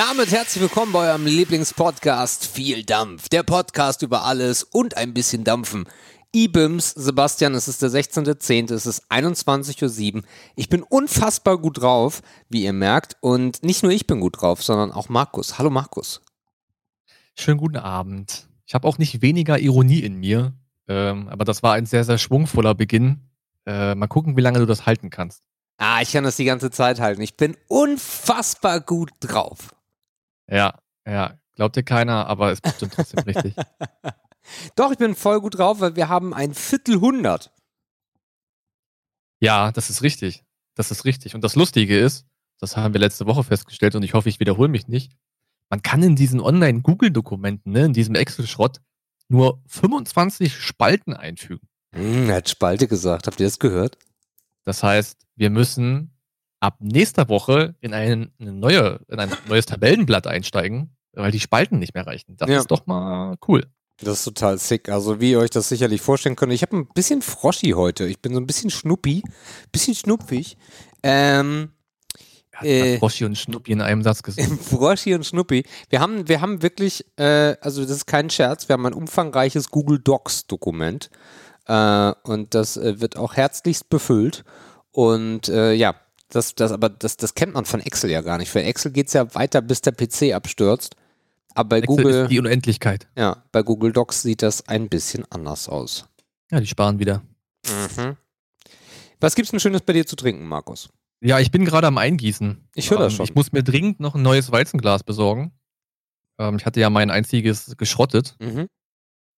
damit herzlich willkommen bei eurem Lieblingspodcast Viel Dampf. Der Podcast über alles und ein bisschen Dampfen. IBIMS, Sebastian, es ist der 16.10., es ist 21.07 Uhr. Ich bin unfassbar gut drauf, wie ihr merkt. Und nicht nur ich bin gut drauf, sondern auch Markus. Hallo Markus. Schönen guten Abend. Ich habe auch nicht weniger Ironie in mir, ähm, aber das war ein sehr, sehr schwungvoller Beginn. Äh, mal gucken, wie lange du das halten kannst. Ah, ich kann das die ganze Zeit halten. Ich bin unfassbar gut drauf. Ja, ja. Glaubt dir keiner, aber es bestimmt trotzdem richtig. Doch, ich bin voll gut drauf, weil wir haben ein Viertelhundert. Ja, das ist richtig. Das ist richtig. Und das Lustige ist, das haben wir letzte Woche festgestellt und ich hoffe, ich wiederhole mich nicht. Man kann in diesen Online-Google-Dokumenten, ne, in diesem Excel-Schrott, nur 25 Spalten einfügen. Hm, er hat Spalte gesagt. Habt ihr das gehört? Das heißt, wir müssen ab nächster Woche in ein, eine neue, in ein neues Tabellenblatt einsteigen, weil die Spalten nicht mehr reichen. Das Ja. ist doch mal cool. Das ist total sick. Also wie ihr euch das sicherlich vorstellen könnt, ich habe ein bisschen Froschi heute. Ich bin so ein bisschen schnuppi, bisschen schnupfig. Ähm, Äh. Froschi und Schnuppi in einem Satz gesagt. Froschi und Schnuppi. Wir haben, wir haben wirklich, äh, also das ist kein Scherz, wir haben ein umfangreiches Google Docs Dokument äh, und das äh, wird auch herzlichst befüllt. Und äh, ja, das, das, aber das, das kennt man von Excel ja gar nicht. Für Excel geht es ja weiter, bis der PC abstürzt. Aber bei Excel Google, ist die Unendlichkeit. ja, bei Google Docs sieht das ein bisschen anders aus. Ja, die sparen wieder. Mhm. Was gibt's denn Schönes bei dir zu trinken, Markus? Ja, ich bin gerade am Eingießen. Ich höre das Ähm, schon. Ich muss mir dringend noch ein neues Weizenglas besorgen. Ähm, ich hatte ja mein einziges geschrottet, Mhm.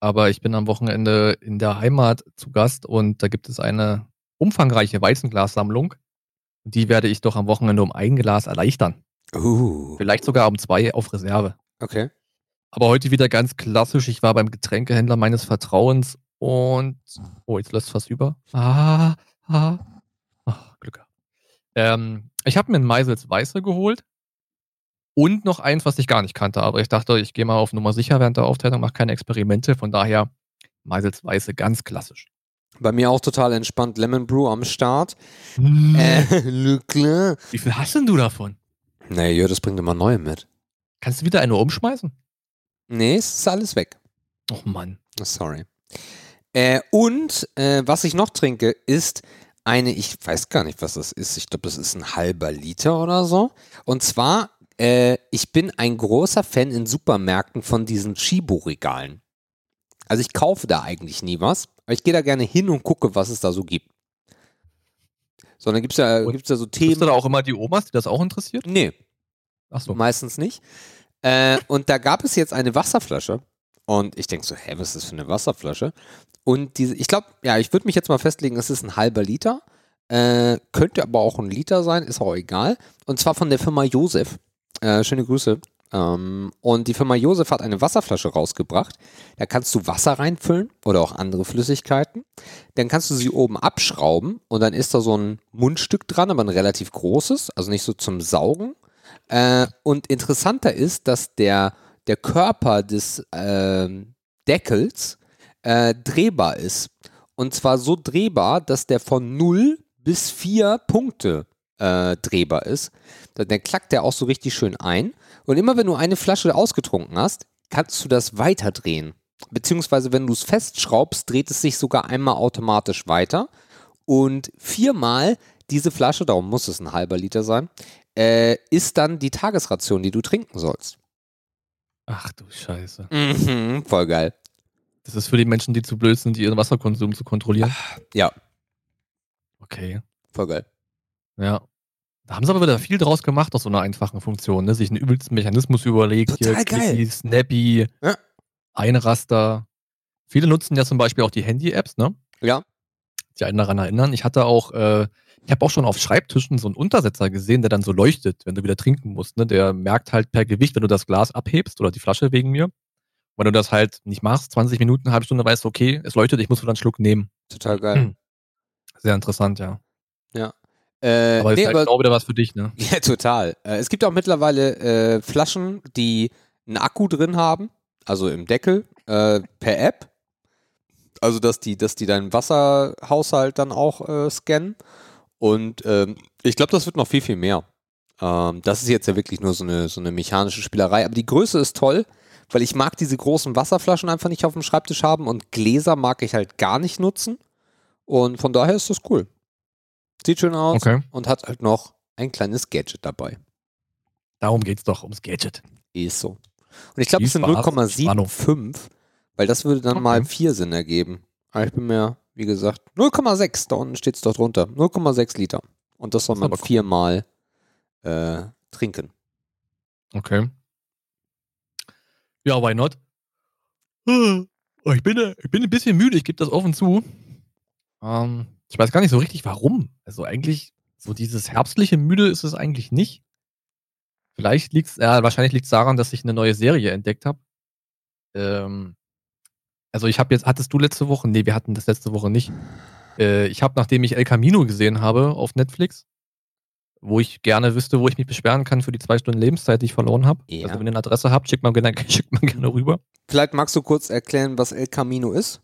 aber ich bin am Wochenende in der Heimat zu Gast und da gibt es eine umfangreiche Weizenglassammlung. Die werde ich doch am Wochenende um ein Glas erleichtern. Uh, Vielleicht sogar um zwei auf Reserve. okay. Aber heute wieder ganz klassisch. Ich war beim Getränkehändler meines Vertrauens und. Oh, jetzt lässt was über. Ah, ah. Ach, Glück gehabt. Ähm, ich habe mir ein Meisels Weiße geholt und noch eins, was ich gar nicht kannte. Aber ich dachte, ich gehe mal auf Nummer sicher während der Aufteilung, mache keine Experimente. Von daher Meisels Weiße ganz klassisch. Bei mir auch total entspannt. Lemon Brew am Start. Äh. Äh. Wie viel hast denn du davon? Nee, ja, das bringt immer neue mit. Kannst du wieder eine umschmeißen? Nee, es ist alles weg. Och Mann. Sorry. Äh, und äh, was ich noch trinke, ist eine, ich weiß gar nicht, was das ist. Ich glaube, das ist ein halber Liter oder so. Und zwar, äh, ich bin ein großer Fan in Supermärkten von diesen Chibo-Regalen. Also ich kaufe da eigentlich nie was, aber ich gehe da gerne hin und gucke, was es da so gibt. Sondern gibt es da, gibt's da so Bist Themen. du da auch immer die Omas, die das auch interessiert? Nee, Ach so. meistens nicht. Äh, und da gab es jetzt eine Wasserflasche. Und ich denke so, hä, was ist das für eine Wasserflasche? Und diese, ich glaube, ja, ich würde mich jetzt mal festlegen, es ist ein halber Liter. Äh, könnte aber auch ein Liter sein, ist auch egal. Und zwar von der Firma Josef. Äh, schöne Grüße. Ähm, und die Firma Josef hat eine Wasserflasche rausgebracht. Da kannst du Wasser reinfüllen oder auch andere Flüssigkeiten. Dann kannst du sie oben abschrauben und dann ist da so ein Mundstück dran, aber ein relativ großes, also nicht so zum Saugen. Äh, und interessanter ist, dass der, der Körper des ähm, Deckels äh, drehbar ist. Und zwar so drehbar, dass der von 0 bis 4 Punkte äh, drehbar ist. Dann, klackt der auch so richtig schön ein. Und immer wenn du eine Flasche ausgetrunken hast, kannst du das weiterdrehen. Beziehungsweise wenn du es festschraubst, dreht es sich sogar einmal automatisch weiter. Und viermal diese Flasche, darum muss es ein halber Liter sein, äh, ist dann die Tagesration, die du trinken sollst. Ach du Scheiße. Mhm, voll geil. Das ist für die Menschen, die zu blöd sind, ihren Wasserkonsum zu kontrollieren. Ja, Okay. voll geil. Ja. Da haben sie aber wieder viel draus gemacht aus so einer einfachen Funktion, ne? Sich einen übelsten Mechanismus überlegt. Total geil. Clicky, Snappy, Ja. Einraster. Viele nutzen ja zum Beispiel auch die Handy-Apps, ne? Ja. Die einen daran erinnern. Ich hatte auch, äh, ich habe auch schon auf Schreibtischen so einen Untersetzer gesehen, der dann so leuchtet, wenn du wieder trinken musst. Ne? Der merkt halt per Gewicht, wenn du das Glas abhebst oder die Flasche wegen mir. Wenn du das halt nicht machst, 20 Minuten, eine halbe Stunde, weißt du, okay, es leuchtet, ich muss wieder einen Schluck nehmen. Total geil. Hm. Sehr interessant, ja. Äh, Aber ist nee, halt aber, genau wieder was für dich, ne? ja, total. Äh, es gibt auch mittlerweile äh, Flaschen, die einen Akku drin haben, also im Deckel, äh, per App. Also, dass die, dass die deinen Wasserhaushalt dann auch äh, scannen. Und ähm, ich glaube, das wird noch viel, viel mehr. Ähm, das ist jetzt ja wirklich nur so eine, so eine mechanische Spielerei. Aber die Größe ist toll, weil ich mag diese großen Wasserflaschen einfach nicht auf dem Schreibtisch haben und Gläser mag ich halt gar nicht nutzen. Und von daher ist das cool. Sieht schön aus Okay. und hat halt noch ein kleines Gadget dabei. Darum geht's doch, ums Gadget. Ist so. Und ich glaube, es sind Spaß und Spannung. 0,75, weil das würde dann Okay. mal 4 Sinn ergeben. Aber ich bin mir, wie gesagt, 0,6, da unten steht es doch drunter. 0,6 Liter. Und das soll Das man viermal äh, trinken. Okay. Ja, why not? Hm, oh, Ich bin, äh, ich bin ein bisschen müde, ich gebe das offen zu. Ähm, ich weiß gar nicht so richtig, warum. Also eigentlich, so dieses herbstliche Müde ist es eigentlich nicht. Vielleicht liegt es, ja, wahrscheinlich liegt es daran, dass ich eine neue Serie entdeckt habe. Ähm, also ich habe jetzt, hattest du letzte Woche? Nee, wir hatten das letzte Woche nicht. Äh, ich habe, nachdem ich El Camino gesehen habe auf Netflix, wo ich gerne wüsste, wo ich mich beschweren kann für die zwei Stunden Lebenszeit, die ich verloren habe. Ja. Also wenn ihr eine Adresse habt, schickt man gerne, schickt man gerne rüber. Vielleicht magst du kurz erklären, was El Camino ist?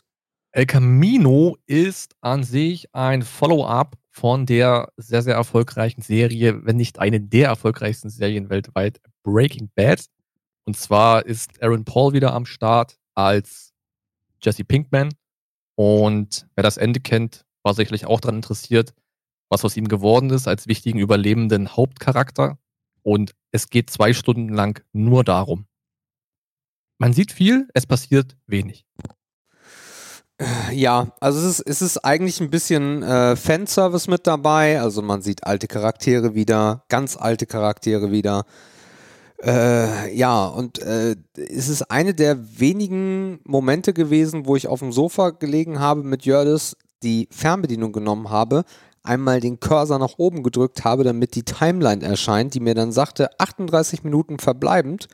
El Camino ist an sich ein Follow-up von der sehr, sehr erfolgreichen Serie, wenn nicht eine der erfolgreichsten Serien weltweit, Breaking Bad. Und zwar ist Aaron Paul wieder am Start als Jesse Pinkman. Und wer das Ende kennt, war sicherlich auch daran interessiert, was aus ihm geworden ist als wichtigen überlebenden Hauptcharakter. Und es geht zwei Stunden lang nur darum. Man sieht viel, es passiert wenig. Ja, also es ist, es ist eigentlich ein bisschen äh, Fanservice mit dabei. Also man sieht alte Charaktere wieder, ganz alte Charaktere wieder. Äh, ja, und äh, es ist eine der wenigen Momente gewesen, wo ich auf dem Sofa gelegen habe mit Jördis, die Fernbedienung genommen habe, einmal den Cursor nach oben gedrückt habe, damit die Timeline erscheint, die mir dann sagte, 38 Minuten verbleibend.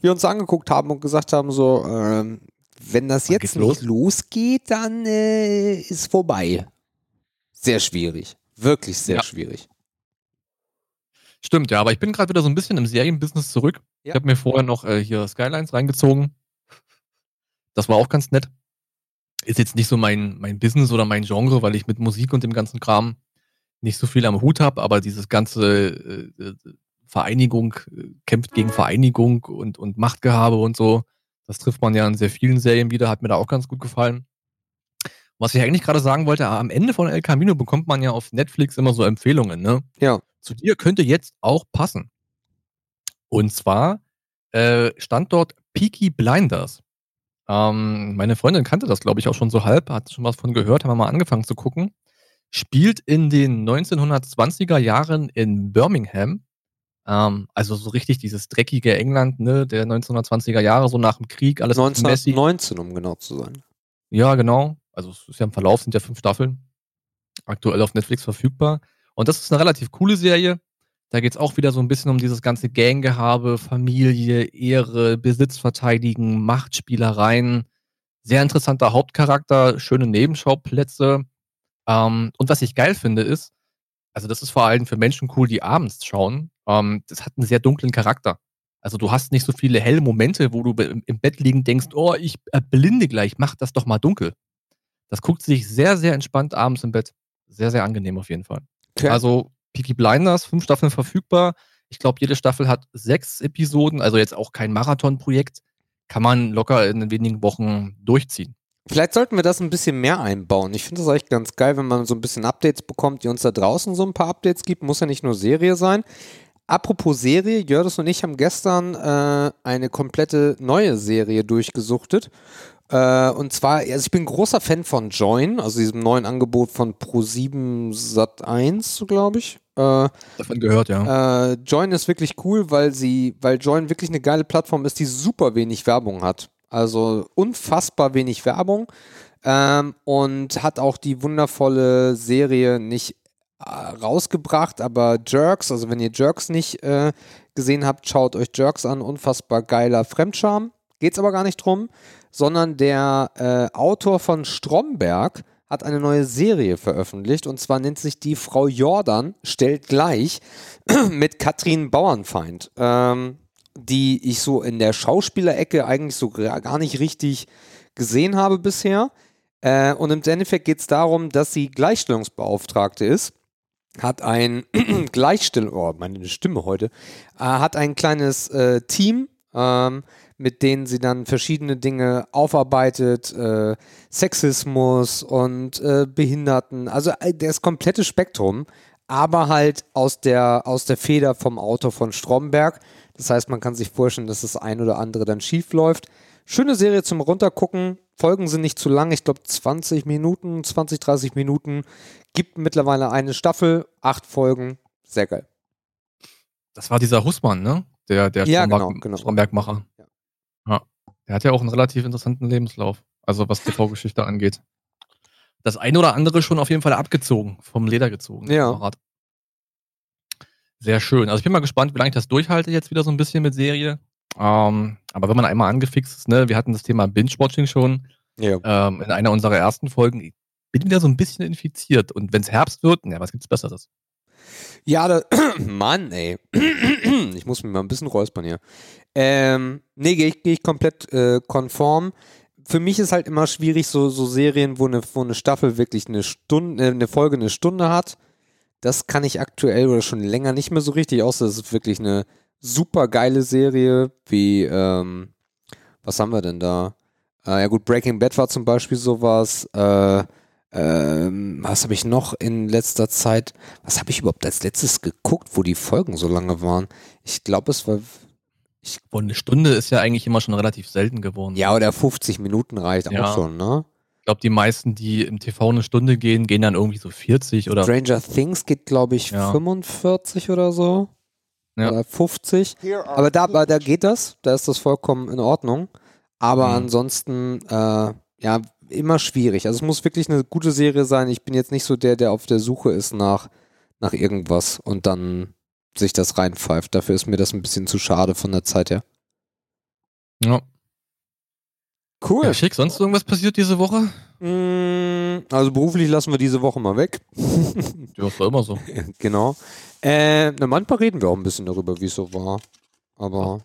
Wir uns angeguckt haben und gesagt haben, so, ähm, wenn das jetzt nicht los? losgeht, dann äh, ist vorbei. Sehr schwierig. Wirklich sehr Ja. schwierig. Stimmt, ja, aber ich bin gerade wieder so ein bisschen im Serienbusiness zurück. Ja. Ich habe mir vorher noch äh, hier Skylines reingezogen. Das war auch ganz nett. Ist jetzt nicht so mein, mein Business oder mein Genre, weil ich mit Musik und dem ganzen Kram nicht so viel am Hut habe, aber dieses ganze äh, äh, Vereinigung äh, kämpft gegen Vereinigung und, und Machtgehabe und so, das trifft man ja in sehr vielen Serien wieder, hat mir da auch ganz gut gefallen. Was ich eigentlich gerade sagen wollte, am Ende von El Camino bekommt man ja auf Netflix immer so Empfehlungen, ne? Ja. zu dir könnte jetzt auch passen. Und zwar äh, stand dort Peaky Blinders. Ähm, meine Freundin kannte das, glaube ich, auch schon so halb, hat schon was von gehört, haben wir mal angefangen zu gucken. Spielt in den 1920er Jahren in Birmingham. Ähm, also so richtig dieses dreckige England, ne, der 1920er Jahre, so nach dem Krieg, alles messy. 1919, um genau zu sein. Ja, genau. Also es ist ja im Verlauf, sind ja fünf Staffeln. Aktuell auf Netflix verfügbar. Und das ist eine relativ coole Serie. Da geht es auch wieder so ein bisschen um dieses ganze Ganggehabe, Familie, Ehre, Besitz verteidigen, Machtspielereien. Sehr interessanter Hauptcharakter, schöne Nebenschauplätze. Ähm, und was ich geil finde, ist, also das ist vor allem für Menschen cool, die abends schauen. Ähm, das hat einen sehr dunklen Charakter. Also du hast nicht so viele helle Momente, wo du im Bett liegend denkst, oh, ich erblinde gleich, mach das doch mal dunkel. Das guckt sich sehr, sehr entspannt abends im Bett. Sehr, sehr angenehm auf jeden Fall. Okay. Also Peaky Blinders, fünf Staffeln verfügbar. Ich glaube, jede Staffel hat sechs Episoden, also jetzt auch kein Marathonprojekt. Kann man locker in wenigen Wochen durchziehen. Vielleicht sollten wir das ein bisschen mehr einbauen. Ich finde das eigentlich ganz geil, wenn man so ein bisschen Updates bekommt, die uns da draußen so ein paar Updates gibt. Muss ja nicht nur Serie sein. Apropos Serie, Jördis und ich haben gestern äh, eine komplette neue Serie durchgesuchtet. Äh, und zwar, also ich bin großer Fan von Join, also diesem neuen Angebot von Pro7 Sat 1, glaube ich. Äh, Davon gehört, ja. äh, Join ist wirklich cool, weil sie, weil Join wirklich eine geile Plattform ist, die super wenig Werbung hat. Also unfassbar wenig Werbung ähm, und hat auch die wundervolle Serie nicht äh, rausgebracht, aber Jerks, also wenn ihr Jerks nicht äh, gesehen habt, schaut euch Jerks an, unfassbar geiler Fremdscham. Geht's aber gar nicht drum, sondern der äh, Autor von Stromberg hat eine neue Serie veröffentlicht und zwar nennt sich die Frau Jordan stellt gleich mit Katrin Bauernfeind, ähm, die ich so in der Schauspielerecke eigentlich so gar nicht richtig gesehen habe bisher. Äh, und im Endeffekt geht es darum, dass sie Gleichstellungsbeauftragte ist hat ein Gleichstellung, oh, meine Stimme heute, äh, hat ein kleines äh, Team, ähm, mit denen sie dann verschiedene Dinge aufarbeitet, äh, Sexismus und äh, Behinderten, also äh, das komplette Spektrum, aber halt aus der, aus der Feder vom Autor von Stromberg. Das heißt, man kann sich vorstellen, dass das ein oder andere dann schief läuft. Schöne Serie zum Runtergucken. Folgen sind nicht zu lang. Ich glaube 20 Minuten, 20, 30 Minuten. Gibt mittlerweile eine Staffel, acht Folgen. Sehr geil. Das war dieser Hussmann, ne? Der, der Ja, Stromberg- genau, genau. Strombergmacher. Ja. Ja. Der hat ja auch einen relativ interessanten Lebenslauf. Also was TV-Geschichte angeht. Das eine oder andere schon auf jeden Fall abgezogen, vom Leder gezogen. Ja. Kamerad. Sehr schön. Also ich bin mal gespannt, wie lange ich das durchhalte jetzt wieder so ein bisschen mit Serie. Ähm, aber wenn man einmal angefixt ist, ne, wir hatten das Thema Binge-Watching schon Ja. ähm, in einer unserer ersten Folgen. Ich bin wieder so ein bisschen infiziert. Und wenn es Herbst wird, ja, was gibt's Besseres? Ja, da, Mann, ey. Ich muss mich mal ein bisschen räuspern hier. Ähm, nee, gehe ich, geh ich komplett äh, konform. Für mich ist halt immer schwierig, so, so Serien, wo eine, wo eine Staffel wirklich eine Stunde, äh, eine Folge eine Stunde hat. Das kann ich aktuell oder schon länger nicht mehr so richtig, außer es ist wirklich eine super geile Serie, wie, ähm, was haben wir denn da? Äh, ja gut, Breaking Bad war zum Beispiel sowas. Äh, ähm, was habe ich noch in letzter Zeit? Was habe ich überhaupt als letztes geguckt, wo die Folgen so lange waren? Ich glaube, es war. Und eine Stunde ist ja eigentlich immer schon relativ selten geworden. Ja, oder 50 Minuten reicht Ja. auch schon, ne? Ich glaube, die meisten, die im TV eine Stunde gehen, gehen dann irgendwie so 40 oder Stranger Things geht, glaube ich, Ja. 45 oder so. Ja. Oder 50. Aber da, aber da geht das, da ist das vollkommen in Ordnung. Aber Mhm. ansonsten, äh, ja, immer schwierig. Also es muss wirklich eine gute Serie sein. Ich bin jetzt nicht so der, der auf der Suche ist nach, nach irgendwas und dann sich das reinpfeift. Dafür ist mir das ein bisschen zu schade von der Zeit her. Ja. Cool. ja. Schick, sonst irgendwas passiert diese Woche? Mm, Also beruflich lassen wir diese Woche mal weg. Ja, ist doch immer so. genau. Äh, na, manchmal reden wir auch ein bisschen darüber, wie es so war. Aber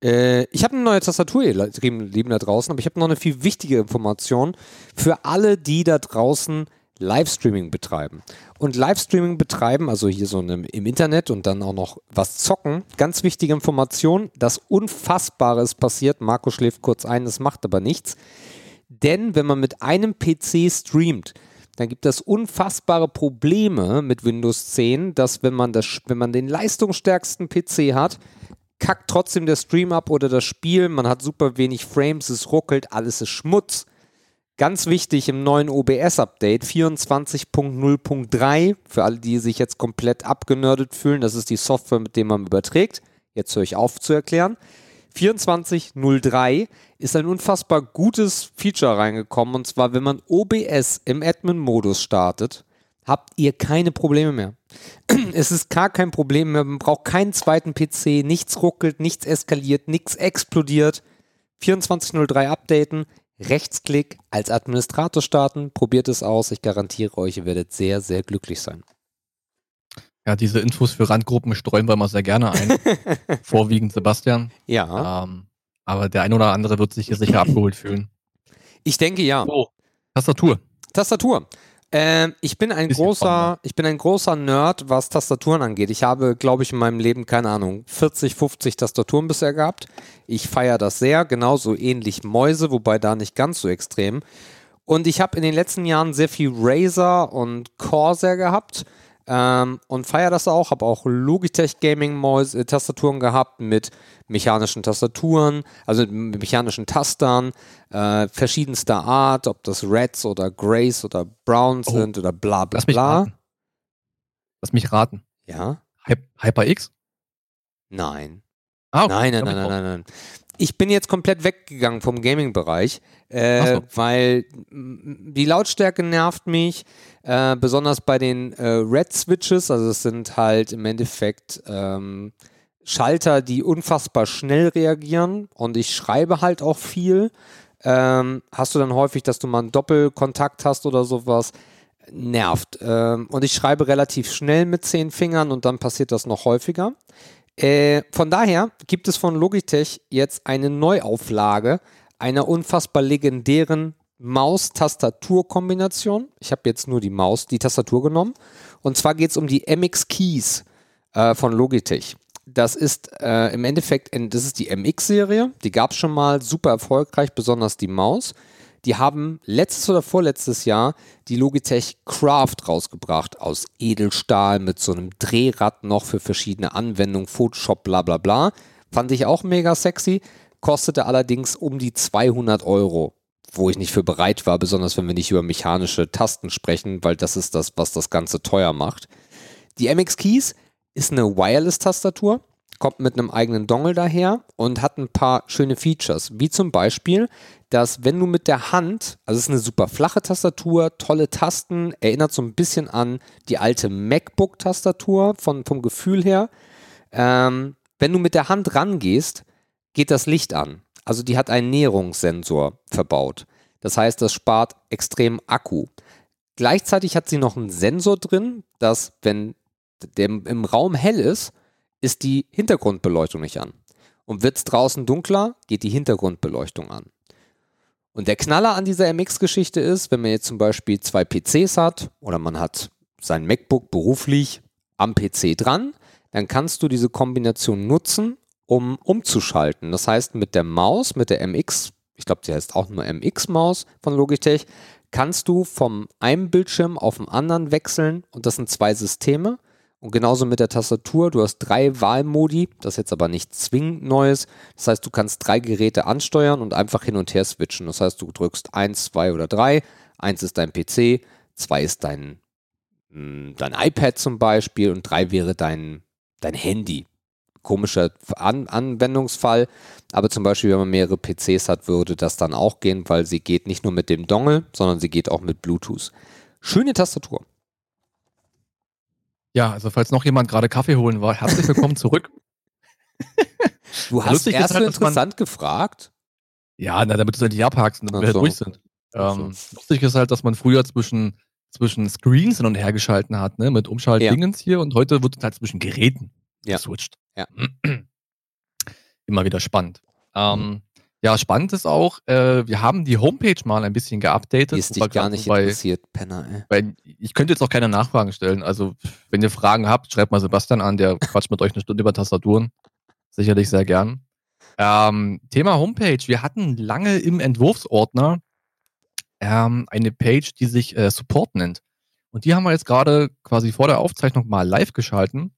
äh, ich habe eine neue Tastatur, ihr Lieben Lieben da draußen, aber ich habe noch eine viel wichtige Information für alle, die da draußen Livestreaming betreiben. Und Livestreaming betreiben, also hier so im, Internet und dann auch noch was zocken, ganz wichtige Information, das Unfassbare ist passiert. Marco schläft kurz ein, das macht aber nichts. Denn wenn man mit einem PC streamt, dann gibt es unfassbare Probleme mit Windows 10, dass wenn man, das, wenn man den leistungsstärksten PC hat, kackt trotzdem der Stream ab oder das Spiel, man hat super wenig Frames, es ruckelt, alles ist Schmutz. Ganz wichtig im neuen OBS-Update 24.0.3, für alle, die sich jetzt komplett abgenördet fühlen, das ist die Software, mit der man überträgt. Jetzt höre ich auf zu erklären. 24.03 ist ein unfassbar gutes Feature reingekommen und zwar, wenn man OBS im Admin-Modus startet, habt ihr keine Probleme mehr. Es ist gar kein Problem mehr, man braucht keinen zweiten PC, nichts ruckelt, nichts eskaliert, nichts explodiert. 24.03 updaten, Rechtsklick als Administrator starten, probiert es aus, ich garantiere euch, ihr werdet sehr, sehr glücklich sein. Ja, diese Infos für Randgruppen streuen wir mal sehr gerne ein. Vorwiegend Sebastian. Ja, Ähm, aber der ein oder andere wird sich hier sicher abgeholt fühlen. ich denke ja. So, Tastatur. Tastatur. Ähm, ich bin ein Bisschen großer, spannender. ich bin ein großer Nerd, was Tastaturen angeht. Ich habe, glaube ich, in meinem Leben, keine Ahnung, 40, 50 Tastaturen bisher gehabt. Ich feiere das sehr, genauso ähnlich Mäuse, wobei da nicht ganz so extrem. Und ich habe in den letzten Jahren sehr viel Razer und Corsair gehabt ähm, und feiere das auch. Habe auch Logitech Gaming Mäuse, äh, Tastaturen gehabt mit mechanischen Tastaturen, also mit mechanischen Tastern, äh, verschiedenster Art, ob das Reds oder Grays oder Browns Oh. sind oder bla bla Lass mich bla. raten. Lass mich raten. Ja? Hy HyperX? Nein. Ah, okay. Nein, nein, nein, nein, nein, nein. Ich bin jetzt komplett weggegangen vom Gaming-Bereich, äh, so. weil die Lautstärke nervt mich, äh, besonders bei den äh, Red-Switches, also es sind halt im Endeffekt ähm, Schalter, die unfassbar schnell reagieren und ich schreibe halt auch viel. Ähm, hast du dann häufig, dass du mal einen Doppelkontakt hast oder sowas? Nervt. Ähm, und ich schreibe relativ schnell mit zehn Fingern und dann passiert das noch häufiger. Äh, von daher gibt es von Logitech jetzt eine Neuauflage einer unfassbar legendären Maus-Tastatur-Kombination. Ich habe jetzt nur die Maus, die Tastatur genommen. Und zwar geht es um die MX Keys äh, von Logitech. Das ist äh, im Endeffekt, das ist die MX-Serie. Die gab es schon mal, super erfolgreich, besonders die Maus. Die haben letztes oder vorletztes Jahr die Logitech Craft rausgebracht aus Edelstahl mit so einem Drehrad noch für verschiedene Anwendungen, Photoshop, bla bla bla. Fand ich auch mega sexy, kostete allerdings um die 200 Euro, wo ich nicht für bereit war, besonders wenn wir nicht über mechanische Tasten sprechen, weil das ist das, was das Ganze teuer macht. Die MX Keys ist eine Wireless-Tastatur, kommt mit einem eigenen Dongle daher und hat ein paar schöne Features, wie zum Beispiel, dass wenn du mit der Hand, also es ist eine super flache Tastatur, tolle Tasten, erinnert so ein bisschen an die alte MacBook-Tastatur vom Gefühl her. Ähm, wenn du mit der Hand rangehst, geht das Licht an. Also die hat einen Näherungssensor verbaut. Das heißt, das spart extrem Akku. Gleichzeitig hat sie noch einen Sensor drin, dass wenn der im Raum hell ist, ist die Hintergrundbeleuchtung nicht an. Und wird es draußen dunkler, geht die Hintergrundbeleuchtung an. Und der Knaller an dieser MX-Geschichte ist, wenn man jetzt zum Beispiel zwei PCs hat oder man hat sein MacBook beruflich am PC dran, dann kannst du diese Kombination nutzen, um umzuschalten. Das heißt, mit der Maus, mit der MX, ich glaube, die heißt auch nur MX-Maus von Logitech, kannst du vom einen Bildschirm auf den anderen wechseln und das sind zwei Systeme. Und genauso mit der Tastatur, du hast drei Wahlmodi, das ist jetzt aber nicht zwingend Neues. Das heißt, du kannst drei Geräte ansteuern und einfach hin und her switchen. Das heißt, du drückst eins, zwei oder drei. Eins ist dein PC, zwei ist dein, hm, dein iPad zum Beispiel und drei wäre dein, dein Handy. Komischer An Anwendungsfall, aber zum Beispiel, wenn man mehrere PCs hat, würde das dann auch gehen, weil sie geht nicht nur mit dem Dongle, sondern sie geht auch mit Bluetooth. Schöne Tastatur. Ja, also falls noch jemand gerade Kaffee holen war, herzlich willkommen zurück. Du hast Lustig erst halt, interessant man, gefragt. Ja, na, damit du es endlich abhakst und damit wir so. durch sind. Ähm, so. Lustig ist halt, dass man früher zwischen, zwischen Screens hin und her geschalten hat, ne, mit Umschaltdingens ja. hier und heute wird es halt zwischen Geräten ja. geswitcht. Ja. Immer wieder spannend. Ähm, mhm. Ja, spannend ist auch, äh, wir haben die Homepage mal ein bisschen geupdatet. Ist dich gar nicht bei, interessiert, Penner, ey. Weil ich könnte jetzt auch keine Nachfragen stellen. Also, wenn ihr Fragen habt, schreibt mal Sebastian an, der quatscht mit euch eine Stunde über Tastaturen. Sicherlich sehr gern. Ähm, Thema Homepage. Wir hatten lange im Entwurfsordner ähm, eine Page, die sich äh, Support nennt. Und die haben wir jetzt gerade quasi vor der Aufzeichnung mal live geschalten.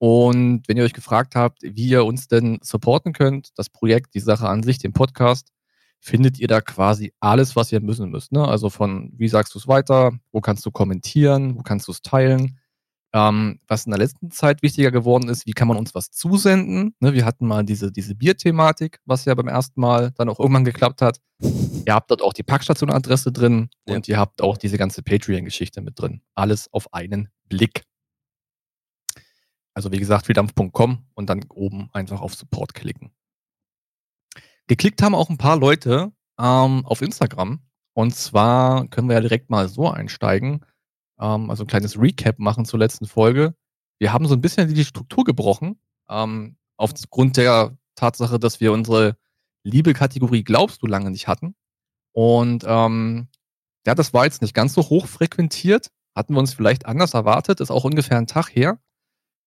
Und wenn ihr euch gefragt habt, wie ihr uns denn supporten könnt, das Projekt, die Sache an sich, den Podcast, findet ihr da quasi alles, was ihr müssen müsst. Ne? Also von, wie sagst du es weiter, wo kannst du kommentieren, wo kannst du es teilen. Ähm, was in der letzten Zeit wichtiger geworden ist, wie kann man uns was zusenden? Ne? Wir hatten mal diese, diese Bierthematik, was ja beim ersten Mal dann auch irgendwann geklappt hat. Ihr habt dort auch die Packstation-Adresse drin ja. und ihr habt auch diese ganze Patreon-Geschichte mit drin. Alles auf einen Blick. Also wie gesagt, freedampf.com und dann oben einfach auf Support klicken. Geklickt haben auch ein paar Leute ähm, auf Instagram. Und zwar können wir ja direkt mal so einsteigen, ähm, also ein kleines Recap machen zur letzten Folge. Wir haben so ein bisschen die Struktur gebrochen, ähm, aufgrund der Tatsache, dass wir unsere liebe Kategorie Glaubst du lange nicht hatten. Und ähm, ja, das war jetzt nicht ganz so hoch frequentiert. Hatten wir uns vielleicht anders erwartet, ist auch ungefähr ein Tag her.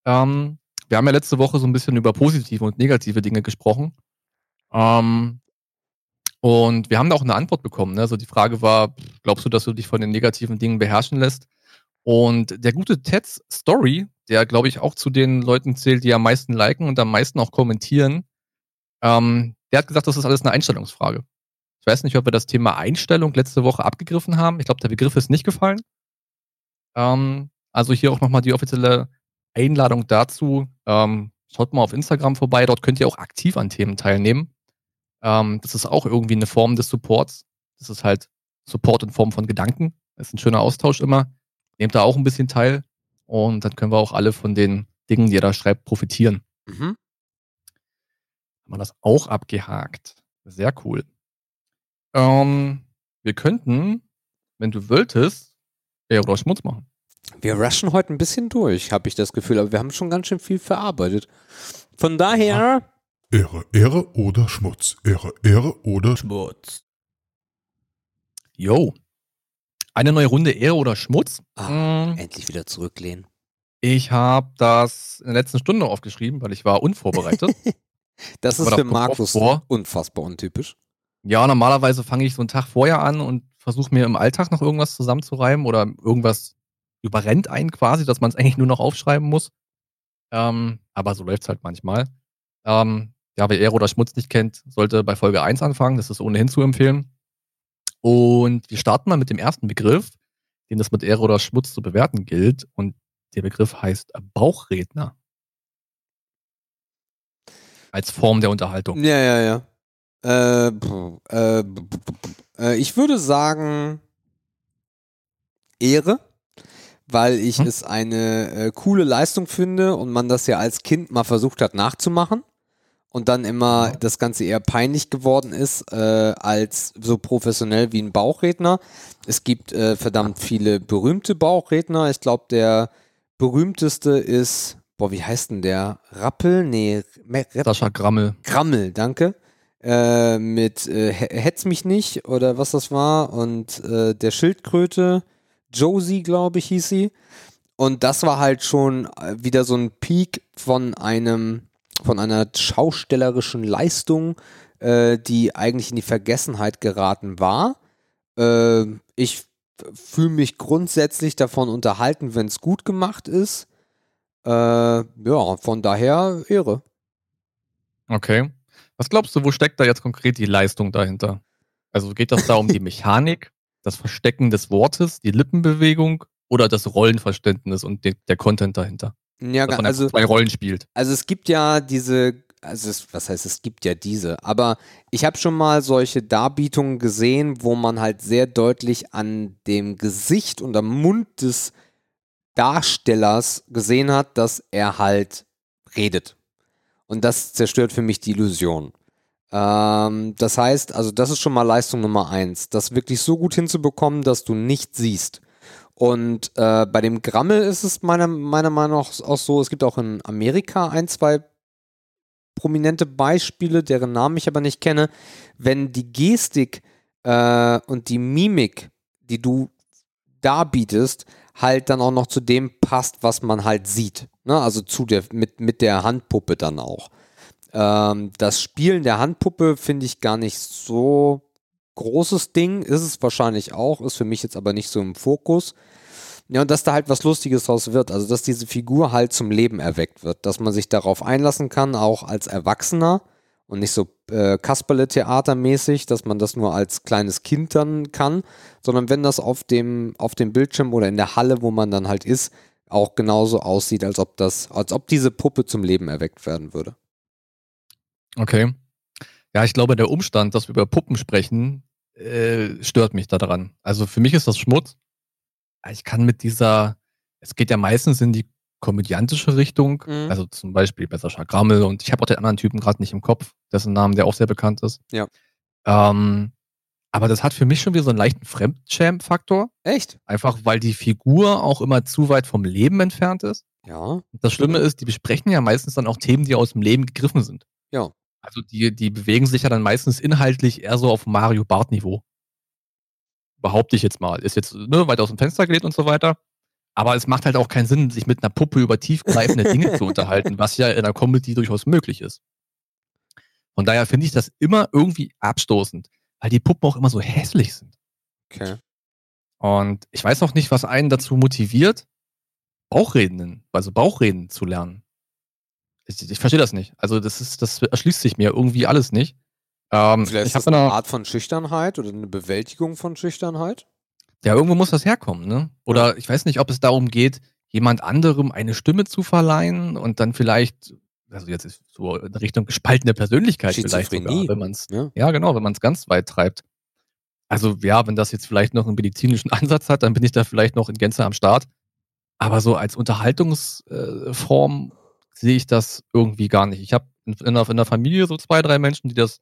Ähm, wir haben ja letzte Woche so ein bisschen über positive und negative Dinge gesprochen. Ähm, und wir haben da auch eine Antwort bekommen. Ne? Also die Frage war, glaubst du, dass du dich von den negativen Dingen beherrschen lässt? Und der gute Ted's Story, der glaube ich auch zu den Leuten zählt, die am meisten liken und am meisten auch kommentieren, ähm, der hat gesagt, das ist alles eine Einstellungsfrage. Ich weiß nicht, ob wir das Thema Einstellung letzte Woche abgegriffen haben. Ich glaube, der Begriff ist nicht gefallen. Ähm, also hier auch nochmal die offizielle Einladung dazu. Ähm, schaut mal auf Instagram vorbei, dort könnt ihr auch aktiv an Themen teilnehmen. Ähm, das ist auch irgendwie eine Form des Supports. Das ist halt Support in Form von Gedanken. Das ist ein schöner Austausch immer. Nehmt da auch ein bisschen teil und dann können wir auch alle von den Dingen, die ihr da schreibt, profitieren. Mhm. Haben wir das auch abgehakt. Sehr cool. Ähm, wir könnten, wenn du wolltest, oder Schmutz machen. Wir rushen heute ein bisschen durch, habe ich das Gefühl, aber wir haben schon ganz schön viel verarbeitet. Von daher. Ehre, Ehre oder Schmutz. Ehre, Ehre oder Schmutz. Yo. Eine neue Runde Ehre oder Schmutz. Ah, Hm, endlich wieder zurücklehnen. Ich habe das in der letzten Stunde aufgeschrieben, weil ich war unvorbereitet. Das ist für Markus vor. unfassbar untypisch. ja, normalerweise fange ich so einen Tag vorher an und versuche mir im Alltag noch irgendwas zusammenzureimen oder irgendwas überrennt einen quasi, dass man es eigentlich nur noch aufschreiben muss. Ähm, aber so läuft es halt manchmal. Ähm, ja, wer Ehre oder Schmutz nicht kennt, sollte bei Folge 1 anfangen. Das ist ohnehin zu empfehlen. Und wir starten mal mit dem ersten Begriff, den es mit Ehre oder Schmutz zu bewerten gilt. Und der Begriff heißt Bauchredner. Als Form der Unterhaltung. Ja, ja, ja. Äh, äh, äh, ich würde sagen Ehre, weil ich Hm? es eine äh, coole Leistung finde und man das ja als Kind mal versucht hat nachzumachen und dann immer das Ganze eher peinlich geworden ist äh, als so professionell wie ein Bauchredner. Es gibt äh, verdammt viele berühmte Bauchredner. Ich glaube, der berühmteste ist, boah, wie heißt denn der? Rappel? Nee, Me- Rap Sascha Grammel. Grammel, danke. Äh, mit äh, He- Hetz mich nicht oder was das war und äh, der Schildkröte, Josie, glaube ich, hieß sie. Und das war halt schon äh, wieder so ein Peak von einem, von einer schaustellerischen Leistung, äh, die eigentlich in die Vergessenheit geraten war. Äh, ich fühle mich grundsätzlich davon unterhalten, wenn es gut gemacht ist. Äh, ja, von daher Ehre. Okay. Was glaubst du, wo steckt da jetzt konkret die Leistung dahinter? Also geht das da um die Mechanik, das Verstecken des Wortes, die Lippenbewegung oder das Rollenverständnis und de der Content dahinter? Ja, Dass man also, zwei Rollen spielt. also es gibt ja diese, also es, was heißt, es gibt ja diese, aber ich habe schon mal solche Darbietungen gesehen, wo man halt sehr deutlich an dem Gesicht und am Mund des Darstellers gesehen hat, dass er halt redet. Und das zerstört für mich die Illusion. Ähm, das heißt, also das ist schon mal Leistung Nummer eins, das wirklich so gut hinzubekommen, dass du nicht siehst. Und äh, bei dem Grammel ist es meiner, meiner Meinung nach auch so, es gibt auch in Amerika ein, zwei prominente Beispiele, deren Namen ich aber nicht kenne. Wenn die Gestik äh, und die Mimik, die du darbietest, halt dann auch noch zu dem passt, was man halt sieht. Ne? Also zu der, mit, mit der Handpuppe dann auch. Ähm, das Spielen der Handpuppe finde ich gar nicht so großes Ding, ist es wahrscheinlich auch, ist für mich jetzt aber nicht so im Fokus. Ja, und dass da halt was Lustiges draus wird, also dass diese Figur halt zum Leben erweckt wird, dass man sich darauf einlassen kann, auch als Erwachsener und nicht so äh, Kasperle-Theatermäßig, dass man das nur als kleines Kind dann kann, sondern wenn das auf dem, auf dem Bildschirm oder in der Halle, wo man dann halt ist, auch genauso aussieht, als ob das, als ob diese Puppe zum Leben erweckt werden würde. Okay. Ja, ich glaube, der Umstand, dass wir über Puppen sprechen, äh, stört mich daran. Also für mich ist das Schmutz. Ich kann mit dieser, es geht ja meistens in die komödiantische Richtung, Mhm. also zum Beispiel bei Sascha Grammel und ich habe auch den anderen Typen gerade nicht im Kopf, dessen Namen, der auch sehr bekannt ist. Ja. Ähm, aber das hat für mich schon wieder so einen leichten Fremdscham-Faktor, Echt? einfach weil die Figur auch immer zu weit vom Leben entfernt ist. Ja. Das Schlimme ist, die besprechen ja meistens dann auch Themen, die aus dem Leben gegriffen sind. Ja. Also die, die bewegen sich ja dann meistens inhaltlich eher so auf Mario Bart-Niveau. Behaupte ich jetzt mal. Ist jetzt ne, weit aus dem Fenster gelegt und so weiter. Aber es macht halt auch keinen Sinn, sich mit einer Puppe über tiefgreifende Dinge zu unterhalten, was ja in der Comedy durchaus möglich ist. Von daher finde ich das immer irgendwie abstoßend, weil die Puppen auch immer so hässlich sind. Okay. Und ich weiß auch nicht, was einen dazu motiviert, Bauchreden, also Bauchreden zu lernen. Ich, ich verstehe das nicht. Also das ist, das erschließt sich mir irgendwie alles nicht. Ähm, Vielleicht ich ist das eine eine Art von Schüchternheit oder eine Bewältigung von Schüchternheit. Ja, irgendwo muss das herkommen, ne? Oder ich weiß nicht, ob es darum geht, jemand anderem eine Stimme zu verleihen und dann vielleicht, also jetzt ist so in Richtung gespaltene Persönlichkeit vielleicht sogar, wenn man es, Ja. ja genau, wenn man es ganz weit treibt. Also ja, wenn das jetzt vielleicht noch einen medizinischen Ansatz hat, dann bin ich da vielleicht noch in Gänze am Start. Aber so als Unterhaltungsform sehe ich das irgendwie gar nicht. Ich habe in, in, der, in der Familie so zwei, drei Menschen, die das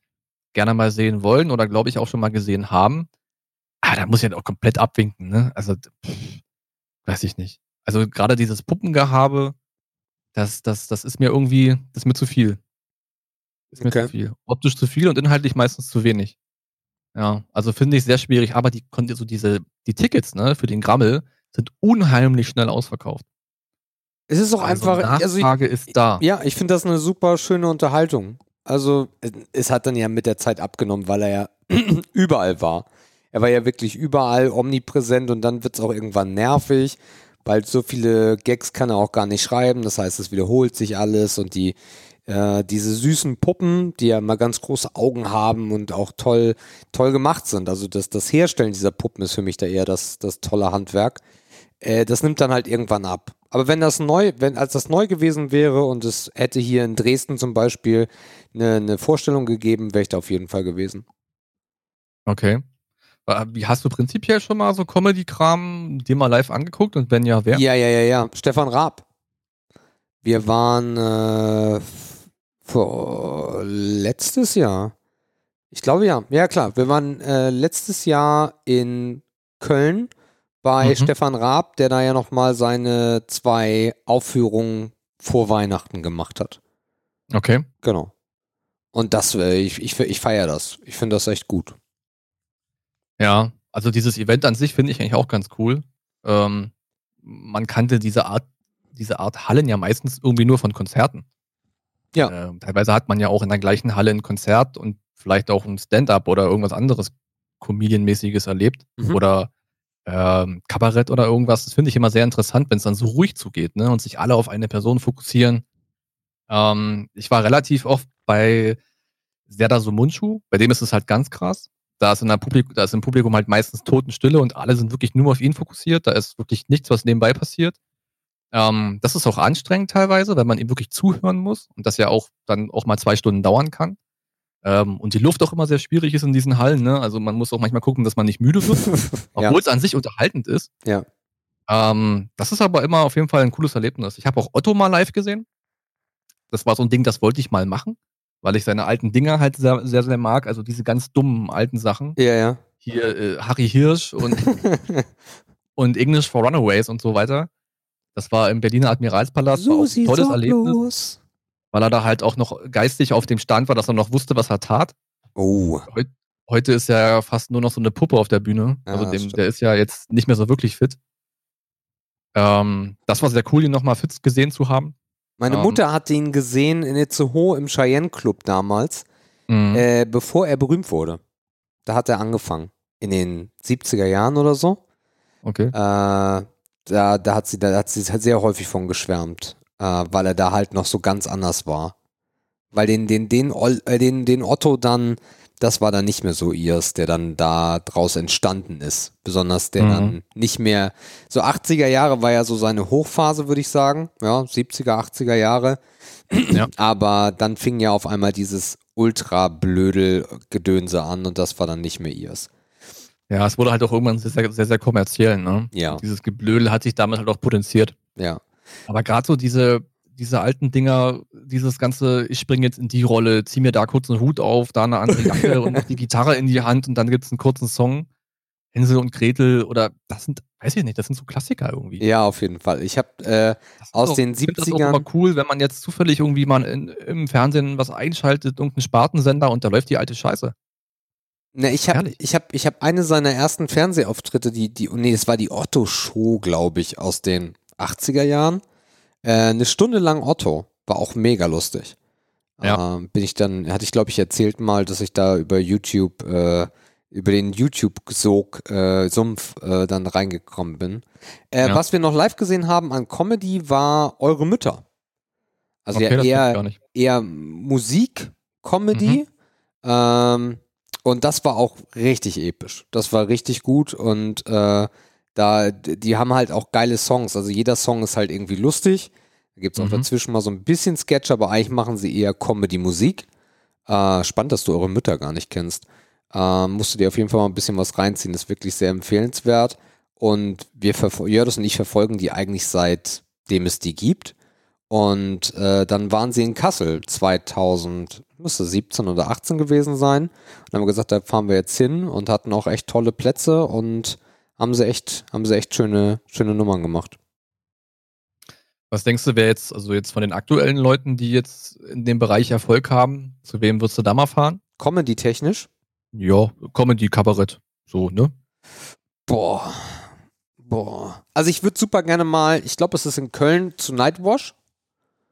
gerne mal sehen wollen oder glaube ich auch schon mal gesehen haben. Ah, da muss ich ja auch komplett abwinken, ne? Also, pff, weiß ich nicht. Also gerade dieses Puppengehabe, das, das, das ist mir irgendwie, das ist mir zu viel. Ist mir Okay. zu viel. Optisch zu viel und inhaltlich meistens zu wenig. Ja, also finde ich sehr schwierig, aber die konnte so diese, die Tickets, ne, für den Grammel sind unheimlich schnell ausverkauft. Es ist auch Also einfach. Also ich, Nachfrage ist da. ja, ich finde das eine super schöne Unterhaltung. Also, es- es hat dann ja mit der Zeit abgenommen, weil er ja überall war. Er war ja wirklich überall omnipräsent und dann wird es auch irgendwann nervig, weil so viele Gags kann er auch gar nicht schreiben. Das heißt, es wiederholt sich alles und die, äh, diese süßen Puppen, die ja immer ganz große Augen haben und auch toll, toll gemacht sind. Also das, das Herstellen dieser Puppen ist für mich da eher das, das tolle Handwerk. Äh, das nimmt dann halt irgendwann ab. Aber wenn das neu, wenn als das neu gewesen wäre und es hätte hier in Dresden zum Beispiel eine, eine Vorstellung gegeben, wäre ich da auf jeden Fall gewesen. Okay. Wie hast du prinzipiell schon mal so Comedy-Kram dir mal live angeguckt und wenn ja, wer? Ja, ja, ja, ja. Stefan Raab. Wir waren äh, vor letztes Jahr. Ich glaube ja. Ja, klar. Wir waren äh, letztes Jahr in Köln bei Mhm. Stefan Raab, der da ja nochmal seine zwei Aufführungen vor Weihnachten gemacht hat. Okay. Genau. Und das, äh, ich, ich, ich feiere das. Ich finde das echt gut. Ja, also dieses Event an sich finde ich eigentlich auch ganz cool. Ähm, man kannte diese Art, diese Art Hallen ja meistens irgendwie nur von Konzerten. Ja. Ähm, teilweise hat man ja auch in der gleichen Halle ein Konzert und vielleicht auch ein Stand-up oder irgendwas anderes Comedian-mäßiges erlebt. Mhm. Oder ähm, Kabarett oder irgendwas. Das finde ich immer sehr interessant, wenn es dann so ruhig zugeht, ne? Und sich alle auf eine Person fokussieren. Ähm, ich war relativ oft bei Serdar Sumunchu, bei dem ist es halt ganz krass. Da ist, in der Publikum, da ist im Publikum halt meistens Totenstille und alle sind wirklich nur auf ihn fokussiert. Da ist wirklich nichts, was nebenbei passiert. Ähm, das ist auch anstrengend teilweise, weil man ihm wirklich zuhören muss und das ja auch dann auch mal zwei Stunden dauern kann. Ähm, und die Luft auch immer sehr schwierig ist in diesen Hallen. Ne? Also man muss auch manchmal gucken, dass man nicht müde wird, ja. obwohl es an sich unterhaltend ist. Ja. Ähm, das ist aber immer auf jeden Fall ein cooles Erlebnis. Ich habe auch Otto mal live gesehen. Das war so ein Ding, das wollte ich mal machen, weil ich seine alten Dinger halt sehr, sehr, sehr mag. Also diese ganz dummen alten Sachen. Ja, ja. Hier äh, Harry Hirsch und, und English for Runaways und so weiter. Das war im Berliner Admiralspalast. war auch ein tolles Erlebnis, weil er da halt auch noch geistig auf dem Stand war, dass er noch wusste, was er tat. Oh. Heute ist er ja fast nur noch so eine Puppe auf der Bühne. Ja, also dem, der ist ja jetzt nicht mehr so wirklich fit. Ähm, das war sehr cool, ihn nochmal fit gesehen zu haben. Meine Ähm. Mutter hatte ihn gesehen in Itzehoe im Cheyenne Club damals, Mhm. äh, bevor er berühmt wurde. Da hat er angefangen. In den 70er Jahren oder so. Okay. Äh, da, da hat sie, da hat sie halt sehr häufig von geschwärmt, äh, weil er da halt noch so ganz anders war. Weil den, den, den, äh, den, den Otto dann, das war dann nicht mehr so ihrs, der dann da draus entstanden ist. Besonders der Mhm. dann nicht mehr, so 80er Jahre war ja so seine Hochphase, würde ich sagen. Ja, 70er, 80er Jahre. Ja. Aber dann fing ja auf einmal dieses Ultra-Blödel-Gedönse an und das war dann nicht mehr ihrs. Ja, es wurde halt auch irgendwann sehr, sehr, sehr, sehr kommerziell, ne? Ja, Dieses Geblödel hat sich damit halt auch potenziert. ja. Aber gerade so diese, diese alten Dinger, dieses ganze, ich springe jetzt in die Rolle, zieh mir da kurz einen Hut auf, da eine andere Jacke und die Gitarre in die Hand und dann gibt's einen kurzen Song. Hänsel und Gretel oder das sind, weiß ich nicht, das sind so Klassiker irgendwie. Ja, auf jeden Fall. Ich habe äh, ist aus auch- den ich find das auch 70ern immer cool, wenn man jetzt zufällig irgendwie mal in, im Fernsehen was einschaltet, irgendeinen Spartensender und da läuft die alte Scheiße. Ne, ich habe ich hab, ich hab eine seiner ersten Fernsehauftritte, die, die, nee, es war die Otto-Show, glaube ich, aus den 80er Jahren. Äh, eine Stunde lang Otto. War auch mega lustig. Ja. Ähm, bin ich dann, hatte ich, glaube ich, erzählt mal, dass ich da über YouTube, äh, über den YouTube-Sog, äh, Sumpf, äh, dann reingekommen bin. Äh, Ja. Was wir noch live gesehen haben an Comedy war Eure Mütter. Also okay, ja eher, eher Musik, Comedy. Ähm, und das war auch richtig episch. Das war richtig gut und äh, da, die haben halt auch geile Songs. Also jeder Song ist halt irgendwie lustig. Da gibt es auch Mhm. dazwischen mal so ein bisschen Sketch, aber eigentlich machen sie eher Comedy-Musik. Äh, spannend, dass du eure Mütter gar nicht kennst. Äh, musst du dir auf jeden Fall mal ein bisschen was reinziehen. Das ist wirklich sehr empfehlenswert. Und wir Jördus und ich verfolgen die eigentlich seitdem es die gibt. Und äh, dann waren sie in Kassel 2000, müsste 17 oder 18 gewesen sein. Und haben gesagt, da fahren wir jetzt hin und hatten auch echt tolle Plätze und haben sie echt, haben sie echt schöne, schöne Nummern gemacht. Was denkst du, wer jetzt, also jetzt von den aktuellen Leuten, die jetzt in dem Bereich Erfolg haben, zu wem würdest du da mal fahren? Comedy-technisch, Ja, Comedy, Kabarett. So, ne? Boah. Boah. Also ich würde super gerne mal, ich glaube, es ist in Köln zu Nightwash.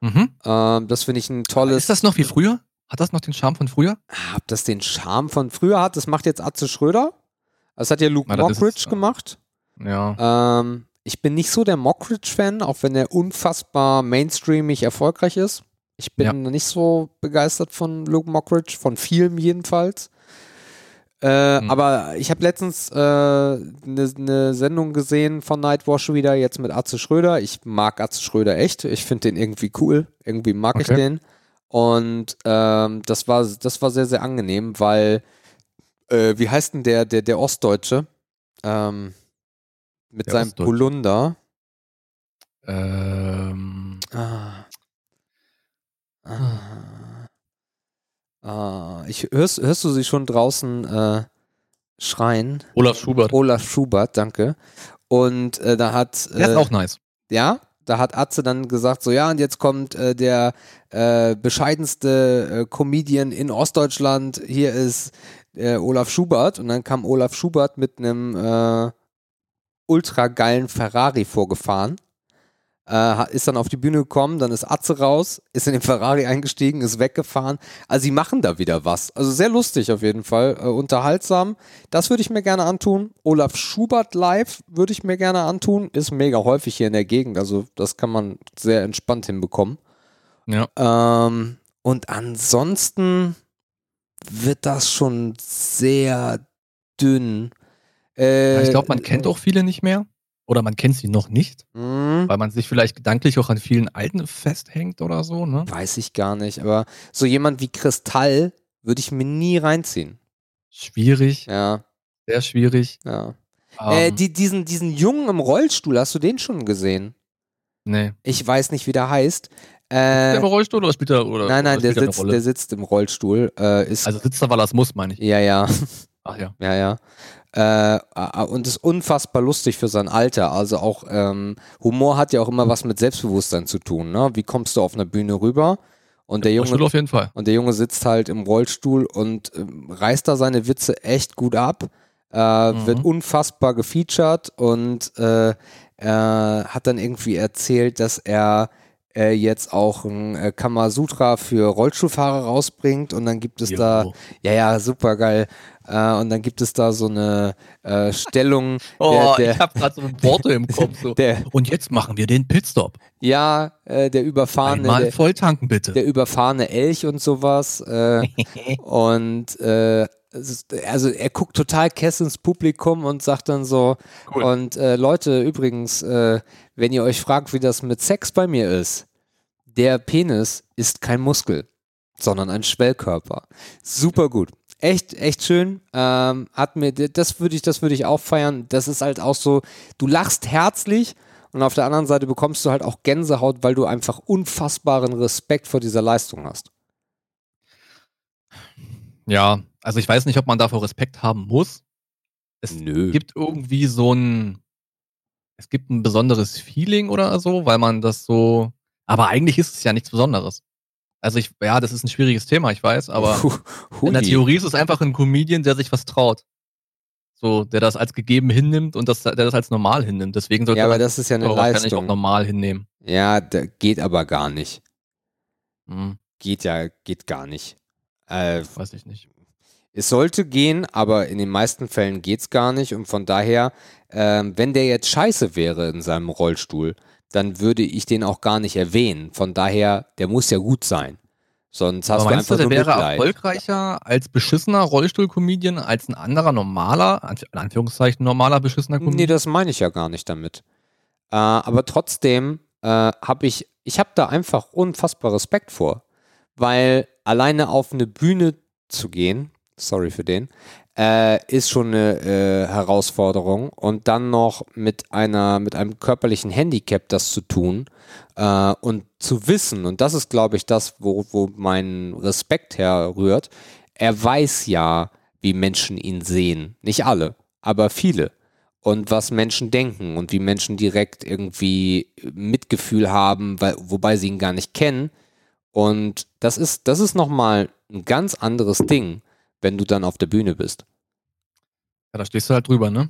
Mhm. Ähm, das finde ich ein tolles. Ist das noch wie früher? Hat das noch den Charme von früher? Ob das den Charme von früher hat, das macht jetzt Atze Schröder. Das hat ja Luke Na, Mockridge es, gemacht. Ja. Ähm, ich bin nicht so der Mockridge-Fan, auch wenn er unfassbar mainstreamig erfolgreich ist. Ich bin Ja. nicht so begeistert von Luke Mockridge, von vielem jedenfalls. Äh, Hm. Aber ich habe letztens eine ne Sendung gesehen von Nightwash wieder, jetzt mit Atze Schröder. Ich mag Atze Schröder echt. Ich finde den irgendwie cool. Irgendwie mag ich Okay. den. Und ähm, das, war, das war sehr, sehr angenehm, weil, äh, wie heißt denn der, der, der Ostdeutsche? Ähm, mit Der seinem Ostdeutsche. Polunder. Ähm, Ah. Ah. Ah. Ich, hörst, hörst du sie schon draußen äh, schreien? Olaf Schubert. Olaf Schubert, danke. Und äh, da hat. Der ist äh, auch nice. ja, da hat Atze dann gesagt, so ja, und jetzt kommt äh, der äh, bescheidenste äh, Comedian in Ostdeutschland, hier ist äh, Olaf Schubert und dann kam Olaf Schubert mit einem äh, ultra geilen Ferrari vorgefahren, äh, ist dann auf die Bühne gekommen, dann ist Atze raus, ist in den Ferrari eingestiegen, ist weggefahren. Also sie machen da wieder was. Also sehr lustig auf jeden Fall, äh, unterhaltsam. Das würde ich mir gerne antun. Olaf Schubert live würde ich mir gerne antun. Ist mega häufig hier in der Gegend. Also das kann man sehr entspannt hinbekommen. Ja. Ähm, und ansonsten wird das schon sehr dünn. Äh, ich glaube, man kennt auch viele nicht mehr. Oder man kennt sie noch nicht, mh, weil man sich vielleicht gedanklich auch an vielen alten festhängt oder so, ne? Weiß ich gar nicht. Aber so jemand wie Kristall würde ich mir nie reinziehen. Schwierig, Ja, sehr schwierig. ja. äh, Ähm, die, diesen, diesen Jungen im Rollstuhl, hast du den schon gesehen? nee. Ich weiß nicht, wie der heißt. Ist der Äh, im Rollstuhl oder spielt er oder nein, nein, der er sitzt, der sitzt im Rollstuhl. Äh, ist, Also sitzt er, weil er es muss, meine ich. ja, ja. Ach ja. Ja, ja. Äh, äh, und ist unfassbar lustig für sein Alter. Also auch ähm, Humor hat ja auch immer was mit Selbstbewusstsein zu tun. Ne? Wie kommst du auf einer Bühne rüber? Und der Junge auf jeden Fall. und der Junge sitzt halt im Rollstuhl und ähm, reißt da seine Witze echt gut ab. Äh, Mhm. Wird unfassbar gefeatured und äh, er hat dann irgendwie erzählt, dass er äh, jetzt auch ein äh, Kamasutra für Rollstuhlfahrer rausbringt und dann gibt es da Jo. ja, ja, super geil. Äh, und dann gibt es da so eine äh, Stellung, Oh, der, ich habe gerade so Worte im Kopf. So. der, Und jetzt machen wir den Pitstop. ja, äh, der überfahrene, Einmal der, voll tanken, bitte. der überfahrene Elch und sowas. Äh, und äh, also er guckt total kess ins Publikum und sagt dann so, Cool. und äh, Leute, übrigens, äh, wenn ihr euch fragt, wie das mit Sex bei mir ist, der Penis ist kein Muskel, sondern ein Schwellkörper. Super gut. Echt, echt schön. Ähm, hat mir, das würde ich, das würde ich auch feiern. Das ist halt auch so, du lachst herzlich und auf der anderen Seite bekommst du halt auch Gänsehaut, weil du einfach unfassbaren Respekt vor dieser Leistung hast. Ja, also ich weiß nicht, ob man davor Respekt haben muss. Es Nö. gibt irgendwie so ein, es gibt ein besonderes Feeling oder so, weil man das so, aber eigentlich ist es ja nichts Besonderes. Also ich, ja, das ist ein schwieriges Thema, ich weiß, aber in der Hui. Theorie ist es einfach ein Comedian, der sich was traut. So, der das als gegeben hinnimmt und das, der das als normal hinnimmt. Deswegen sollte Ja, aber das ist ja eine das wahrscheinlich auch Leistung. normal hinnehmen. Ja, da geht aber gar nicht. Hm, Geht ja, geht gar nicht. Äh, weiß ich nicht. es sollte gehen, aber in den meisten Fällen geht's gar nicht. Und von daher, ähm, wenn der jetzt scheiße wäre in seinem Rollstuhl, dann würde ich den auch gar nicht erwähnen. Von daher, der muss ja gut sein. Sonst hast Aber du meinst einfach du, der wäre Mitleid. erfolgreicher als beschissener Rollstuhl-Comedian als ein anderer normaler, in Anführungszeichen normaler beschissener Nee, Comedian? das meine ich ja gar nicht damit. Äh, aber trotzdem äh, habe ich, ich habe da einfach unfassbar Respekt vor, weil alleine auf eine Bühne zu gehen, sorry für den, äh, ist schon eine äh, Herausforderung und dann noch mit einer, mit einem körperlichen Handicap das zu tun äh, und zu wissen, und das ist, glaube ich, das, wo, wo mein Respekt herrührt, er weiß ja, wie Menschen ihn sehen. Nicht alle, aber viele und was Menschen denken und wie Menschen direkt irgendwie Mitgefühl haben, weil, wobei sie ihn gar nicht kennen. Und das ist, das ist nochmal ein ganz anderes Ding, wenn du dann auf der Bühne bist. Ja, da stehst du halt drüber, ne?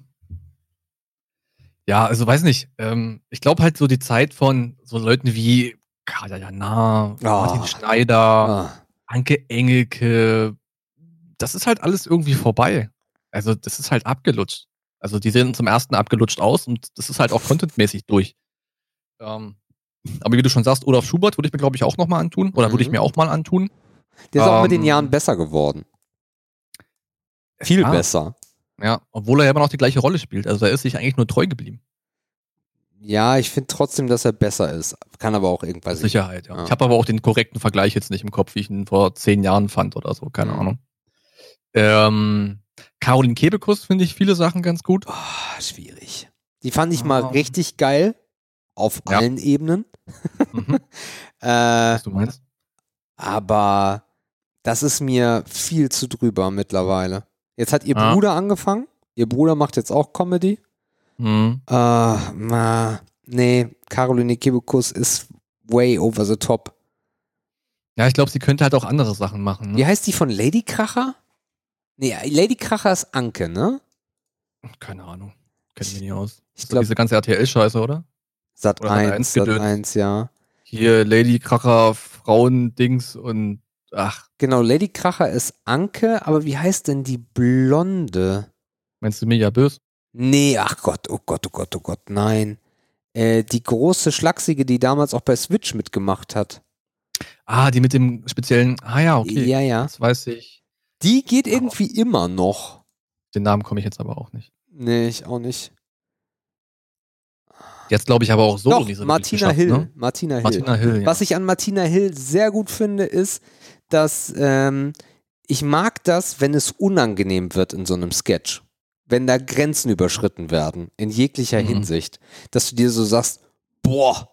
Ja, also weiß nicht. Ähm, ich glaube halt so die Zeit von so Leuten wie Kaja Jana, Martin Ah. Schneider, Ah, Anke Engelke, das ist halt alles irgendwie vorbei. Also das ist halt abgelutscht. Also die sehen zum ersten abgelutscht aus und das ist halt auch contentmäßig durch. Ähm, aber wie du schon sagst, Olaf Schubert würde ich mir, glaube ich, auch nochmal antun. Oder würde ich Mhm. mir auch mal antun. der ist auch mit den Ähm, Jahren besser geworden. Viel Ja. besser. Ja, obwohl er ja immer noch die gleiche Rolle spielt. Also er ist sich eigentlich nur treu geblieben. Ja, ich finde trotzdem, dass er besser ist. Kann aber auch irgendwas. Sicherheit, ja. Ja. Ich habe aber auch den korrekten Vergleich jetzt nicht im Kopf, wie ich ihn vor zehn Jahren fand oder so, keine Mhm. Ahnung. Ähm, Caroline Kebekus finde ich viele Sachen ganz gut. Oh, schwierig. Die fand ich mal Ah. richtig geil. Auf Ja. allen Ebenen. Mhm, Äh, was du meinst? aber das ist mir viel zu drüber mittlerweile. Jetzt hat ihr Ah. Bruder angefangen. Ihr Bruder macht jetzt auch Comedy. Mhm. Äh, na, nee, Caroline Kebekus ist way over the top. Ja, ich glaube, sie könnte halt auch andere Sachen machen. Wie Ne? heißt die von Lady Kracher? Nee, Lady Kracher ist Anke, ne? Keine Ahnung. Kennt mich nicht aus. Ich glaube, diese ganze RTL-Scheiße, oder? Sat oder Sat. 1, 1 Sat Gedöns. 1, ja. Hier Lady Kracher, Frauendings und ach, Genau, Lady Kracher ist Anke, aber wie heißt denn die Blonde? meinst du Mega Bös? Nee, ach Gott, oh Gott, oh Gott, oh Gott, nein. Äh, die große Schlachsige, die damals auch bei Switch mitgemacht hat. Ah, die mit dem speziellen. Ah ja, okay. Ja, ja. Das weiß ich. Die geht irgendwie immer noch. Den Namen komme ich jetzt aber auch nicht. Nee, ich auch nicht. Jetzt glaube ich aber auch so Doch, nicht so Martina Hill. Ne? Martina Hill. Martina Hill, ja. Was ich an Martina Hill sehr gut finde, ist, dass ähm, ich mag das, wenn es unangenehm wird in so einem Sketch. Wenn da Grenzen überschritten werden, in jeglicher Mhm. Hinsicht. Dass du dir so sagst, boah,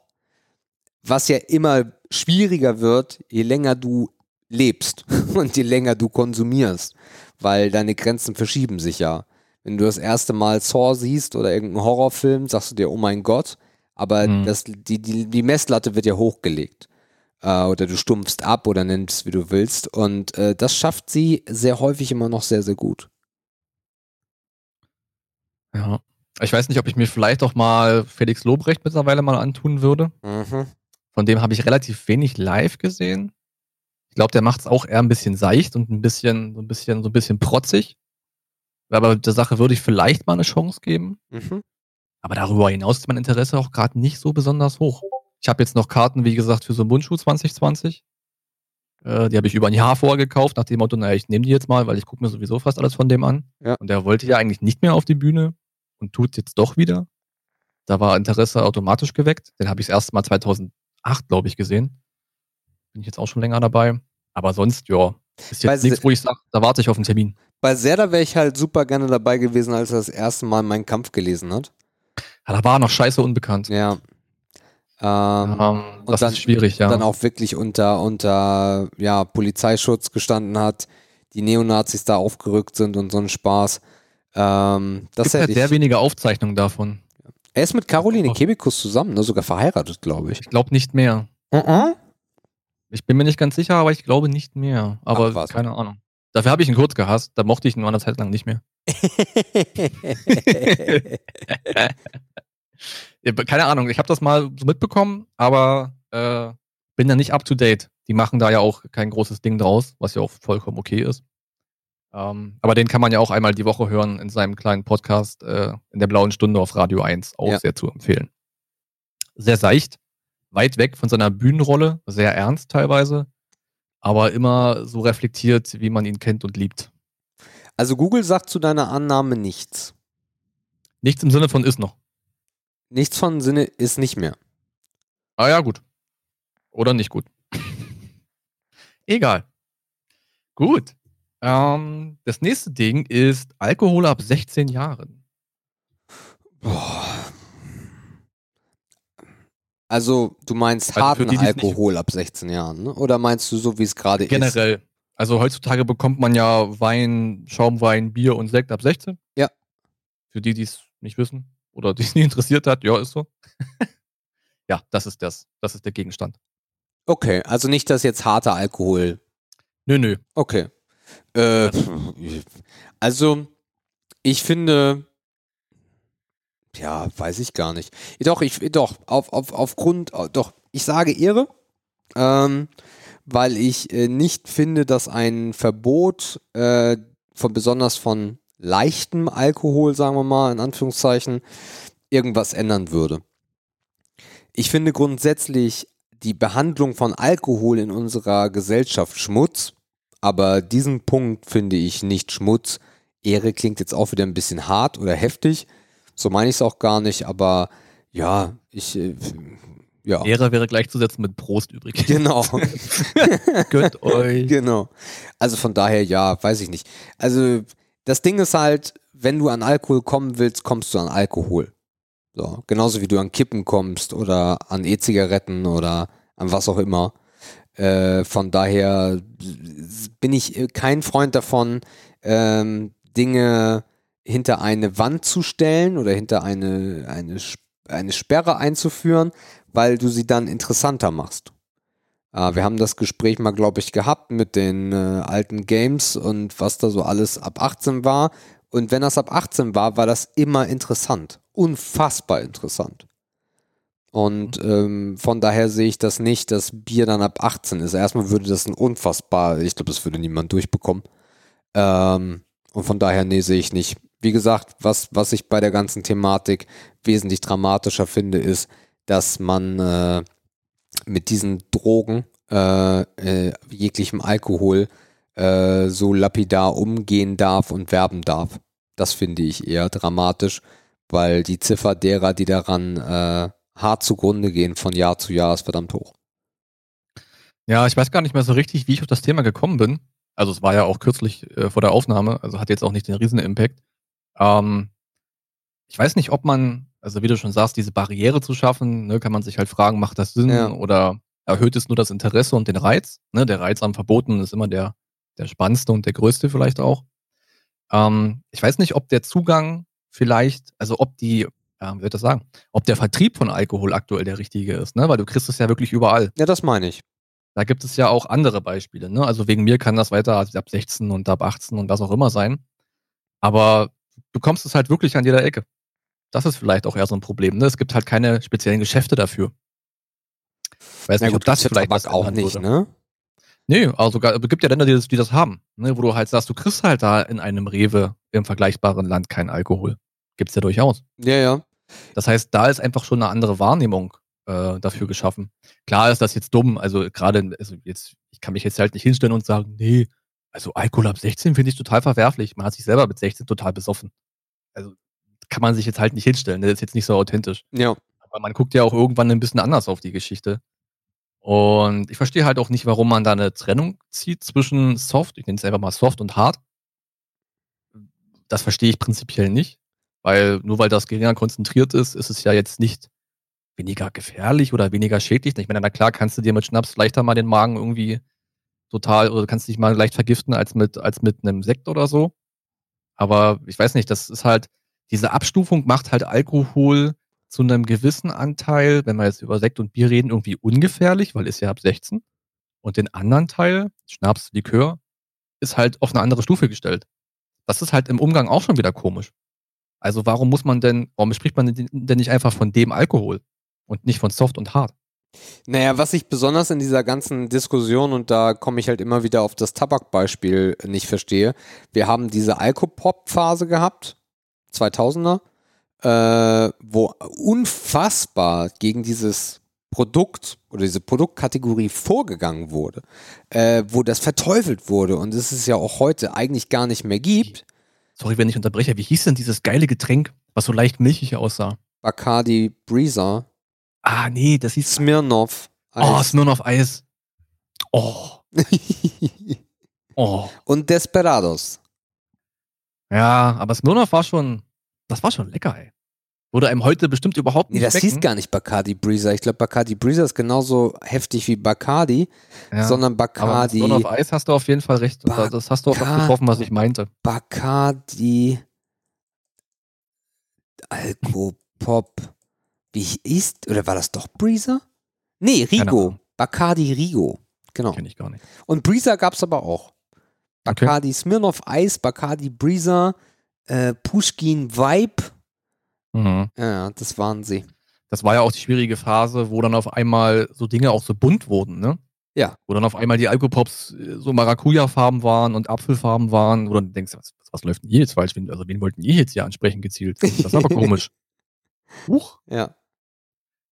was ja immer schwieriger wird, je länger du lebst und je länger du konsumierst, weil deine Grenzen verschieben sich ja. Wenn du das erste Mal Saw siehst oder irgendeinen Horrorfilm, sagst du dir, oh mein Gott, aber Mhm. das, die, die, die Messlatte wird ja hochgelegt. Äh, oder du stumpfst ab oder nennst, wie du willst. Und äh, das schafft sie sehr häufig immer noch sehr, sehr gut. Ja. Ich weiß nicht, ob ich mir vielleicht auch mal Felix Lobrecht mittlerweile mal antun würde. Mhm. Von dem habe ich relativ wenig live gesehen. Ich glaube, der macht es auch eher ein bisschen seicht und ein bisschen, so ein bisschen, so ein bisschen protzig. Aber der Sache würde ich vielleicht mal eine Chance geben. Mhm. Aber darüber hinaus ist mein Interesse auch gerade nicht so besonders hoch. Ich habe jetzt noch Karten, wie gesagt, für so einen Bundschuh 2020. Äh, die habe ich über ein Jahr vorher gekauft, nach dem Motto, naja, ich nehme die jetzt mal, weil ich gucke mir sowieso fast alles von dem an. Ja. Und der wollte ja eigentlich nicht mehr auf die Bühne und tut jetzt doch wieder. Da war Interesse automatisch geweckt. Den habe ich das erste Mal 2008, glaube ich, gesehen. Bin ich jetzt auch schon länger dabei. Aber sonst, ja, ist jetzt nichts, sie- wo ich sage, da warte ich auf einen Termin. Bei Serda wäre ich halt super gerne dabei gewesen, als er das erste Mal meinen Kampf gelesen hat. Ja, da war er noch scheiße unbekannt. Ja. Ähm, Ähm, und das dann- ist schwierig, ja. dann auch wirklich unter, unter ja, Polizeischutz gestanden hat, die Neonazis da aufgerückt sind und so ein Spaß. Ähm, das hätte halt sehr ich, wenige Aufzeichnungen davon. er ist mit Caroline. Kebekus zusammen, ne? sogar verheiratet, glaube ich. Ich glaube nicht mehr. Mhm. Ich bin mir nicht ganz sicher, aber ich glaube nicht mehr. Aber Ach, keine Ahnung. Dafür habe ich ihn kurz gehasst. Da mochte ich ihn nur eine Zeit lang nicht mehr. Keine Ahnung, ich habe das mal so mitbekommen, aber äh, bin da nicht up to date. Die machen da ja auch kein großes Ding draus, was ja auch vollkommen okay ist. Ähm, aber den kann man ja auch einmal die Woche hören in seinem kleinen Podcast äh, in der blauen Stunde auf Radio 1. Auch Ja. sehr zu empfehlen. Sehr seicht, weit weg von seiner Bühnenrolle, sehr ernst teilweise, aber immer so reflektiert, wie man ihn kennt und liebt. also Google sagt zu deiner Annahme nichts. Nichts im Sinne von ist noch. Nichts von Sinne ist nicht mehr. Ah ja, gut. Oder nicht gut. Egal. Gut. Ähm, das nächste Ding ist Alkohol ab 16 Jahren. Boah. Also, du meinst Also harten Alkohol ab 16 Jahren, ne? Oder meinst du so, wie es gerade ist? Generell. Also heutzutage bekommt man ja Wein, Schaumwein, Bier und Sekt ab 16. Ja. Für die, die es nicht wissen oder die es nie interessiert hat, ja, ist so. ja, das ist das. Das ist der Gegenstand. Okay, also nicht, dass jetzt harter Alkohol. Nö, nö. Okay. Äh, also, ich finde, ja, weiß ich gar nicht. Doch, ich, doch, auf, auf, aufgrund, doch, ich sage Ehre, ähm, weil ich äh, nicht finde, dass ein Verbot äh, von besonders von leichtem Alkohol, sagen wir mal, in Anführungszeichen, irgendwas ändern würde. Ich finde grundsätzlich die Behandlung von Alkohol in unserer Gesellschaft Schmutz, aber diesen Punkt finde ich nicht Schmutz. Ehre klingt jetzt auch wieder ein bisschen hart oder heftig. So meine ich es auch gar nicht, aber ja, ich. Äh, ja. Ehre wäre gleichzusetzen mit Prost übrig. Genau. Gönnt euch. Genau. Also von daher, ja, weiß ich nicht. Also das Ding ist halt, wenn du an Alkohol kommen willst, kommst du an Alkohol. So, genauso wie du an Kippen kommst oder an E-Zigaretten oder an was auch immer. Äh, von daher bin ich kein Freund davon, ähm, Dinge hinter eine Wand zu stellen oder hinter eine, eine, eine Sperre einzuführen, weil du sie dann interessanter machst. Äh, wir haben das Gespräch mal, glaube ich, gehabt mit den äh, alten Games und was da so alles ab 18 war. Und wenn das ab 18 war, war das immer interessant. Unfassbar interessant. Und ähm, von daher sehe ich das nicht, dass Bier dann ab 18 ist. Erstmal würde das ein unfassbar, ich glaube, das würde niemand durchbekommen. Ähm, und von daher, nee, sehe ich nicht. Wie gesagt, was, was ich bei der ganzen Thematik wesentlich dramatischer finde, ist, dass man äh, mit diesen Drogen, äh, äh, jeglichem Alkohol, äh, so lapidar umgehen darf und werben darf. Das finde ich eher dramatisch, weil die Ziffer derer, die daran äh, hart zugrunde gehen von Jahr zu Jahr, ist verdammt hoch. Ja, ich weiß gar nicht mehr so richtig, wie ich auf das Thema gekommen bin. Also es war ja auch kürzlich äh, vor der Aufnahme, also hat jetzt auch nicht den riesen Impact. Ähm, ich weiß nicht, ob man, also wie du schon sagst, diese Barriere zu schaffen, ne, kann man sich halt fragen, macht das Sinn ja. oder erhöht es nur das Interesse und den Reiz? Ne, der Reiz am Verboten ist immer der, der spannendste und der größte vielleicht auch. Ähm, ich weiß nicht, ob der Zugang vielleicht, also ob die, ja, wie ich das sagen, ob der Vertrieb von Alkohol aktuell der richtige ist, ne? Weil du kriegst es ja wirklich überall. Ja, das meine ich. Da gibt es ja auch andere Beispiele, ne? Also wegen mir kann das weiter ab 16 und ab 18 und was auch immer sein. Aber du bekommst es halt wirklich an jeder Ecke. Das ist vielleicht auch eher so ein Problem. Ne? Es gibt halt keine speziellen Geschäfte dafür. Weiß nicht, gut, ob das vielleicht was auch nicht, würde. ne? Nee, also es gibt ja Länder, die das, die das haben, ne? wo du halt sagst, du kriegst halt da in einem Rewe im vergleichbaren Land keinen Alkohol. Gibt's ja durchaus. Ja, ja. Das heißt, da ist einfach schon eine andere Wahrnehmung äh, dafür geschaffen. Klar ist das jetzt dumm, also gerade, also jetzt, ich kann mich jetzt halt nicht hinstellen und sagen, nee, also Alkohol ab 16 finde ich total verwerflich. Man hat sich selber mit 16 total besoffen. Also kann man sich jetzt halt nicht hinstellen. Ne? Das ist jetzt nicht so authentisch. Ja. Aber man guckt ja auch irgendwann ein bisschen anders auf die Geschichte. Und ich verstehe halt auch nicht, warum man da eine Trennung zieht zwischen Soft, ich nenne es einfach mal Soft und Hard. Das verstehe ich prinzipiell nicht, weil nur weil das geringer konzentriert ist, ist es ja jetzt nicht weniger gefährlich oder weniger schädlich. Ich meine, na klar kannst du dir mit Schnaps leichter mal den Magen irgendwie total oder kannst dich mal leicht vergiften als mit, als mit einem Sekt oder so. Aber ich weiß nicht, das ist halt, diese Abstufung macht halt Alkohol zu einem gewissen Anteil, wenn wir jetzt über Sekt und Bier reden, irgendwie ungefährlich, weil ist ja ab 16. Und den anderen Teil, Schnaps, Likör, ist halt auf eine andere Stufe gestellt. Das ist halt im Umgang auch schon wieder komisch. Also warum muss man denn, warum spricht man denn nicht einfach von dem Alkohol und nicht von Soft und Hard? Naja, was ich besonders in dieser ganzen Diskussion, und da komme ich halt immer wieder auf das Tabakbeispiel nicht verstehe, wir haben diese Alkopop-Phase gehabt, 2000er, äh, wo unfassbar gegen dieses Produkt oder diese Produktkategorie vorgegangen wurde, äh, wo das verteufelt wurde und es ist ja auch heute eigentlich gar nicht mehr gibt. Sorry, wenn ich unterbreche, wie hieß denn dieses geile Getränk, was so leicht milchig aussah? Bacardi Breezer. Ah, nee, das hieß Smirnoff. Eis. Oh, Smirnoff Eis. Oh. oh. Und Desperados. Ja, aber Smirnoff war schon, das war schon lecker, ey. Wurde einem heute bestimmt überhaupt nicht Nee, das wecken. hieß gar nicht Bacardi Breezer. Ich glaube, Bacardi Breezer ist genauso heftig wie Bacardi, ja, sondern Bacardi. Aber auf Eis hast du auf jeden Fall recht. Ba das hast du auch getroffen, was ich meinte. Bacardi Alkopop. Wie ist, oder war das doch Breezer? Nee, Rigo. Bacardi Rigo. Genau. Kenn ich gar nicht. Und Breezer gab es aber auch. Bacardi Smirnoff Eis, Bacardi Breezer, äh, Pushkin Vibe. Mhm. Ja, das waren sie. Das war ja auch die schwierige Phase, wo dann auf einmal so Dinge auch so bunt wurden, ne? Ja. Wo dann auf einmal die Alkopops äh, so Maracuja-Farben waren und Apfelfarben waren. Oder du denkst, was, was läuft denn hier jetzt falsch? Also wen wollten ihr jetzt hier ansprechen gezielt? Das ist aber komisch. Huch. Ja.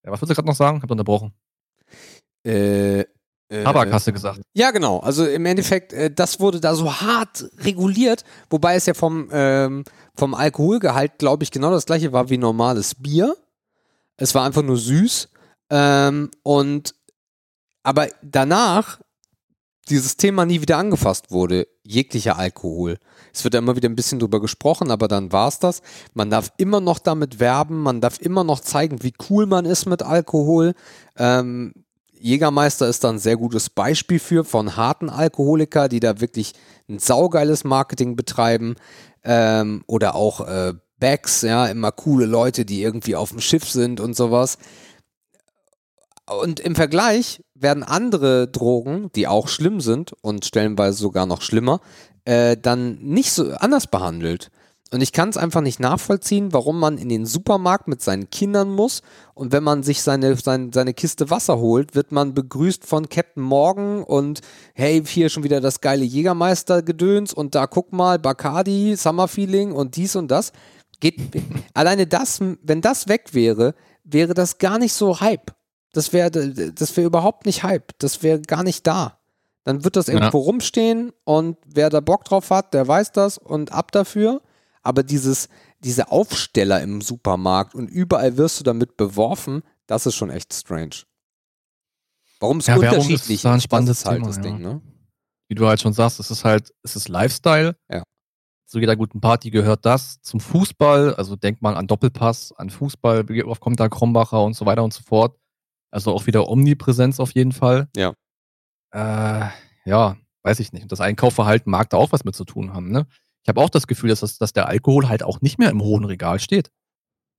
Ja, was wolltest du gerade noch sagen? Hab unterbrochen. Äh, äh, Tabak hast du gesagt. Ja, genau. Also im Endeffekt, äh, das wurde da so hart reguliert, wobei es ja vom, ähm, vom Alkoholgehalt, glaube ich, genau das gleiche war wie normales Bier. Es war einfach nur süß. Ähm, und aber danach dieses Thema nie wieder angefasst wurde, jeglicher Alkohol. Es wird da immer wieder ein bisschen drüber gesprochen, aber dann war's das. Man darf immer noch damit werben, man darf immer noch zeigen, wie cool man ist mit Alkohol. Ähm, Jägermeister ist da ein sehr gutes Beispiel für, von harten Alkoholiker, die da wirklich ein saugeiles Marketing betreiben. Ähm, oder auch äh, Bags, ja, immer coole Leute, die irgendwie auf dem Schiff sind und sowas. Und im Vergleich werden andere Drogen, die auch schlimm sind und stellenweise sogar noch schlimmer, äh, dann nicht so anders behandelt. Und ich kann es einfach nicht nachvollziehen, warum man in den Supermarkt mit seinen Kindern muss und wenn man sich seine, seine, seine Kiste Wasser holt, wird man begrüßt von Captain Morgan und hey, hier schon wieder das geile Jägermeister-Gedöns und da guck mal, Bacardi, Summer Feeling und dies und das. Geht, alleine das, wenn das weg wäre, wäre das gar nicht so Hype. Das wäre das wäre überhaupt nicht Hype. Das wäre gar nicht da. Dann wird das irgendwo rumstehen und wer da Bock drauf hat, der weiß das und ab dafür. Aber dieses, diese Aufsteller im Supermarkt und überall wirst du damit beworfen, das ist schon echt strange. Warum es Ja, unterschiedlich ist ein spannendes ist halt Thema, das ja. Ding, ne? Wie du halt schon sagst, es ist halt, es ist Lifestyle. Ja. Zu jeder guten Party gehört das. Zum Fußball, also denkt man an Doppelpass, an Fußball, wie oft kommt da Krombacher und so weiter und so fort. Also auch wieder Omnipräsenz auf jeden Fall. Ja. Äh, ja, weiß ich nicht. Und das Einkaufverhalten mag da auch was mit zu tun haben, ne? Ich habe auch das Gefühl, dass, das, dass der Alkohol halt auch nicht mehr im hohen Regal steht.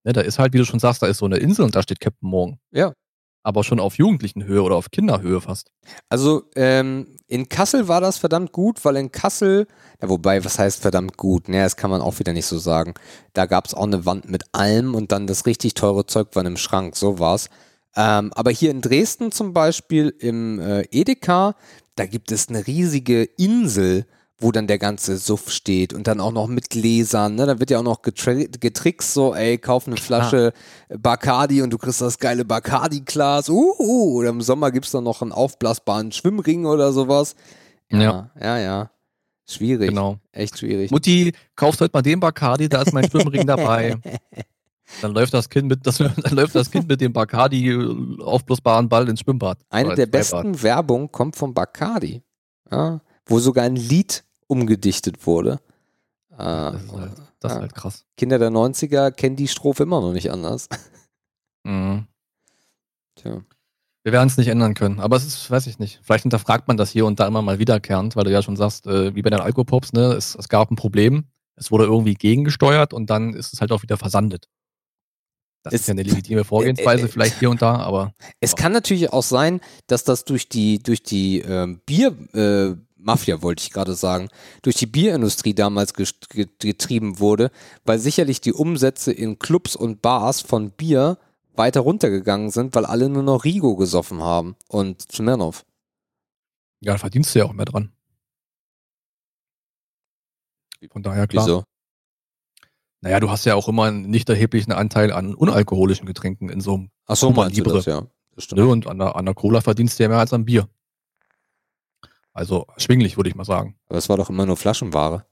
Ne, da ist halt, wie du schon sagst, da ist so eine Insel und da steht Captain Morgan. Ja. Aber schon auf Jugendlichenhöhe oder auf Kinderhöhe fast. Also ähm, in Kassel war das verdammt gut, weil in Kassel, ja, wobei, was heißt verdammt gut? Naja, das kann man auch wieder nicht so sagen. Da gab es auch eine Wand mit allem und dann das richtig teure Zeug war im Schrank, so war's. Ähm, aber hier in Dresden zum Beispiel im äh, Edeka, da gibt es eine riesige Insel, wo dann der ganze Suff steht und dann auch noch mit Gläsern. Ne? Da wird ja auch noch getri getrickst, so, ey, kauf eine Flasche Bacardi und du kriegst das geile Bacardi-Glas. Uh, uh, oder im Sommer gibt es dann noch einen aufblasbaren Schwimmring oder sowas. Ja, ja, ja. ja. Schwierig. Genau. Echt schwierig. Mutti, kaufst heute mal den Bacardi, da ist mein Schwimmring dabei. Dann läuft das Kind mit, das, dann läuft das Kind mit dem Bacardi aufblasbaren Ball ins Schwimmbad. Eine der Freibad. besten Werbung kommt von Bacardi. Ja, wo sogar ein Lied umgedichtet wurde. Äh, Das ist halt, das ist ja. halt krass. Kinder der 90er kennen die Strophe immer noch nicht anders. Mhm. Tja. Wir werden es nicht ändern können. Aber es ist, weiß ich nicht. Vielleicht hinterfragt man das hier und da immer mal wiederkehrend, weil du ja schon sagst, äh, wie bei den Alkopops, ne, es, es gab ein Problem, es wurde irgendwie gegengesteuert und dann ist es halt auch wieder versandet. Das Es- ist ja eine legitime Vorgehensweise, äh, äh, vielleicht hier und da, aber Es kann natürlich auch sein, dass das durch die, durch die ähm, Bier, äh, Mafia wollte ich gerade sagen, durch die Bierindustrie damals getrieben wurde, weil sicherlich die Umsätze in Clubs und Bars von Bier weiter runtergegangen sind, weil alle nur noch Rigo gesoffen haben und Smirnoff. ja, da verdienst du ja auch mehr dran. Von daher klar. Wieso? Naja, du hast ja auch immer einen nicht erheblichen Anteil an unalkoholischen Getränken in so einem, Ach so, meinst Libre. das, ja. Das stimmt. ne? Und an der, an der Cola verdienst du ja mehr als am Bier. Also erschwinglich, würde ich mal sagen. Aber es war doch immer nur Flaschenware.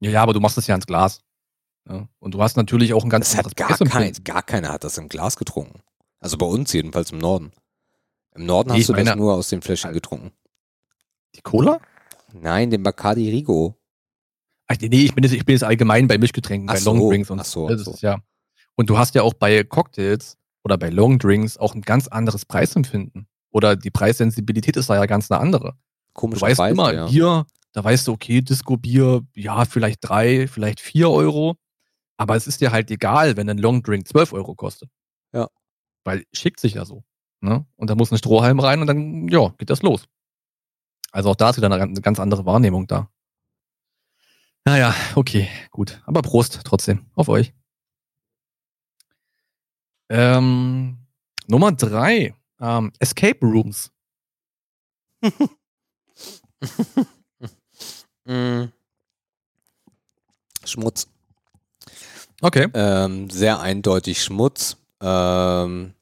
Ja, ja, aber du machst es ja ins Glas. Ja? Und du hast natürlich auch ein ganz Das hat gar, kein, gar keiner hat das im Glas getrunken. Also bei uns jedenfalls im Norden. Im Norden Nee, hast du das meine- nur aus den Fläschchen getrunken. Die Cola? Nein, den Bacardi Rigo. Ach, nee, ich bin jetzt, ich bin jetzt allgemein bei Mischgetränken, Ach bei so, Longdrinks und ach so, so. ist ja. Und du hast ja auch bei Cocktails oder bei Longdrinks auch ein ganz anderes Preisempfinden. Oder die Preissensibilität ist da ja ganz eine andere. Du Komischerweise, weißt immer, ja. Bier, da weißt du, okay, Disco-Bier, ja, vielleicht drei, vielleicht vier Euro. Aber es ist dir halt egal, wenn ein Longdrink 12 Euro kostet. Ja. Weil schickt sich ja so. Ne? Und da muss ein Strohhalm rein und dann, ja, geht das los. Also auch da ist wieder eine ganz andere Wahrnehmung da. Naja, okay, gut. Aber Prost trotzdem auf euch. Ähm, Nummer drei. Ähm, Escape Rooms. mm. Schmutz. Okay. Ähm, sehr eindeutig Schmutz. Ähm,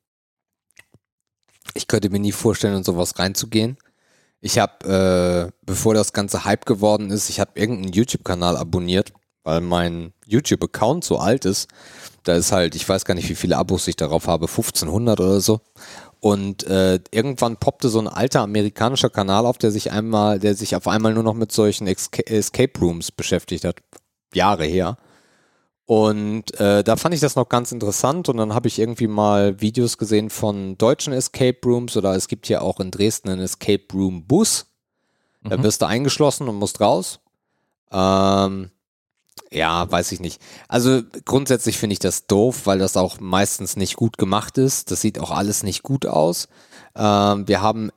ich könnte mir nie vorstellen, in sowas reinzugehen. Ich habe, äh, bevor das Ganze Hype geworden ist, ich habe irgendeinen YouTube-Kanal abonniert, weil mein YouTube-Account so alt ist. Da ist halt, ich weiß gar nicht, wie viele Abos ich darauf habe, 1500 oder so. Und äh, irgendwann poppte so ein alter amerikanischer Kanal auf, der sich einmal, der sich auf einmal nur noch mit solchen Escape Rooms beschäftigt hat. Jahre her. Und äh, da fand ich das noch ganz interessant und dann habe ich irgendwie mal Videos gesehen von deutschen Escape Rooms oder es gibt ja auch in Dresden einen Escape Room Bus. Da mhm. wirst du eingeschlossen und musst raus. Ähm, ja, weiß ich nicht. Also grundsätzlich finde ich das doof, weil das auch meistens nicht gut gemacht ist. Das sieht auch alles nicht gut aus. Ähm, wir haben,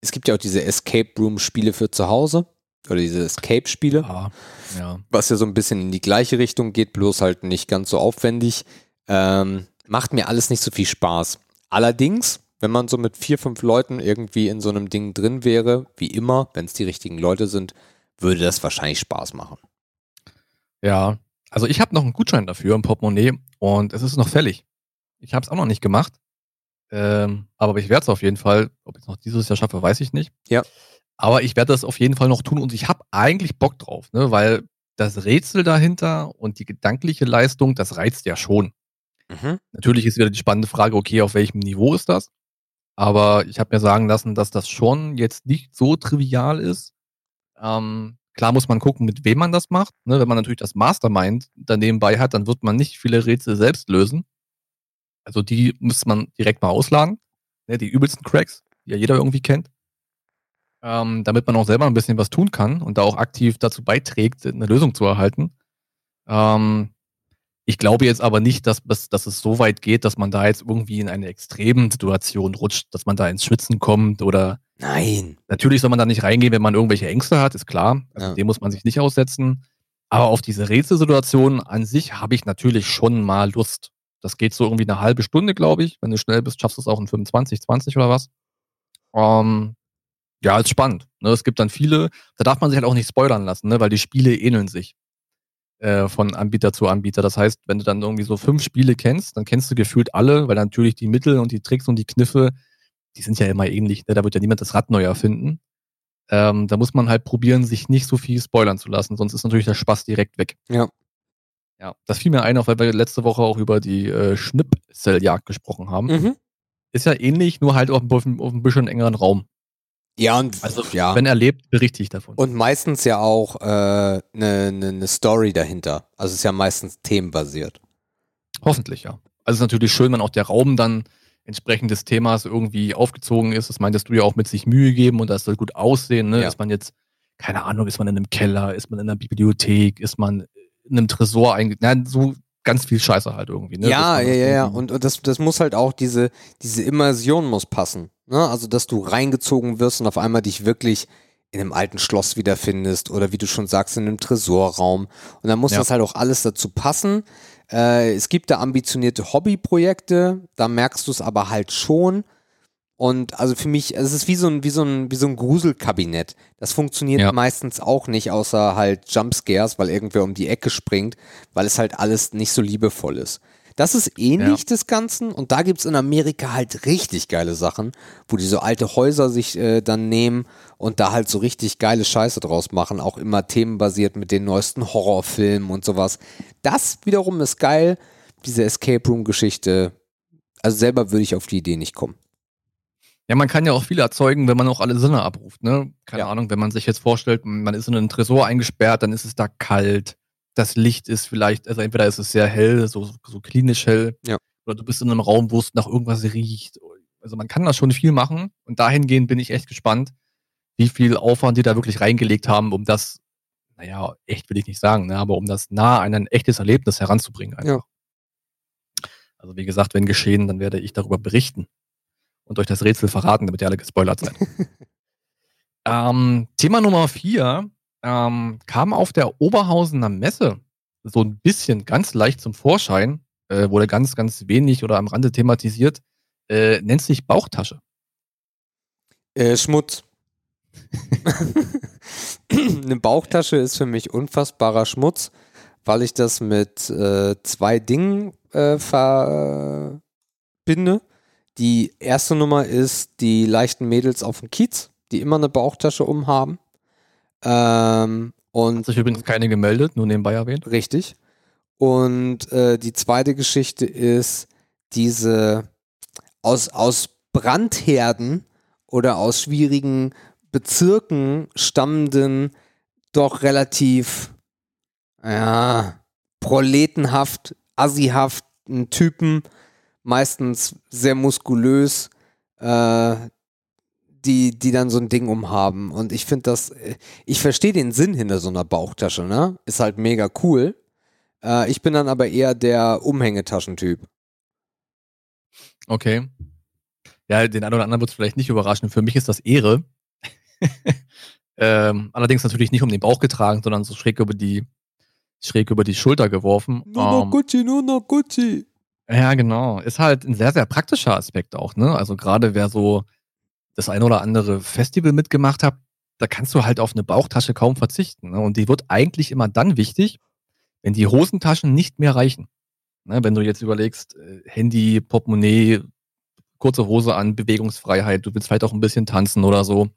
es gibt ja auch diese Escape Room Spiele für zu Hause oder diese Escape-Spiele, ja, ja. was ja so ein bisschen in die gleiche Richtung geht, bloß halt nicht ganz so aufwendig. Ähm, macht mir alles nicht so viel Spaß. Allerdings, wenn man so mit vier, fünf Leuten irgendwie in so einem Ding drin wäre, wie immer, wenn es die richtigen Leute sind, würde das wahrscheinlich Spaß machen. Ja, also ich habe noch einen Gutschein dafür im Portemonnaie und es ist noch fällig. Ich habe es auch noch nicht gemacht, ähm, aber ich werde es auf jeden Fall. Ob ich es noch dieses Jahr schaffe, weiß ich nicht. Ja. Aber ich werde das auf jeden Fall noch tun und ich habe eigentlich Bock drauf, ne? weil das Rätsel dahinter und die gedankliche Leistung, das reizt ja schon. Mhm. Natürlich ist wieder die spannende Frage, okay, auf welchem Niveau ist das? Aber ich habe mir sagen lassen, dass das schon jetzt nicht so trivial ist. Ähm, klar muss man gucken, mit wem man das macht. Ne? Wenn man natürlich das Mastermind daneben bei hat, dann wird man nicht viele Rätsel selbst lösen. Also die müsste man direkt mal ausladen. Ne? Die übelsten Cracks, die ja jeder irgendwie kennt ähm, damit man auch selber ein bisschen was tun kann und da auch aktiv dazu beiträgt, eine Lösung zu erhalten. Ähm, ich glaube jetzt aber nicht, dass, dass, dass es so weit geht, dass man da jetzt irgendwie in eine extremen Situation rutscht, dass man da ins Schwitzen kommt oder. Nein. Natürlich soll man da nicht reingehen, wenn man irgendwelche Ängste hat, ist klar. Also ja. Dem muss man sich nicht aussetzen. Aber auf diese Rätselsituation an sich habe ich natürlich schon mal Lust. Das geht so irgendwie eine halbe Stunde, glaube ich. Wenn du schnell bist, schaffst du es auch in 25, 20 oder was. Ähm, ja, ist spannend. Ne? Es gibt dann viele, da darf man sich halt auch nicht spoilern lassen, ne? weil die Spiele ähneln sich äh, von Anbieter zu Anbieter. Das heißt, wenn du dann irgendwie so fünf Spiele kennst, dann kennst du gefühlt alle, weil natürlich die Mittel und die Tricks und die Kniffe, die sind ja immer ähnlich. Ne? Da wird ja niemand das Rad neu erfinden. Ähm, da muss man halt probieren, sich nicht so viel spoilern zu lassen, sonst ist natürlich der Spaß direkt weg. Ja. Ja, das fiel mir ein, auch weil wir letzte Woche auch über die äh, Schnipseljagd gesprochen haben. Mhm. Ist ja ähnlich, nur halt auf, auf, auf einem bisschen engeren Raum. Ja, und also, ja. wenn er lebt, berichte ich davon. Und meistens ja auch eine äh, ne, ne, ne Story dahinter. Also es ist ja meistens themenbasiert. Hoffentlich, ja. Also es ist natürlich schön, wenn auch der Raum dann entsprechend des Themas irgendwie aufgezogen ist. Das meintest du ja auch mit sich Mühe geben und das soll gut aussehen. Ne? Ja. Ist man jetzt, keine Ahnung, ist man in einem Keller, ist man in einer Bibliothek, ist man in einem Tresor eingegangen. So ganz viel Scheiße halt irgendwie. Ne? Ja, ja, ja, ja. Und, und das, das muss halt auch, diese, diese Immersion muss passen. Ne? Also, dass du reingezogen wirst und auf einmal dich wirklich in einem alten Schloss wiederfindest oder wie du schon sagst, in einem Tresorraum. Und dann muss ja. das halt auch alles dazu passen. Äh, es gibt da ambitionierte Hobbyprojekte, da merkst du es aber halt schon. Und also für mich, es ist wie so ein, wie so ein, wie so ein Gruselkabinett. Das funktioniert ja. meistens auch nicht, außer halt Jumpscares, weil irgendwer um die Ecke springt, weil es halt alles nicht so liebevoll ist. Das ist ähnlich ja. des Ganzen und da gibt es in Amerika halt richtig geile Sachen, wo die so alte Häuser sich äh, dann nehmen und da halt so richtig geile Scheiße draus machen, auch immer themenbasiert mit den neuesten Horrorfilmen und sowas. Das wiederum ist geil, diese Escape Room Geschichte. Also selber würde ich auf die Idee nicht kommen. Ja, man kann ja auch viel erzeugen, wenn man auch alle Sinne abruft, ne? Keine ja. Ahnung, wenn man sich jetzt vorstellt, man ist in einen Tresor eingesperrt, dann ist es da kalt das Licht ist vielleicht, also entweder ist es sehr hell, so, so klinisch hell, ja. oder du bist in einem Raum, wo es nach irgendwas riecht. Also man kann da schon viel machen und dahingehend bin ich echt gespannt, wie viel Aufwand die da wirklich reingelegt haben, um das, naja, echt will ich nicht sagen, ne, aber um das nah an ein echtes Erlebnis heranzubringen. Einfach. Ja. Also wie gesagt, wenn geschehen, dann werde ich darüber berichten und euch das Rätsel verraten, damit ihr alle gespoilert seid. Ähm, Thema Nummer vier ähm, kam auf der Oberhausener Messe so ein bisschen ganz leicht zum Vorschein, äh, wurde ganz, ganz wenig oder am Rande thematisiert, äh, nennt sich Bauchtasche. Äh, Schmutz. Eine Bauchtasche ist für mich unfassbarer Schmutz, weil ich das mit äh, zwei Dingen äh, verbinde. Die erste Nummer ist die leichten Mädels auf dem Kiez, die immer eine Bauchtasche umhaben. Ähm, und Hat sich übrigens keine gemeldet, nur nebenbei erwähnt. Richtig. Und äh, die zweite Geschichte ist diese aus, aus Brandherden oder aus schwierigen Bezirken stammenden, doch relativ, ja, proletenhaft, assihaften Typen, meistens sehr muskulös, äh, die, die dann so ein Ding umhaben. Und ich finde das, ich verstehe den Sinn hinter so einer Bauchtasche, ne? Ist halt mega cool. Äh, ich bin dann aber eher der Umhängetaschentyp. Okay. Ja, den einen oder anderen wird es vielleicht nicht überraschen. Für mich ist das Ehre. ähm, allerdings natürlich nicht um den Bauch getragen, sondern so schräg über die, schräg über die Schulter geworfen. Nur noch Ähm, Gucci, nur noch Gucci. Ja, genau. Ist halt ein sehr, sehr praktischer Aspekt auch, ne? Also gerade wer so das eine oder andere Festival mitgemacht hat, da kannst du halt auf eine Bauchtasche kaum verzichten. Ne? Und die wird eigentlich immer dann wichtig, wenn die Hosentaschen nicht mehr reichen. Ne? Wenn du jetzt überlegst, äh, Handy, Portemonnaie, kurze Hose an, Bewegungsfreiheit, du willst vielleicht auch ein bisschen tanzen oder so.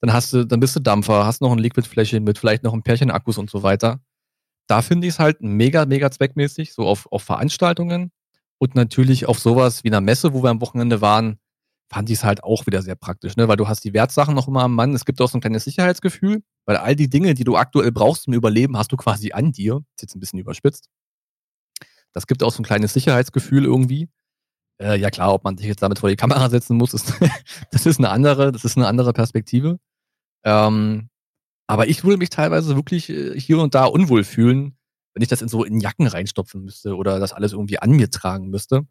Dann hast du, dann bist du Dampfer, hast noch ein Liquidfläschchen mit vielleicht noch ein Pärchen Akkus und so weiter. Da finde ich es halt mega, mega zweckmäßig, so auf, auf Veranstaltungen und natürlich auf sowas wie einer Messe, wo wir am Wochenende waren, fand ich es halt auch wieder sehr praktisch, ne? weil du hast die Wertsachen noch immer am Mann. Es gibt auch so ein kleines Sicherheitsgefühl, weil all die Dinge, die du aktuell brauchst zum Überleben, hast du quasi an dir. Ist jetzt ein bisschen überspitzt. Das gibt auch so ein kleines Sicherheitsgefühl irgendwie. Äh, ja klar, ob man sich jetzt damit vor die Kamera setzen muss, ist, das ist eine andere, das ist eine andere Perspektive. Ähm, aber ich würde mich teilweise wirklich äh, hier und da unwohl fühlen, wenn ich das in so in Jacken reinstopfen müsste oder das alles irgendwie an mir tragen müsste.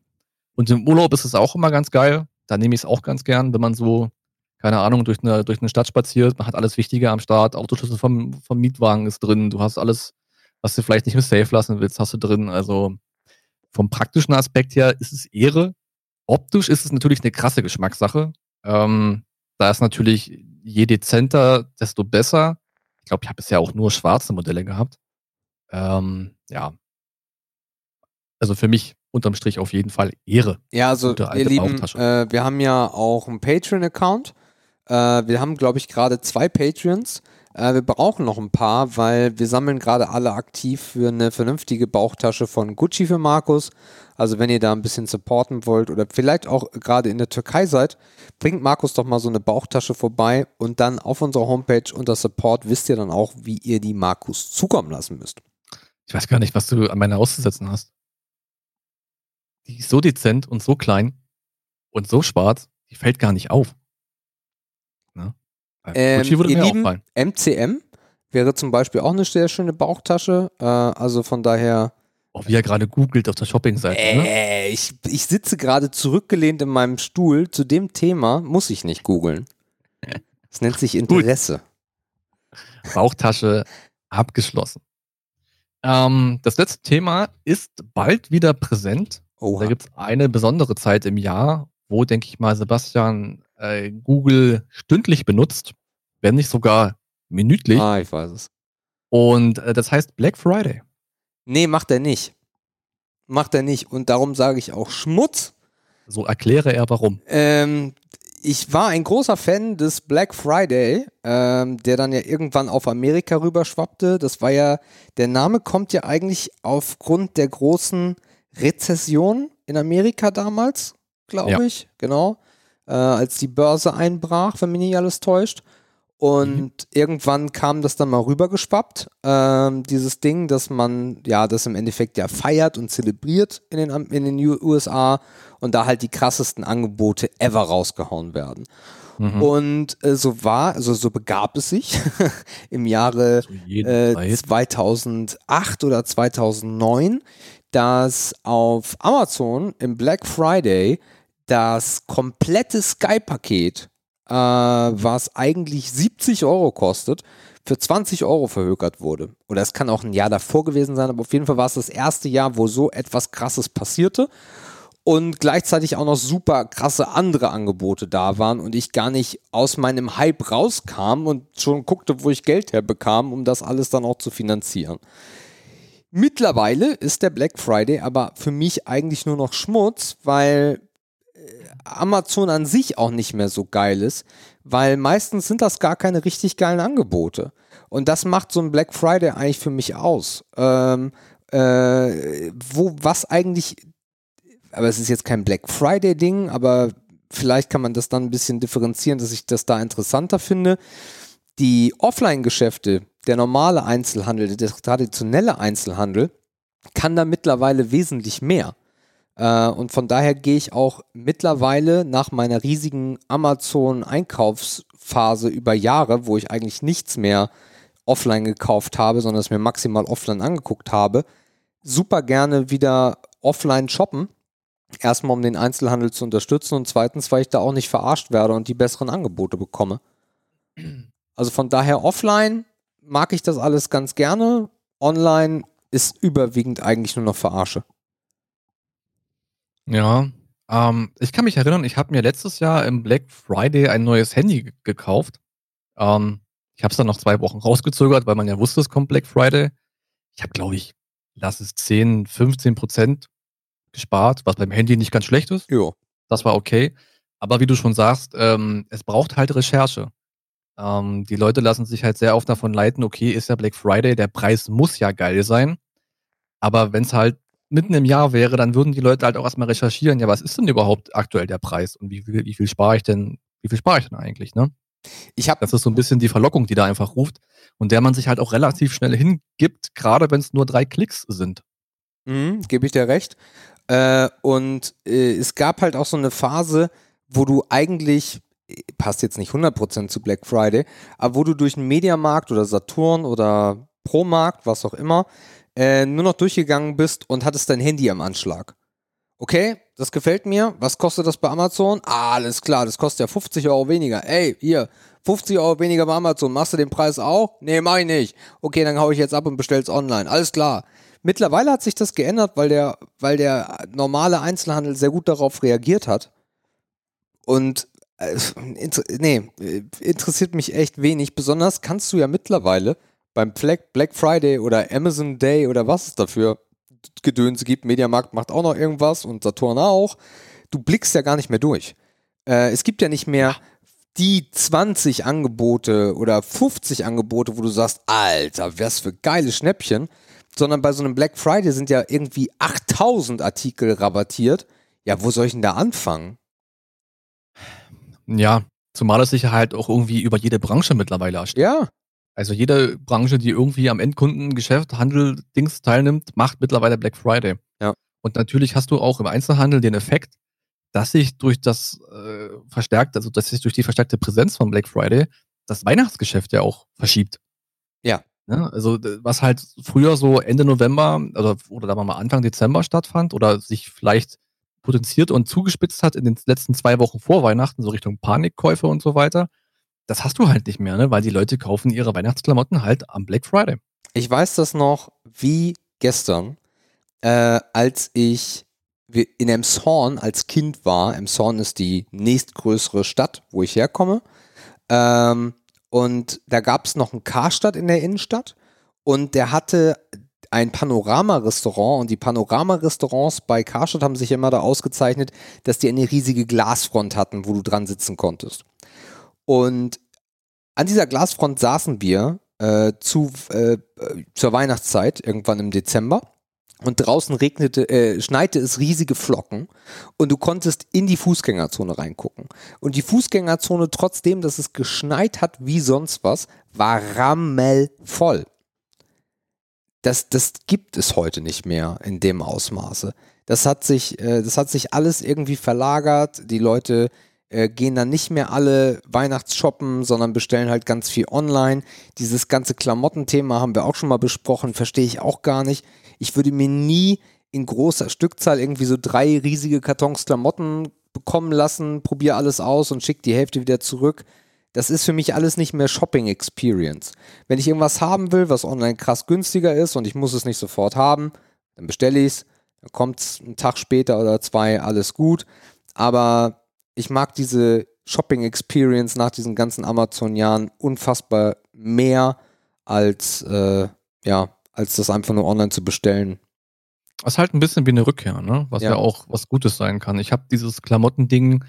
Und im Urlaub ist es auch immer ganz geil. Da nehme ich es auch ganz gern, wenn man so, keine Ahnung, durch eine, durch eine Stadt spaziert. Man hat alles Wichtige am Start. Autoschlüssel vom, vom Mietwagen ist drin. Du hast alles, was du vielleicht nicht mehr safe lassen willst, hast du drin. Also vom praktischen Aspekt her ist es Ehre. Optisch ist es natürlich eine krasse Geschmackssache. Ähm, da ist natürlich je dezenter, desto besser. Ich glaube, ich habe bisher auch nur schwarze Modelle gehabt. Ähm, ja. Also für mich unterm Strich auf jeden Fall Ehre. Ja, also ihr Lieben, äh, wir haben ja auch einen Patreon-Account. Äh, wir haben, glaube ich, gerade zwei Patreons. Äh, wir brauchen noch ein paar, weil wir sammeln gerade alle aktiv für eine vernünftige Bauchtasche von Gucci für Markus. Also wenn ihr da ein bisschen supporten wollt oder vielleicht auch gerade in der Türkei seid, bringt Markus doch mal so eine Bauchtasche vorbei und dann auf unserer Homepage unter Support wisst ihr dann auch, wie ihr die Markus zukommen lassen müsst. Ich weiß gar nicht, was du an meiner auszusetzen hast. Die ist so dezent und so klein und so schwarz, die fällt gar nicht auf. Ne? Äh, Ähm, Gucci würde ihr mir Lieben, auffallen. MCM wäre zum Beispiel auch eine sehr schöne Bauchtasche. Äh, also von daher, Auch wie er gerade googelt auf der Shoppingseite. Ne? äh, ich, ich sitze gerade zurückgelehnt in meinem Stuhl. Zu dem Thema muss ich nicht googeln. Es nennt sich Interesse. Bauchtasche abgeschlossen. Ähm, das letzte Thema ist bald wieder präsent. Da Oha. gibt es eine besondere Zeit im Jahr, wo, denke ich mal, Sebastian äh, Google stündlich benutzt, wenn nicht sogar minütlich. Ah, ich weiß es. Und äh, das heißt Black Friday. Nee, macht er nicht. Macht er nicht. Und darum sage ich auch Schmutz. So erkläre er warum. Ähm, ich war ein großer Fan des Black Friday, ähm, der dann ja irgendwann auf Amerika rüberschwappte. Das war ja, der Name kommt ja eigentlich aufgrund der großen Rezession in Amerika damals, glaube Ja. ich, genau, äh, als die Börse einbrach, wenn mich nicht alles täuscht. Und Mhm. irgendwann kam das dann mal rübergeschwappt, ähm, dieses Ding, dass man ja das im Endeffekt ja feiert und zelebriert in den, in den USA und da halt die krassesten Angebote ever rausgehauen werden. Mhm. Und äh, so war, also so begab es sich im Jahre äh, Zeit. 2008 oder 2009, dass auf Amazon im Black Friday das komplette Sky-Paket äh, was eigentlich 70 Euro kostet, für 20 Euro verhökert wurde. Oder es kann auch ein Jahr davor gewesen sein, aber auf jeden Fall war es das erste Jahr, wo so etwas Krasses passierte und gleichzeitig auch noch super krasse andere Angebote da waren und ich gar nicht aus meinem Hype rauskam und schon guckte, wo ich Geld herbekam, um das alles dann auch zu finanzieren. Mittlerweile ist der Black Friday aber für mich eigentlich nur noch Schmutz, weil Amazon an sich auch nicht mehr so geil ist, weil meistens sind das gar keine richtig geilen Angebote. Und das macht so ein Black Friday eigentlich für mich aus. Ähm, äh, wo, was eigentlich, aber es ist jetzt kein Black Friday-Ding, aber vielleicht kann man das dann ein bisschen differenzieren, dass ich das da interessanter finde. Die Offline-Geschäfte, der normale Einzelhandel, der traditionelle Einzelhandel, kann da mittlerweile wesentlich mehr. Äh, und von daher gehe ich auch mittlerweile nach meiner riesigen Amazon-Einkaufsphase über Jahre, wo ich eigentlich nichts mehr offline gekauft habe, sondern es mir maximal offline angeguckt habe, super gerne wieder offline shoppen. Erstmal, um den Einzelhandel zu unterstützen und zweitens, weil ich da auch nicht verarscht werde und die besseren Angebote bekomme. Also von daher offline mag ich das alles ganz gerne. Online ist überwiegend eigentlich nur noch Verarsche. Ja, ähm, ich kann mich erinnern, ich habe mir letztes Jahr im Black Friday ein neues Handy gekauft. Ähm, ich habe es dann noch zwei Wochen rausgezögert, weil man ja wusste, es kommt Black Friday. Ich habe, glaube ich, lass es 10, 15 Prozent gespart, was beim Handy nicht ganz schlecht ist. Jo. Das war okay. Aber wie du schon sagst, ähm, es braucht halt Recherche. Ähm, die Leute lassen sich halt sehr oft davon leiten, okay, ist ja Black Friday, der Preis muss ja geil sein. Aber wenn es halt mitten im Jahr wäre, dann würden die Leute halt auch erstmal recherchieren, ja, was ist denn überhaupt aktuell der Preis und wie viel, wie viel spare ich denn, wie viel spare ich denn eigentlich, ne? Ich habe, das ist so ein bisschen die Verlockung, die da einfach ruft und der man sich halt auch relativ schnell hingibt, gerade wenn es nur drei Klicks sind. Mhm, Gebe ich dir recht. Äh, und äh, es gab halt auch so eine Phase, wo du eigentlich, passt jetzt nicht 100% zu Black Friday, aber wo du durch einen Mediamarkt oder Saturn oder Promarkt, was auch immer, äh, nur noch durchgegangen bist und hattest dein Handy am Anschlag. Okay, das gefällt mir. Was kostet das bei Amazon? Ah, alles klar, das kostet ja 50 Euro weniger. Ey, hier, 50 Euro weniger bei Amazon. Machst du den Preis auch? Nee, mach ich nicht. Okay, dann hau ich jetzt ab und bestell's online. Alles klar. Mittlerweile hat sich das geändert, weil der, weil der normale Einzelhandel sehr gut darauf reagiert hat. Und inter nee, interessiert mich echt wenig. Besonders kannst du ja mittlerweile beim Black Friday oder Amazon Day oder was es dafür Gedönse gibt. Mediamarkt macht auch noch irgendwas und Saturn auch. Du blickst ja gar nicht mehr durch. Äh, es gibt ja nicht mehr die 20 Angebote oder 50 Angebote, wo du sagst, Alter, was für geile Schnäppchen, sondern bei so einem Black Friday sind ja irgendwie 8000 Artikel rabattiert. Ja, wo soll ich denn da anfangen? Ja, zumal es sich halt auch irgendwie über jede Branche mittlerweile erstreckt. Ja. Also jede Branche, die irgendwie am Endkundengeschäft, Handel, Dings teilnimmt, macht mittlerweile Black Friday. Ja. Und natürlich hast du auch im Einzelhandel den Effekt, dass sich durch das äh, verstärkt, also dass sich durch die verstärkte Präsenz von Black Friday das Weihnachtsgeschäft ja auch verschiebt. Ja. ja ne? also was halt früher so Ende November oder, oder da mal Anfang Dezember stattfand oder sich vielleicht potenziert und zugespitzt hat in den letzten zwei Wochen vor Weihnachten, so Richtung Panikkäufe und so weiter, das hast du halt nicht mehr, ne? weil die Leute kaufen ihre Weihnachtsklamotten halt am Black Friday. Ich weiß das noch wie gestern, äh, als ich in Emshorn als Kind war. Emshorn ist die nächstgrößere Stadt, wo ich herkomme. Ähm, und da gab es noch einen Karstadt in der Innenstadt und der hatte ein Panorama-Restaurant und die Panorama-Restaurants bei Karstadt haben sich immer da ausgezeichnet, dass die eine riesige Glasfront hatten, wo du dran sitzen konntest. Und an dieser Glasfront saßen wir äh, zu, äh, zur Weihnachtszeit, irgendwann im Dezember. Und draußen regnete, äh, schneite es riesige Flocken und du konntest in die Fußgängerzone reingucken. Und die Fußgängerzone, trotzdem, dass es geschneit hat wie sonst was, war rammelvoll. Das, das gibt es heute nicht mehr in dem Ausmaße. Das hat sich, äh, das hat sich alles irgendwie verlagert. Die Leute äh, gehen dann nicht mehr alle Weihnachtsshoppen, sondern bestellen halt ganz viel online. Dieses ganze Klamottenthema haben wir auch schon mal besprochen, verstehe ich auch gar nicht. Ich würde mir nie in großer Stückzahl irgendwie so drei riesige Kartons Klamotten bekommen lassen, probiere alles aus und schicke die Hälfte wieder zurück. Das ist für mich alles nicht mehr Shopping Experience. Wenn ich irgendwas haben will, was online krass günstiger ist und ich muss es nicht sofort haben, dann bestelle ich es, dann kommt es einen Tag später oder zwei, alles gut. Aber ich mag diese Shopping Experience nach diesen ganzen Amazon-Jahren unfassbar mehr als, äh, ja, als das einfach nur online zu bestellen. Das ist halt ein bisschen wie eine Rückkehr, ne? Was ja, ja auch was Gutes sein kann. Ich habe dieses Klamottending,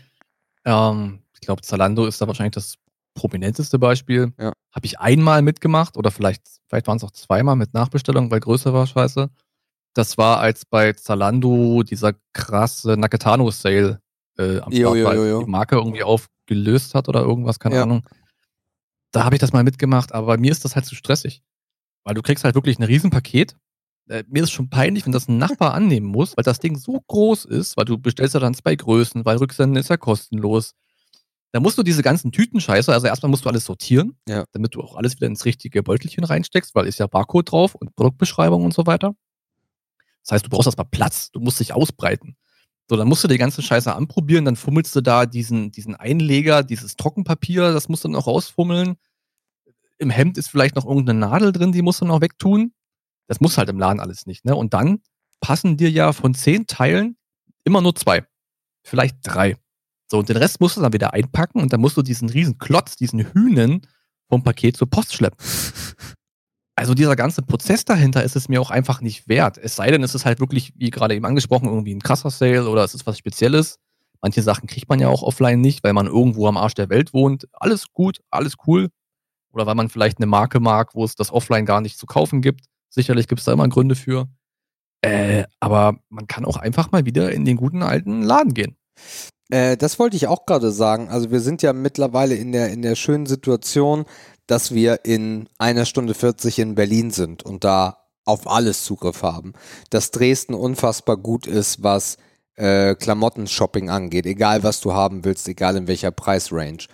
ähm, ich glaube, Zalando ist da wahrscheinlich das prominenteste Beispiel. Ja. Habe ich einmal mitgemacht oder vielleicht, vielleicht waren es auch zweimal mit Nachbestellung, weil größer war scheiße. Das war, als bei Zalando dieser krasse Nakatano-Sale äh, am jo, Start jo, jo, jo. die Marke irgendwie aufgelöst hat oder irgendwas, keine ja. Ahnung. Da habe ich das mal mitgemacht, aber bei mir ist das halt zu stressig. Weil du kriegst halt wirklich ein Riesenpaket äh, mir ist schon peinlich, wenn das ein Nachbar annehmen muss, weil das Ding so groß ist, weil du bestellst ja dann zwei Größen, weil Rücksenden ist ja kostenlos. Da musst du diese ganzen Tütenscheiße, also erstmal musst du alles sortieren, ja. damit du auch alles wieder ins richtige Beutelchen reinsteckst, weil ist ja Barcode drauf und Produktbeschreibung und so weiter. Das heißt, du brauchst erstmal Platz, du musst dich ausbreiten. So, dann musst du die ganze Scheiße anprobieren, dann fummelst du da diesen, diesen Einleger, dieses Trockenpapier, das musst du dann auch rausfummeln. Im Hemd ist vielleicht noch irgendeine Nadel drin, die musst du noch wegtun. Das muss halt im Laden alles nicht. Ne? Und dann passen dir ja von zehn Teilen immer nur zwei. Vielleicht drei. So, und den Rest musst du dann wieder einpacken und dann musst du diesen riesen Klotz, diesen Hühnen vom Paket zur Post schleppen. Also dieser ganze Prozess dahinter ist es mir auch einfach nicht wert. Es sei denn, es ist halt wirklich, wie gerade eben angesprochen, irgendwie ein krasser Sale oder es ist was Spezielles. Manche Sachen kriegt man ja auch offline nicht, weil man irgendwo am Arsch der Welt wohnt. Alles gut, alles cool. Oder weil man vielleicht eine Marke mag, wo es das offline gar nicht zu kaufen gibt. Sicherlich gibt es da immer Gründe für. Äh, aber man kann auch einfach mal wieder in den guten alten Laden gehen. Äh, das wollte ich auch gerade sagen. Also wir sind ja mittlerweile in der, in der schönen Situation, dass wir in einer Stunde 40 in Berlin sind und da auf alles Zugriff haben. Dass Dresden unfassbar gut ist, was äh, Klamotten-Shopping angeht. Egal, was du haben willst, egal in welcher Preisrange.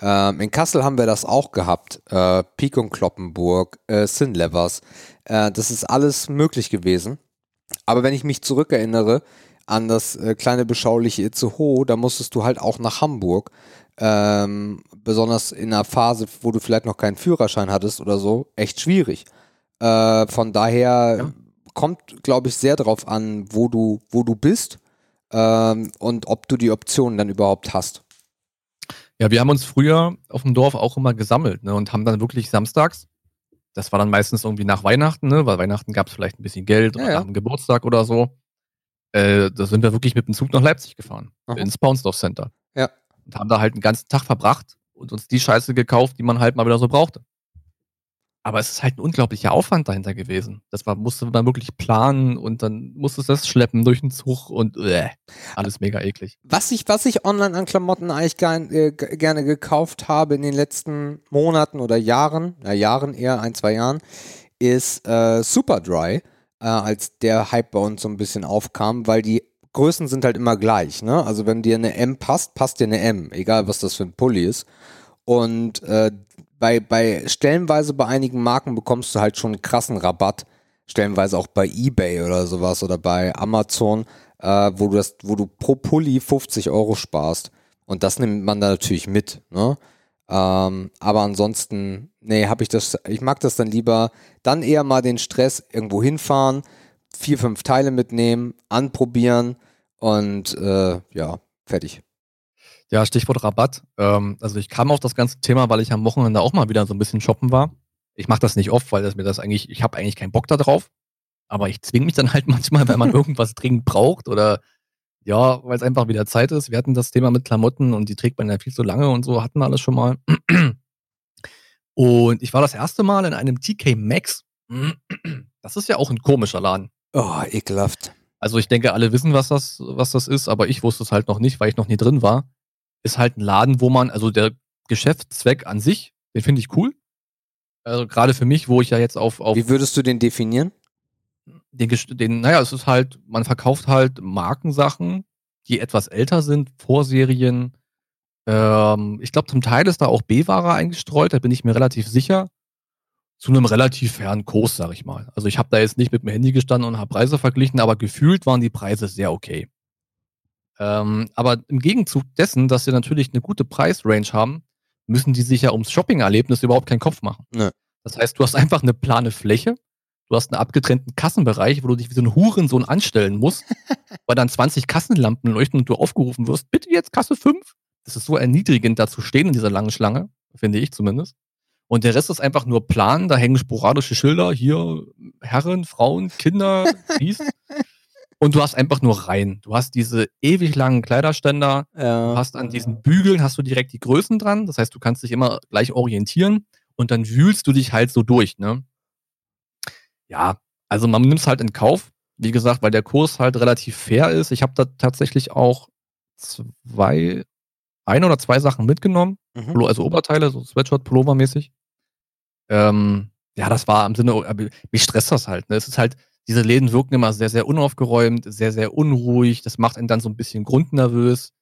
Ähm, in Kassel haben wir das auch gehabt. Äh, Pik und Kloppenburg, äh, Sinlevers. Äh, das ist alles möglich gewesen. Aber wenn ich mich zurückerinnere an das äh, kleine beschauliche Itzehoe, da musstest du halt auch nach Hamburg. Ähm, besonders in einer Phase, wo du vielleicht noch keinen Führerschein hattest oder so, echt schwierig. Äh, von daher ja. kommt, glaube ich, sehr darauf an, wo du, wo du bist ähm, und ob du die Optionen dann überhaupt hast. Ja, wir haben uns früher auf dem Dorf auch immer gesammelt ne, und haben dann wirklich samstags, das war dann meistens irgendwie nach Weihnachten, ne, weil Weihnachten gab es vielleicht ein bisschen Geld ja, oder ja. nach dem Geburtstag oder so. Äh, da sind wir wirklich mit dem Zug nach Leipzig gefahren, Aha. ins Paunsdorf Center. Ja. Und haben da halt einen ganzen Tag verbracht und uns die Scheiße gekauft, die man halt mal wieder so brauchte. Aber es ist halt ein unglaublicher Aufwand dahinter gewesen. Das war, musste man wirklich planen und dann musste es das schleppen durch den Zug und äh, alles mega eklig. Was ich, was ich online an Klamotten eigentlich gern, äh, gerne gekauft habe in den letzten Monaten oder Jahren, na Jahren eher, ein, zwei Jahren, ist äh, Superdry, äh, als der Hype bei uns so ein bisschen aufkam, weil die Größen sind halt immer gleich. Ne? Also wenn dir eine M passt, passt dir eine M, egal was das für ein Pulli ist. Und äh, bei, bei stellenweise bei einigen Marken bekommst du halt schon einen krassen Rabatt. Stellenweise auch bei eBay oder sowas oder bei Amazon, äh, wo du das, wo du pro Pulli 50 Euro sparst. Und das nimmt man da natürlich mit, ne? Ähm, aber ansonsten, nee, habe ich das, ich mag das dann lieber, dann eher mal den Stress irgendwo hinfahren, vier, fünf Teile mitnehmen, anprobieren und äh, ja, fertig. Ja, Stichwort Rabatt. Ähm, also ich kam auf das ganze Thema, weil ich am Wochenende auch mal wieder so ein bisschen shoppen war. Ich mache das nicht oft, weil das mir das eigentlich, ich habe eigentlich keinen Bock da drauf. Aber ich zwinge mich dann halt manchmal, wenn man irgendwas dringend braucht oder ja, weil es einfach wieder Zeit ist. Wir hatten das Thema mit Klamotten und die trägt man ja viel zu lange und so, hatten wir alles schon mal. Und ich war das erste Mal in einem TK Maxx. Das ist ja auch ein komischer Laden. Oh, ekelhaft. Also ich denke, alle wissen, was das, was das ist, aber ich wusste es halt noch nicht, weil ich noch nie drin war ist halt ein Laden, wo man, also der Geschäftszweck an sich, den finde ich cool. Also gerade für mich, wo ich ja jetzt auf, auf Wie würdest du den definieren? Den, den, naja, es ist halt, man verkauft halt Markensachen, die etwas älter sind, Vorserien. Ähm, ich glaube, zum Teil ist da auch B-Ware eingestreut, da bin ich mir relativ sicher. Zu einem relativ fairen Kurs, sag ich mal. Also ich habe da jetzt nicht mit dem Handy gestanden und habe Preise verglichen, aber gefühlt waren die Preise sehr okay. Ähm, aber im Gegenzug dessen, dass sie natürlich eine gute Preisrange haben, müssen die sich ja ums Shopping-Erlebnis überhaupt keinen Kopf machen. Nö. Das heißt, du hast einfach eine plane Fläche, du hast einen abgetrennten Kassenbereich, wo du dich wie so ein Hurensohn anstellen musst, weil dann 20 Kassenlampen leuchten und du aufgerufen wirst, bitte jetzt Kasse 5. Das ist so erniedrigend, da zu stehen in dieser langen Schlange, finde ich zumindest. Und der Rest ist einfach nur Plan, da hängen sporadische Schilder, hier Herren, Frauen, Kinder, dies. Und du hast einfach nur rein. Du hast diese ewig langen Kleiderständer, Ja. Du hast an diesen Bügeln hast du direkt die Größen dran. Das heißt, du kannst dich immer gleich orientieren und dann wühlst du dich halt so durch, ne? Ja, also man nimmt es halt in Kauf. Wie gesagt, weil der Kurs halt relativ fair ist. Ich habe da tatsächlich auch zwei, ein oder zwei Sachen mitgenommen. Mhm. Also Oberteile, so Sweatshirt, Pullover mäßig. Ähm, ja, das war im Sinne, aber mich stresst das halt. Ne? Es ist halt, diese Läden wirken immer sehr, sehr unaufgeräumt, sehr, sehr unruhig. Das macht einen dann so ein bisschen grundnervös.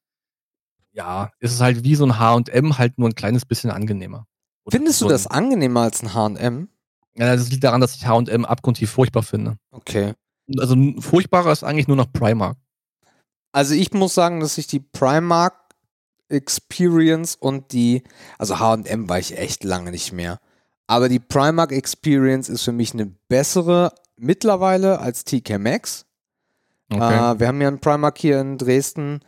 Ja, es ist halt wie so ein H&M, halt nur ein kleines bisschen angenehmer. Oder Findest du so ein- das angenehmer als ein H&M? Ja, das liegt daran, dass ich H&M abgrundtief furchtbar finde. Okay. Also furchtbarer ist eigentlich nur noch Primark. Also ich muss sagen, dass ich die Primark Experience und die, also H&M war ich echt lange nicht mehr. Aber die Primark Experience ist für mich eine bessere mittlerweile als TK Maxx. Okay. Äh, wir haben ja einen Primark hier in Dresden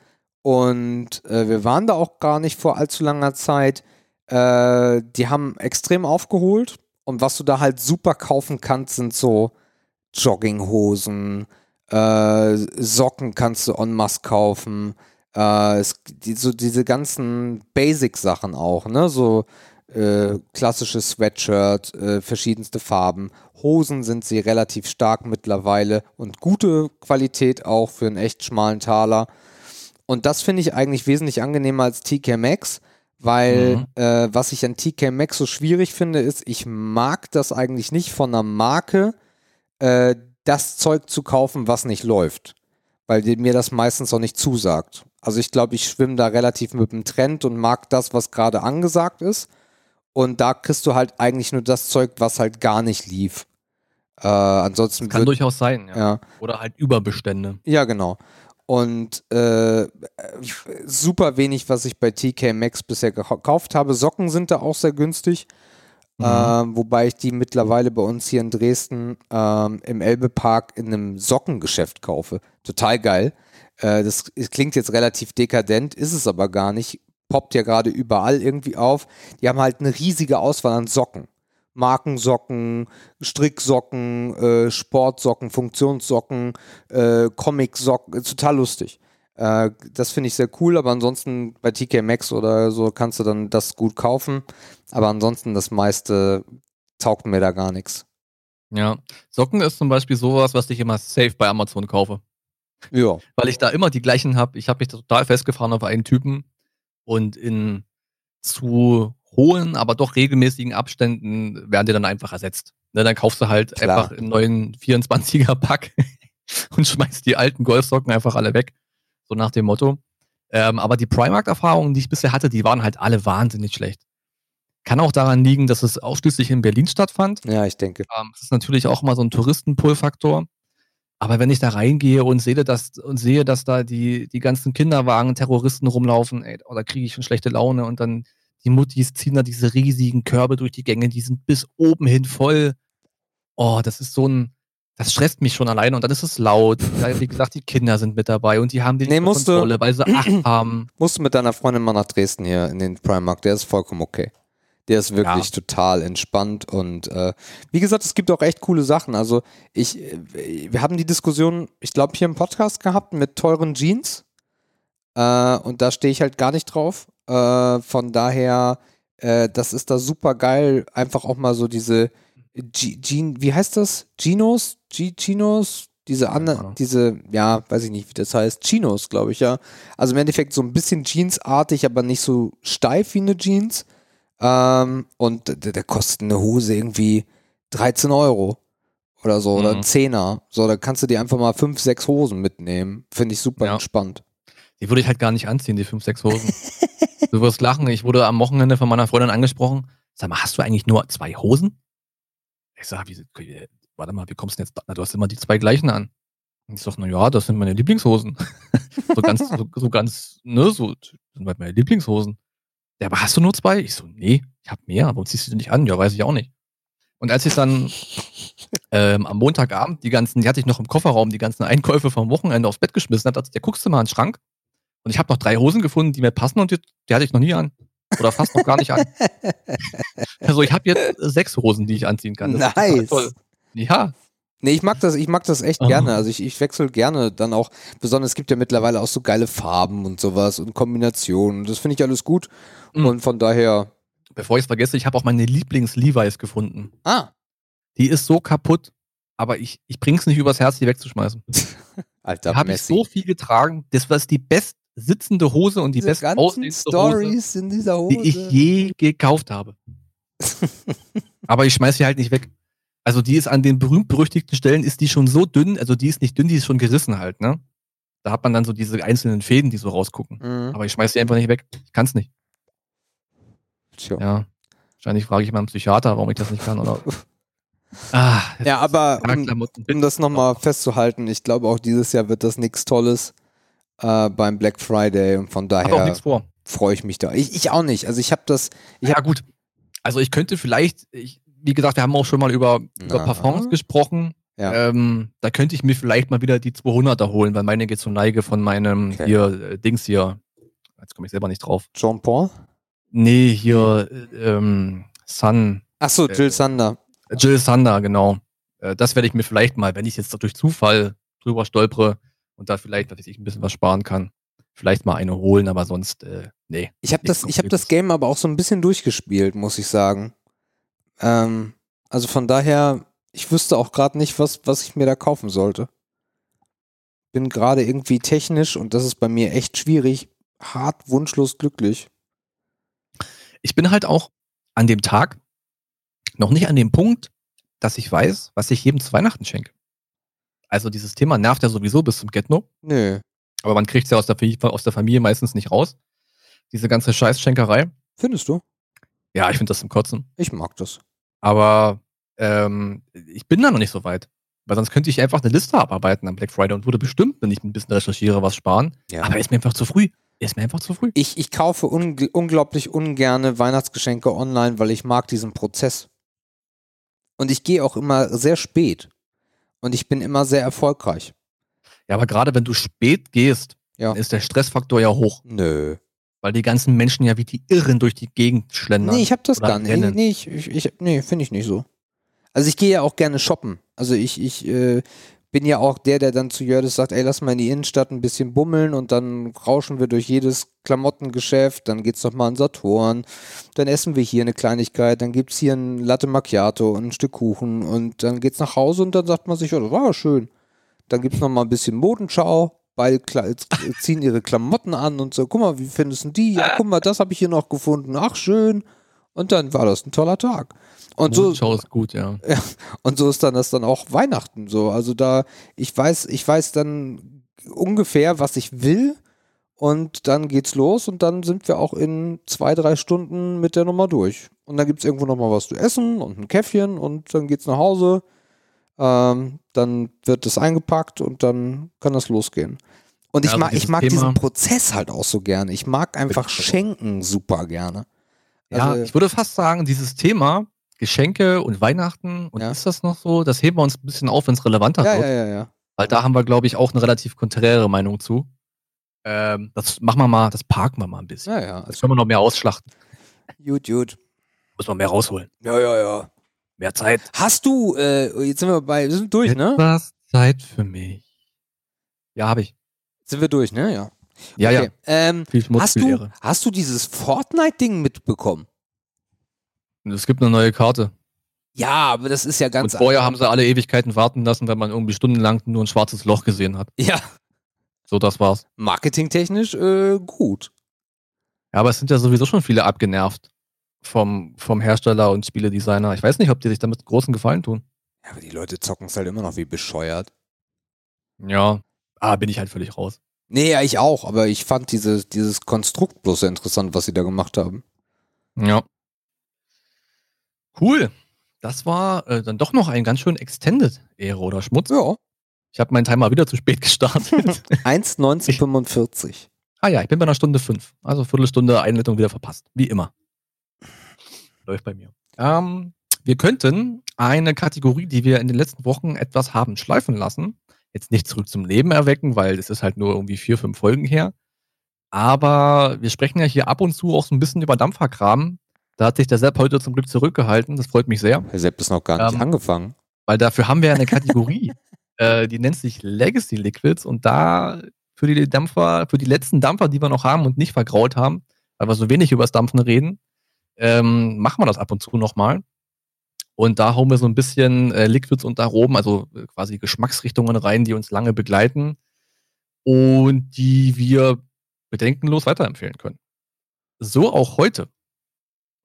und äh, wir waren da auch gar nicht vor allzu langer Zeit. Äh, die haben extrem aufgeholt und was du da halt super kaufen kannst, sind so Jogginghosen, äh, Socken kannst du en masse kaufen. Äh, es, die, so diese ganzen Basic-Sachen auch, ne? So äh, klassisches Sweatshirt, äh, verschiedenste Farben. Hosen sind sie relativ stark mittlerweile und gute Qualität auch für einen echt schmalen Taler. Und das finde ich eigentlich wesentlich angenehmer als TK Maxx, weil Mhm. äh, was ich an TK Maxx so schwierig finde, ist, ich mag das eigentlich nicht von einer Marke, äh, das Zeug zu kaufen, was nicht läuft. Weil mir das meistens auch nicht zusagt. Also ich glaube, ich schwimme da relativ mit dem Trend und mag das, was gerade angesagt ist. Und da kriegst du halt eigentlich nur das Zeug, was halt gar nicht lief. Äh, ansonsten Kann wird, durchaus sein, ja. ja, Oder halt Überbestände. ja, genau. Und äh, super wenig, was ich bei TK Maxx bisher gekauft habe. Socken sind da auch sehr günstig. Mhm. Ähm, wobei ich die mittlerweile bei uns hier in Dresden ähm, im Elbepark in einem Sockengeschäft kaufe. Total geil. Äh, das klingt jetzt relativ dekadent, ist es aber gar nicht. Poppt ja gerade überall irgendwie auf. Die haben halt eine riesige Auswahl an Socken. Markensocken, Stricksocken, äh, Sportsocken, Funktionssocken, äh, Comicsocken, total lustig. Äh, das finde ich sehr cool, aber ansonsten bei TK Maxx oder so kannst du dann das gut kaufen. Aber ansonsten das meiste taugt mir da gar nichts. Ja. Socken ist zum Beispiel sowas, was ich immer safe bei Amazon kaufe. Ja. Weil ich da immer die gleichen habe. Ich habe mich total festgefahren auf einen Typen und in zu hohen, aber doch regelmäßigen Abständen werden die dann einfach ersetzt. Ne, dann kaufst du halt Klar. einfach einen neuen 24er Pack und schmeißt die alten Golfsocken einfach alle weg. So nach dem Motto. Ähm, aber die Primark-Erfahrungen, die ich bisher hatte, die waren halt alle wahnsinnig schlecht. Kann auch daran liegen, dass es ausschließlich in Berlin stattfand. Ja, ich denke. Ähm, das ist natürlich auch immer so ein Touristenpull-Faktor. Aber wenn ich da reingehe und sehe, dass, und sehe, dass da die, die ganzen Kinderwagen, Terroristen rumlaufen, ey, oh, da kriege ich schon schlechte Laune und dann die Muttis ziehen da diese riesigen Körbe durch die Gänge, die sind bis oben hin voll. Oh, das ist so ein, das stresst mich schon alleine und dann ist es laut. Wie gesagt, die Kinder sind mit dabei und die haben die Nee, musst du- Kontrolle, weil sie Acht haben. Musst du mit deiner Freundin mal nach Dresden hier in den Primark, der ist vollkommen okay. Der ist wirklich Ja. total entspannt und äh, wie gesagt, es gibt auch echt coole Sachen. Also ich, äh, wir haben die Diskussion, ich glaube, hier im Podcast gehabt mit teuren Jeans äh, und da stehe ich halt gar nicht drauf. Äh, von daher, äh, das ist da super geil, einfach auch mal so diese G Jean, wie heißt das? Ginos? G Chinos? Diese Ahnung. diese, ja, weiß ich nicht, wie das heißt, Chinos, glaube ich, ja. Also im Endeffekt so ein bisschen Jeansartig, aber nicht so steif wie eine Jeans. Ähm, und der, der kostet eine Hose irgendwie 13 Euro oder so oder Mhm. ein Zehner. So, da kannst du dir einfach mal fünf, sechs Hosen mitnehmen. Finde ich super Ja. entspannt. Die würde ich halt gar nicht anziehen, die fünf, sechs Hosen. du wirst lachen. Ich wurde am Wochenende von meiner Freundin angesprochen. Sag mal, hast du eigentlich nur zwei Hosen? Ich sag, wie, warte mal, wie kommst du denn jetzt? da- Na, du hast immer die zwei gleichen an. Und ich sag, na ja, das sind meine Lieblingshosen. so ganz, so, so ganz, ne, so, sind halt meine Lieblingshosen. Ja, aber hast du nur zwei? Ich so, nee, ich hab mehr, warum ziehst du die nicht an? Ja, weiß ich auch nicht. Und als ich dann ähm, am Montagabend die ganzen, die hatte ich noch im Kofferraum, die ganzen Einkäufe vom Wochenende aufs Bett geschmissen habe, der guckst du mal in den Schrank und ich habe noch drei Hosen gefunden, die mir passen und die, die hatte ich noch nie an. Oder fast noch gar nicht an. Also ich habe jetzt sechs Hosen, die ich anziehen kann. Das nice. toll. Ja, Nee, ich mag das, ich mag das echt Ah. gerne. Also ich, ich wechsle gerne dann auch, besonders es gibt ja mittlerweile auch so geile Farben und sowas und Kombinationen. Das finde ich alles gut. Mhm. Und von daher. bevor ich es vergesse, ich habe auch meine Lieblings-Levi's gefunden. Ah, Die ist so kaputt, aber ich, ich bring's nicht übers Herz, die wegzuschmeißen. alter Da habe ich so viel getragen. Das war die best sitzende Hose und die Diese best ganzen aussehendste Hose, Stories in dieser Hose. die ich je gekauft habe. aber ich schmeiß sie halt nicht weg. Also die ist an den berühmt-berüchtigten Stellen ist die schon so dünn, also die ist nicht dünn, die ist schon gerissen halt, ne? Da hat man dann so diese einzelnen Fäden, die so rausgucken. Mhm. Aber ich schmeiß sie einfach nicht weg. Ich kann's nicht. Tja. Ja. Wahrscheinlich frage ich mal einen Psychiater, warum ich das nicht kann, oder? Ah, Ja, aber um, um das nochmal festzuhalten, ich glaube auch dieses Jahr wird das nichts Tolles äh, beim Black Friday und von Hab daher freue ich mich da. Ich, ich auch nicht. Also ich habe das, ich ja, gut. Also ich könnte vielleicht, ich, wie gesagt, wir haben auch schon mal über, über. Parfums gesprochen. Ja. Ähm, da könnte ich mir vielleicht mal wieder die 200er holen, weil meine geht zur Neige von meinem Okay. hier äh, Dings hier. Jetzt komme ich selber nicht drauf. Jean Paul. Nee, hier äh, ähm, Sun, Achso, Jill Äh, Sander. Jill Sander, genau. Äh, das werde ich mir vielleicht mal, wenn ich jetzt durch Zufall drüber stolpere und da vielleicht, dass ich ein bisschen was sparen kann, vielleicht mal eine holen, aber sonst, äh, nee. Ich habe das, ich habe das. Game aber auch so ein bisschen durchgespielt, muss ich sagen. Ähm, also von daher, ich wüsste auch gerade nicht, was, was ich mir da kaufen sollte. Bin gerade irgendwie technisch und das ist bei mir echt schwierig, hart wunschlos glücklich. ich bin halt auch an dem Tag noch nicht an dem Punkt, dass ich weiß, was ich jedem zu Weihnachten schenke. Also dieses Thema nervt ja sowieso bis zum Get-No, Nö, aber man kriegt es ja aus der, aus der Familie meistens nicht raus. Diese ganze Scheißschenkerei. findest du? Ja, ich finde das zum Kotzen. Ich mag das. Aber ähm, ich bin da noch nicht so weit. Weil sonst könnte ich einfach eine Liste abarbeiten am Black Friday und würde bestimmt, wenn ich ein bisschen recherchiere, was sparen. Ja. Aber ist mir einfach zu früh. Ist mir einfach zu früh. Ich, ich kaufe ungl unglaublich ungerne Weihnachtsgeschenke online, weil ich mag diesen Prozess. Und ich gehe auch immer sehr spät. Und ich bin immer sehr erfolgreich. Ja, aber gerade wenn du spät gehst, Ja. ist der Stressfaktor ja hoch. Nö. Weil die ganzen Menschen ja wie die Irren durch die Gegend schlendern. Nee, ich habe das gar nicht. Nee, ich, ich, ich, nee finde ich nicht so. Also ich gehe ja auch gerne shoppen. Also ich, ich äh, bin ja auch der, der dann zu Jördes sagt, ey, lass mal in die Innenstadt ein bisschen bummeln und dann rauschen wir durch jedes Klamottengeschäft, dann geht's noch mal an Saturn, dann essen wir hier eine Kleinigkeit, dann gibt's hier ein Latte Macchiato und ein Stück Kuchen und dann geht's nach Hause und dann sagt man sich, ja, das war schön. Dann gibt's noch mal ein bisschen Modenschau, beide ziehen ihre Klamotten an und so, guck mal, wie findest du die? Ja, guck mal, das habe ich hier noch gefunden. Ach, schön. Und dann war das ein toller Tag. Und so, Schau ist gut, ja. und so ist dann das dann auch Weihnachten so. Also da, ich weiß, ich weiß dann ungefähr, was ich will. Und dann geht's los und dann sind wir auch in zwei, drei Stunden mit der Nummer durch. Und dann gibt's irgendwo nochmal was zu essen und ein Käffchen und dann geht's nach Hause. Ähm, dann wird es eingepackt und dann kann das losgehen. Und ich Ja, also mag, ich mag Thema- diesen Prozess halt auch so gerne. Ich mag einfach schenken super gerne. Ja, Also- ich würde fast sagen, dieses Thema Geschenke und Weihnachten, und Ja. ist das noch so, das heben wir uns ein bisschen auf, wenn es relevanter Ja, wird. ja, ja, ja. Weil da haben wir, glaube ich, auch eine relativ konträre Meinung zu. Ähm, das machen wir mal, das parken wir mal ein bisschen. Ja, ja. Das können wir noch mehr ausschlachten. gut, gut. Muss man mehr rausholen. Ja, ja, ja. Mehr Zeit. Hast du, äh, jetzt sind wir bei, wir sind durch, ne? Etwas Zeit für mich. Ja, habe ich. Sind wir durch, ne? Ja. Ja, Okay. ja. Ähm, Viel Schmutz, hast, viel du, Ehre. hast du dieses Fortnite-Ding mitbekommen? Es gibt eine neue Karte. Ja, aber das ist ja ganz und vorher haben sie alle Ewigkeiten warten lassen, wenn man irgendwie stundenlang nur ein schwarzes Loch gesehen hat. Ja, So, das war's. marketingtechnisch äh, gut. Ja, aber es sind ja sowieso schon viele abgenervt vom, vom Hersteller und Spieledesigner. Ich weiß nicht, ob die sich damit großen Gefallen tun. Ja, aber die Leute zocken es halt immer noch wie bescheuert. Ja. Ah, bin ich halt völlig raus. Nee, ja, ich auch, aber ich fand dieses, dieses Konstrukt bloß sehr interessant, was sie da gemacht haben. Ja. Cool. Das war äh, dann doch noch ein ganz schön Extended Ehre oder Schmutz. Ja. Ich habe meinen Timer wieder zu spät gestartet. 1,1945. Ah ja, ich bin bei einer Stunde fünf. Also Viertelstunde Einleitung wieder verpasst. Wie immer. Läuft bei mir. Ähm, wir könnten eine Kategorie, die wir in den letzten Wochen etwas haben schleifen lassen, jetzt nicht zurück zum Leben erwecken, weil es ist halt nur irgendwie vier, fünf Folgen her. Aber wir sprechen ja hier ab und zu auch so ein bisschen über Dampferkram. Da hat sich der Sepp heute zum Glück zurückgehalten. Das freut mich sehr. Herr Sepp ist noch gar nicht Ähm, angefangen. Weil dafür haben wir ja eine Kategorie, äh, die nennt sich Legacy Liquids und da für die Dampfer, für die letzten Dampfer, die wir noch haben und nicht vergraut haben, weil wir so wenig über das Dampfen reden, ähm, machen wir das ab und zu nochmal. Und da hauen wir so ein bisschen äh, Liquids und Aromen, also äh, quasi Geschmacksrichtungen rein, die uns lange begleiten und die wir bedenkenlos weiterempfehlen können. So auch heute.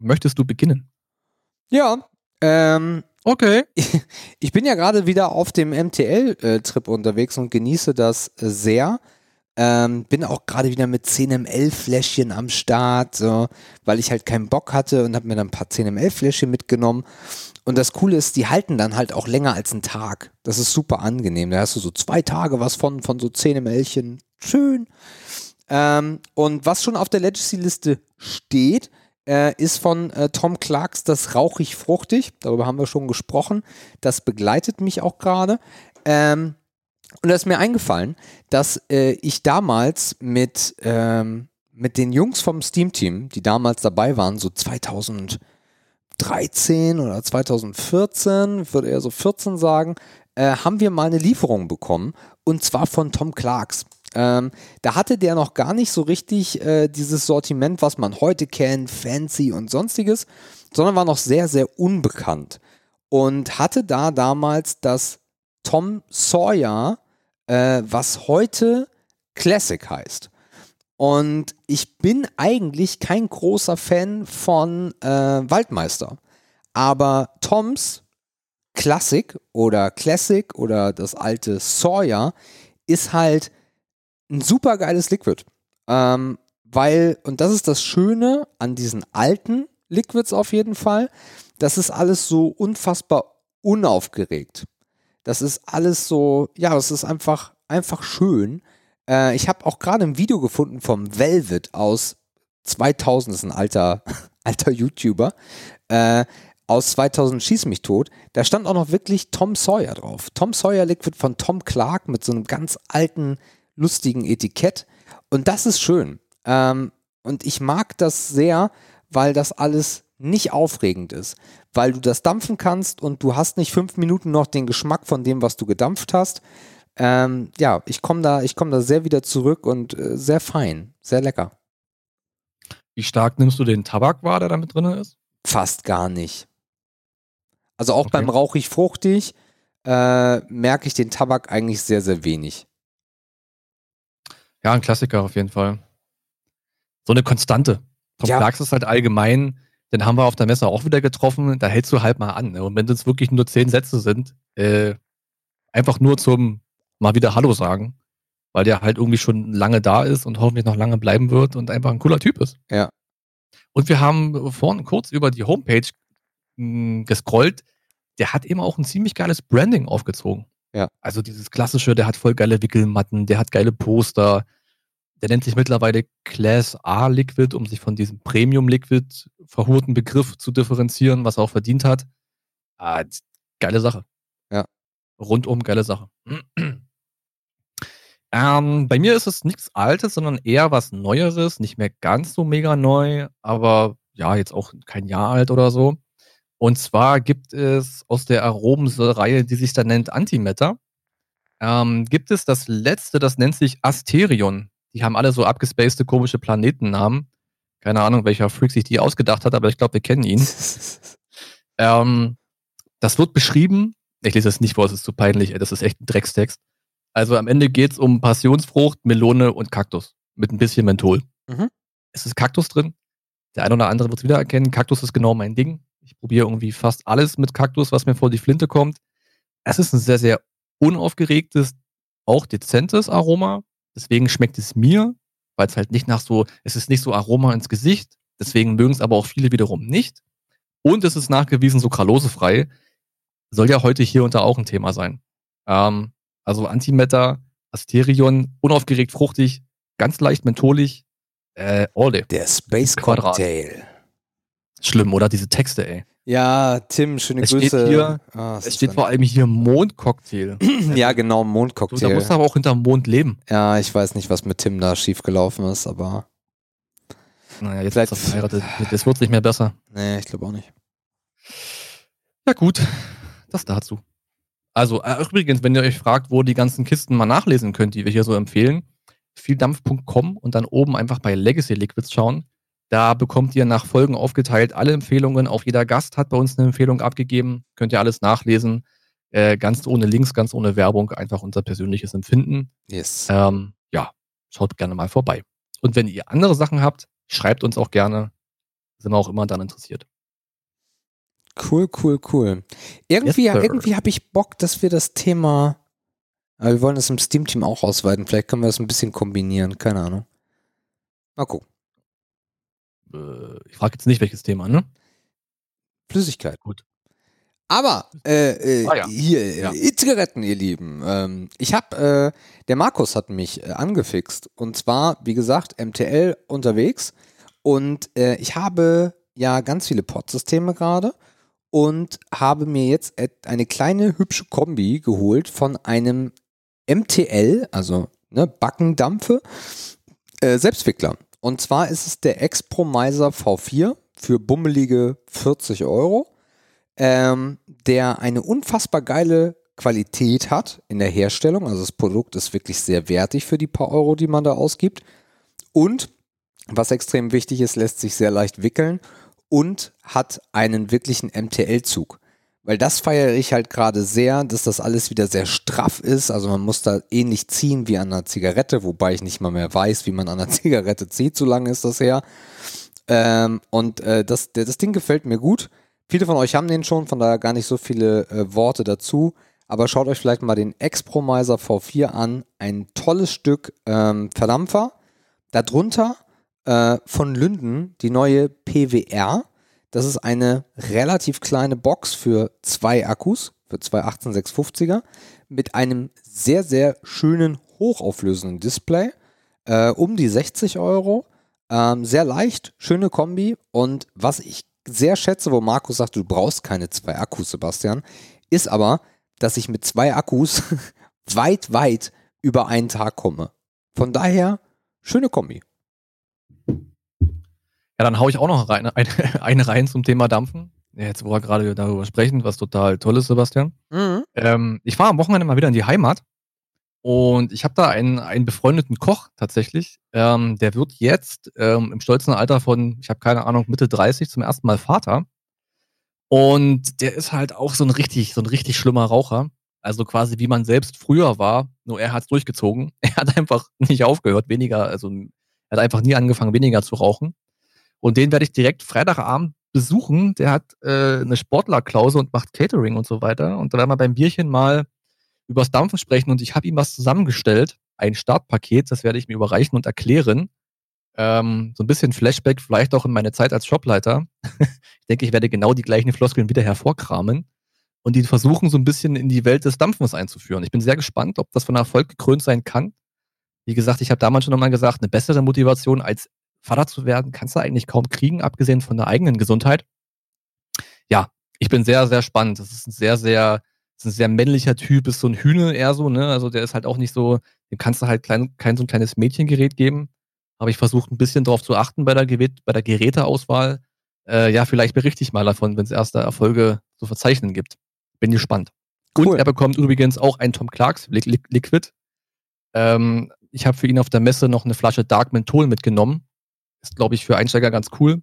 Möchtest du beginnen? Ja, ähm, Okay. ich bin ja gerade wieder auf dem MTL-Trip unterwegs und genieße das äh, sehr. Ähm, bin auch gerade wieder mit 10ml-Fläschchen am Start, so, weil ich halt keinen Bock hatte und habe mir dann ein paar 10ml-Fläschchen mitgenommen. Und das Coole ist, die halten dann halt auch länger als einen Tag. Das ist super angenehm. Da hast du so zwei Tage was von, von so 10mlchen. Schön. Ähm, und was schon auf der Legacy-Liste steht, äh, ist von äh, Tom Clarks das Rauchig-Fruchtig. Darüber haben wir schon gesprochen. Das begleitet mich auch gerade. Ähm, und da ist mir eingefallen, dass äh, ich damals mit, ähm, mit den Jungs vom Steam-Team, die damals dabei waren, so 2013 oder 2014, ich würde eher so 14 sagen, äh, haben wir mal eine Lieferung bekommen. Und zwar von Tom Clarks. Ähm, da hatte der noch gar nicht so richtig äh, dieses Sortiment, was man heute kennt, fancy und sonstiges, sondern war noch sehr, sehr unbekannt. Und hatte da damals das Tom Sawyer, äh, was heute Classic heißt. Und ich bin eigentlich kein großer Fan von äh, Waldmeister. Aber Toms Classic oder Classic oder das alte Sawyer ist halt ein super geiles Liquid. Ähm, weil, und das ist das Schöne an diesen alten Liquids auf jeden Fall, das ist alles so unfassbar unaufgeregt. Das ist alles so, ja, es ist einfach, einfach schön. Äh, ich habe auch gerade ein Video gefunden vom Velvet aus 2000, das ist ein alter, alter YouTuber, äh, aus 2000 Schieß mich tot. Da stand auch noch wirklich Tom Sawyer drauf. Tom Sawyer Liquid von Tom Clark mit so einem ganz alten, lustigen Etikett. Und das ist schön. Ähm, und ich mag das sehr, weil das alles nicht aufregend ist. Weil du das dampfen kannst und du hast nicht fünf Minuten noch den Geschmack von dem, was du gedampft hast. Ähm, ja, ich komme da, ich komme da sehr wieder zurück und äh, sehr fein, sehr lecker. Wie stark nimmst du den Tabak wahr, der da mit drin ist? Fast gar nicht. Also auch Okay. beim rauchig-fruchtig äh, merke ich den Tabak eigentlich sehr, sehr wenig. Ja, ein Klassiker auf jeden Fall. So eine Konstante. Tom Ja. Clarks ist halt allgemein, den haben wir auf der Messe auch wieder getroffen, da hältst du halt mal an. Ne? Und wenn es wirklich nur zehn Sätze sind, äh, einfach nur zum mal wieder Hallo sagen, weil der halt irgendwie schon lange da ist und hoffentlich noch lange bleiben wird und einfach ein cooler Typ ist. Ja. Und wir haben vorhin kurz über die Homepage mh, gescrollt. Der hat eben auch ein ziemlich geiles Branding aufgezogen. Ja. Also dieses klassische, der hat voll geile Wickelmatten, der hat geile Poster. Der nennt sich mittlerweile Class A Liquid, um sich von diesem Premium Liquid verhurten Begriff zu differenzieren, was er auch verdient hat. Ah, geile Sache. Ja. Rundum geile Sache. ähm, bei mir ist es nichts Altes, sondern eher was Neueres, nicht mehr ganz so mega neu, aber ja, jetzt auch kein Jahr alt oder so. Und zwar gibt es aus der Aromenreihe, die sich da nennt Antimatter, ähm, gibt es das letzte, das nennt sich Asterion. Die haben alle so abgespacede komische Planetennamen. Keine Ahnung, welcher Freak sich die ausgedacht hat, aber ich glaube, wir kennen ihn. Ähm, das wird beschrieben. Ich lese es nicht vor, es ist zu peinlich, ey, das ist echt ein Dreckstext. Also am Ende geht's um Passionsfrucht, Melone und Kaktus. Mit ein bisschen Menthol. Mhm. Es ist Kaktus drin. Der eine oder andere wird es wiedererkennen. Kaktus ist genau mein Ding. Ich probiere irgendwie fast alles mit Kaktus, was mir vor die Flinte kommt. Es ist ein sehr, sehr unaufgeregtes, auch dezentes Aroma. Deswegen schmeckt es mir, weil es halt nicht nach so, es ist nicht so Aroma ins Gesicht. Deswegen mögen es aber auch viele wiederum nicht. Und es ist nachgewiesen sucralosefrei. Soll ja heute hier und da auch ein Thema sein. Ähm, Also Antimatter, Asterion, unaufgeregt fruchtig, ganz leicht mentholig, äh, all day. Der Space Quadrat. Cocktail. Schlimm, oder? Diese Texte, ey. Ja, Tim, schöne Es steht Grüße. hier- Ah, es steht vor allem hier Mondcocktail. Ja, genau, Du, da Mondcocktail. musst du aber auch hinterm Mond leben. Ja, ich weiß nicht, was mit Tim da schiefgelaufen ist, aber Naja, jetzt Vielleicht- ist er verheiratet. Das wird nicht mehr besser. nee, ich glaube auch nicht. Ja, gut. Das dazu. Also, äh, übrigens, wenn ihr euch fragt, wo die ganzen Kisten mal nachlesen könnt, die wir hier so empfehlen, vieldampf.com und dann oben einfach bei Legacy Liquids schauen. Da bekommt ihr nach Folgen aufgeteilt alle Empfehlungen. Auch jeder Gast hat bei uns eine Empfehlung abgegeben. Könnt ihr alles nachlesen. Äh, ganz ohne Links, ganz ohne Werbung. Einfach unser persönliches Empfinden. Yes. Ähm, ja, schaut gerne mal vorbei. Und wenn ihr andere Sachen habt, schreibt uns auch gerne. Sind wir auch immer dann interessiert. Cool, cool, cool. Irgendwie, Yes, irgendwie habe ich Bock, dass wir das Thema. Aber wir wollen das im Steam-Team auch ausweiten. Vielleicht können wir das ein bisschen kombinieren. Keine Ahnung. Mal gucken. Äh, ich frage jetzt nicht, welches Thema, ne? Flüssigkeit. Gut. Aber äh, äh, Ah, ja. hier, äh, Ja. E-Zigaretten, ihr Lieben. Ähm, ich habe, äh, der Markus hat mich äh, angefixt. Und zwar, wie gesagt, MTL unterwegs. Und äh, ich habe ja ganz viele Pod-Systeme gerade und habe mir jetzt et- eine kleine hübsche Kombi geholt von einem MTL, also ne, Backendampfe, äh, Selbstwickler. Und zwar ist es der Expromiser V4 für bummelige 40 Euro ähm, der eine unfassbar geile Qualität hat in der Herstellung. Also das Produkt ist wirklich sehr wertig für die paar Euro, die man da ausgibt. Und was extrem wichtig ist, lässt sich sehr leicht wickeln und hat einen wirklichen MTL-Zug. Weil das feiere ich halt gerade sehr, dass das alles wieder sehr straff ist. Also man muss da ähnlich ziehen wie an einer Zigarette, wobei ich nicht mal mehr weiß, wie man an einer Zigarette zieht, so lange ist das her. Ähm, und äh, das, das Ding gefällt mir gut. Viele von euch haben den schon, von daher gar nicht so viele äh, Worte dazu. Aber schaut euch vielleicht mal den Expromiser V4 an. Ein tolles Stück ähm, Verdampfer. Darunter äh, von Lünden die neue PWR. Das ist eine relativ kleine Box für zwei Akkus, für zwei 18650er, mit einem sehr, sehr schönen, hochauflösenden Display. Äh, um die 60 Euro. Ähm, sehr leicht, schöne Kombi. Und was ich sehr schätze, wo Markus sagt, du brauchst keine zwei Akkus, Sebastian, ist aber, dass ich mit zwei Akkus weit, weit über einen Tag komme. Von daher, schöne Kombi. Ja, dann hau ich auch noch rein, eine, eine rein zum Thema Dampfen. Jetzt, wo wir gerade darüber sprechen, was total toll ist, Sebastian. Ähm, ich war am Wochenende mal wieder in die Heimat und ich habe da einen, einen befreundeten Koch tatsächlich. Ähm, der wird jetzt ähm, im stolzen Alter von, ich habe keine Ahnung, Mitte 30 zum ersten Mal Vater. Und der ist halt auch so ein richtig, so ein richtig schlimmer Raucher. Also quasi wie man selbst früher war, nur er hat's durchgezogen. Er hat einfach nicht aufgehört, weniger, also er hat einfach nie angefangen, weniger zu rauchen. Und den werde ich direkt Freitagabend besuchen. Der hat äh, eine Sportlerklause und macht Catering und so weiter. Und da werden wir beim Bierchen mal übers Dampfen sprechen und ich habe ihm was zusammengestellt, ein Startpaket, das werde ich mir überreichen und erklären. Ähm, so ein bisschen Flashback, vielleicht auch in meine Zeit als Shopleiter. ich denke, ich werde genau die gleichen Floskeln wieder hervorkramen und die versuchen, so ein bisschen in die Welt des Dampfens einzuführen. Ich bin sehr gespannt, ob das von Erfolg gekrönt sein kann. Wie gesagt, ich habe damals schon nochmal gesagt, eine bessere Motivation als Vater zu werden, kannst du eigentlich kaum kriegen, abgesehen von der eigenen Gesundheit. Ja, ich bin sehr, sehr spannend. Das ist ein sehr, sehr, ist ein sehr männlicher Typ, ist so ein Hühne eher so, ne? Also der ist halt auch nicht so, dem kannst du halt klein, kein so ein kleines Mädchengerät geben. Aber ich versuche ein bisschen darauf zu achten bei der, Gerät, bei der Geräteauswahl. Äh, ja, vielleicht berichte ich mal davon, wenn es erste Erfolge zu verzeichnen gibt. Bin gespannt. Cool. Und er bekommt übrigens auch ein Tom Clarks Li Li Liquid. Ähm, ich habe für ihn auf der Messe noch eine Flasche Dark Menthol mitgenommen. Ist, glaube ich, für Einsteiger ganz cool.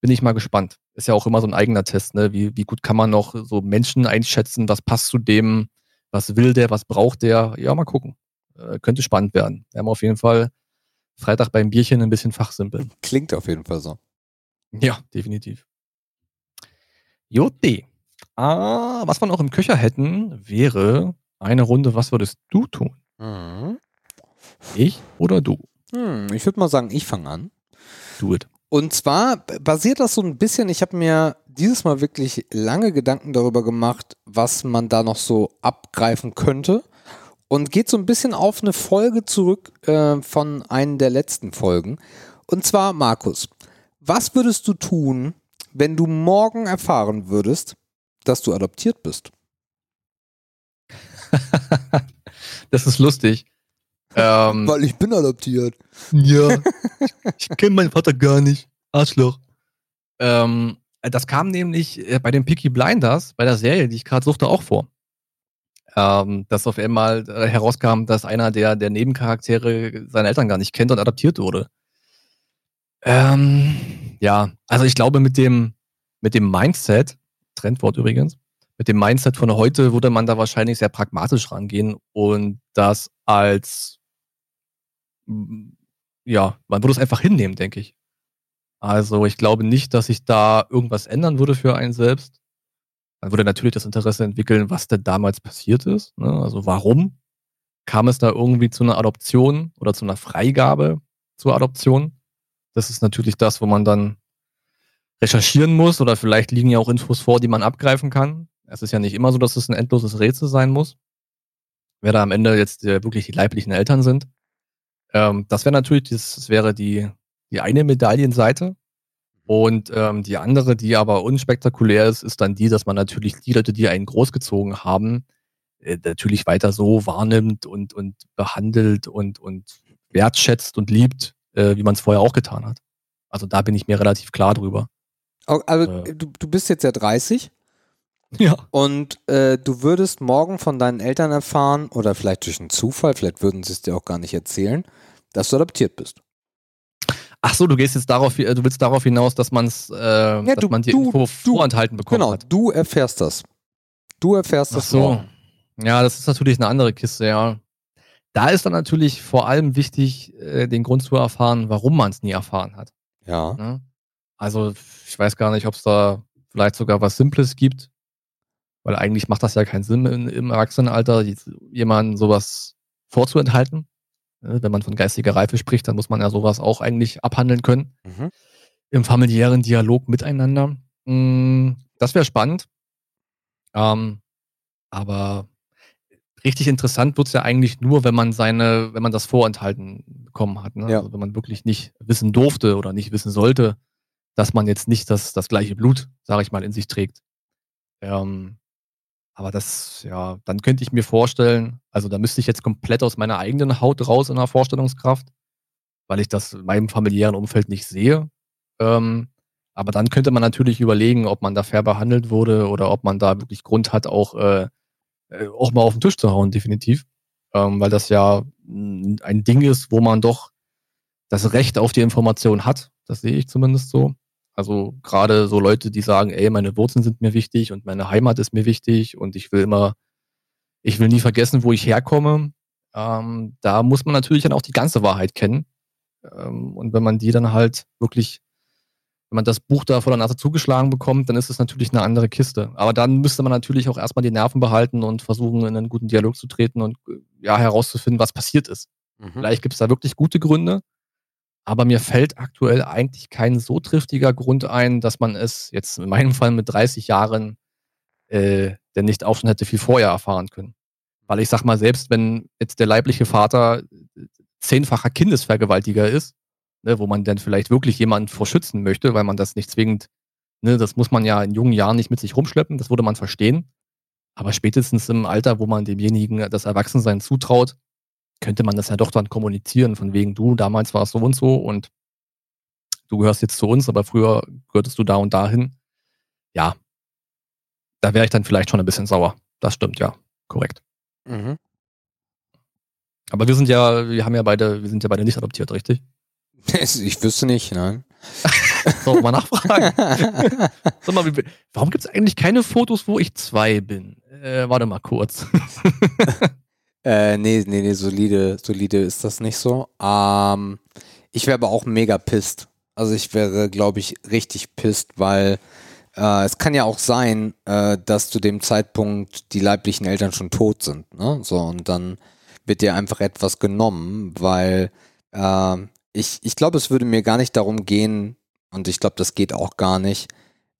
Bin ich mal gespannt. Ist ja auch immer so ein eigener Test, ne? Wie, wie gut kann man noch so Menschen einschätzen, was passt zu dem, was will der, was braucht der? Ja, mal gucken. Äh, könnte spannend werden. Wir haben auf jeden Fall Freitag beim Bierchen ein bisschen fachsimpeln. Klingt auf jeden Fall so. Ja, definitiv. Jote. Ah, was wir noch im Köcher hätten, wäre eine Runde, was würdest du tun? Mhm. Ich oder du? Hm, ich würde mal sagen, ich fange an. Do it. Und zwar basiert das so ein bisschen, ich habe mir dieses Mal wirklich lange Gedanken darüber gemacht, was man da noch so abgreifen könnte. und geht so ein bisschen auf eine Folge zurück äh, von einer der letzten Folgen. Und zwar, Markus, was würdest du tun, wenn du morgen erfahren würdest, dass du adoptiert bist? das ist lustig. Ähm, Weil ich bin adoptiert. Ja. ich, ich kenne meinen Vater gar nicht. Arschloch. Ähm, das kam nämlich äh, bei den Picky Blinders, bei der Serie, die ich gerade suchte, auch vor. Ähm, dass auf einmal äh, herauskam, dass einer der, der Nebencharaktere seine Eltern gar nicht kennt und adoptiert wurde. Ähm, ja, also ich glaube, mit dem, mit dem Mindset, Trendwort übrigens, mit dem Mindset von heute würde man da wahrscheinlich sehr pragmatisch rangehen und das als, ja, man würde es einfach hinnehmen, denke ich. Also ich glaube nicht, dass sich da irgendwas ändern würde für einen selbst. Man würde natürlich das Interesse entwickeln, was denn damals passiert ist. Ne? Also warum kam es da irgendwie zu einer Adoption oder zu einer Freigabe zur Adoption? Das ist natürlich das, wo man dann recherchieren muss oder vielleicht liegen ja auch Infos vor, die man abgreifen kann. Es ist ja nicht immer so, dass es ein endloses Rätsel sein muss. Wer da am Ende jetzt äh, wirklich die leiblichen Eltern sind. Ähm, das wäre natürlich, das wäre die, die eine Medaillenseite. Und ähm, die andere, die aber unspektakulär ist, ist dann die, dass man natürlich die Leute, die einen großgezogen haben, äh, natürlich weiter so wahrnimmt und, und behandelt und, und wertschätzt und liebt, äh, wie man es vorher auch getan hat. Also da bin ich mir relativ klar drüber. Also äh. du, du bist jetzt ja 30. Ja. Und äh, du würdest morgen von deinen Eltern erfahren, oder vielleicht durch einen Zufall, vielleicht würden sie es dir auch gar nicht erzählen, dass du adoptiert bist. Ach so, du gehst jetzt darauf, äh, du willst darauf hinaus, dass man es, äh, ja, dass du, man die du, Info vorenthalten bekommt. Genau, hat. du erfährst das. Du erfährst Ach das. so. Morgen. Ja, das ist natürlich eine andere Kiste, ja. Da ist dann natürlich vor allem wichtig, äh, den Grund zu erfahren, warum man es nie erfahren hat. Ja. Ne? Also, ich weiß gar nicht, ob es da vielleicht sogar was Simples gibt, weil eigentlich macht das ja keinen Sinn im, im Erwachsenenalter, jemandem sowas vorzuenthalten. Ne, wenn man von geistiger Reife spricht, dann muss man ja sowas auch eigentlich abhandeln können. Mhm. Im familiären Dialog miteinander. Hm, das wäre spannend. Ähm, aber richtig interessant wird es ja eigentlich nur, wenn man seine, wenn man das vorenthalten bekommen hat. Ne? Ja. Also wenn man wirklich nicht wissen durfte oder nicht wissen sollte, dass man jetzt nicht das, das gleiche Blut, sage ich mal, in sich trägt. Ähm, aber das, ja, dann könnte ich mir vorstellen, also da müsste ich jetzt komplett aus meiner eigenen Haut raus in der Vorstellungskraft, weil ich das in meinem familiären Umfeld nicht sehe. Ähm, aber dann könnte man natürlich überlegen, ob man da fair behandelt wurde oder ob man da wirklich Grund hat, auch, äh, äh auch mal auf den Tisch zu hauen, definitiv. Ähm, weil das ja ein Ding ist, wo man doch das Recht auf die Information hat. Das sehe ich zumindest so. Also gerade so Leute, die sagen, ey, meine Wurzeln sind mir wichtig und meine Heimat ist mir wichtig und ich will immer, ich will nie vergessen, wo ich herkomme. Ähm, da muss man natürlich dann auch die ganze Wahrheit kennen. Ähm, und wenn man die dann halt wirklich, wenn man das Buch da vor der Nase zugeschlagen bekommt, dann ist es natürlich eine andere Kiste. Aber dann müsste man natürlich auch erstmal die Nerven behalten und versuchen, in einen guten Dialog zu treten und ja, herauszufinden, was passiert ist. Mhm. Vielleicht gibt es da wirklich gute Gründe, aber mir fällt aktuell eigentlich kein so triftiger Grund ein, dass man es jetzt in meinem Fall mit 30 Jahren äh, denn nicht auch schon hätte viel vorher erfahren können. Weil ich sag mal, selbst wenn jetzt der leibliche Vater zehnfacher Kindesvergewaltiger ist, ne, wo man dann vielleicht wirklich jemanden vorschützen möchte, weil man das nicht zwingend, ne, das muss man ja in jungen Jahren nicht mit sich rumschleppen, das würde man verstehen. Aber spätestens im Alter, wo man demjenigen das Erwachsensein zutraut, könnte man das ja doch dann kommunizieren, von wegen du, damals war es so und so und du gehörst jetzt zu uns, aber früher gehörtest du da und dahin. Ja, da wäre ich dann vielleicht schon ein bisschen sauer. Das stimmt, ja, korrekt. Mhm. Aber wir sind ja, wir haben ja beide, wir sind ja beide nicht adoptiert, richtig? Ich wüsste nicht, nein. Sollen wir mal nachfragen? Sag mal, warum gibt es eigentlich keine Fotos, wo ich zwei bin? Äh, warte mal kurz. Äh, nee, nee, nee, solide, solide ist das nicht so. Ähm, ich wäre aber auch mega pisst. Also ich wäre, glaube ich, richtig pisst, weil äh, es kann ja auch sein, äh, dass zu dem Zeitpunkt die leiblichen Eltern schon tot sind. Ne? So, und dann wird dir einfach etwas genommen, weil äh, ich, ich glaube, es würde mir gar nicht darum gehen, und ich glaube, das geht auch gar nicht.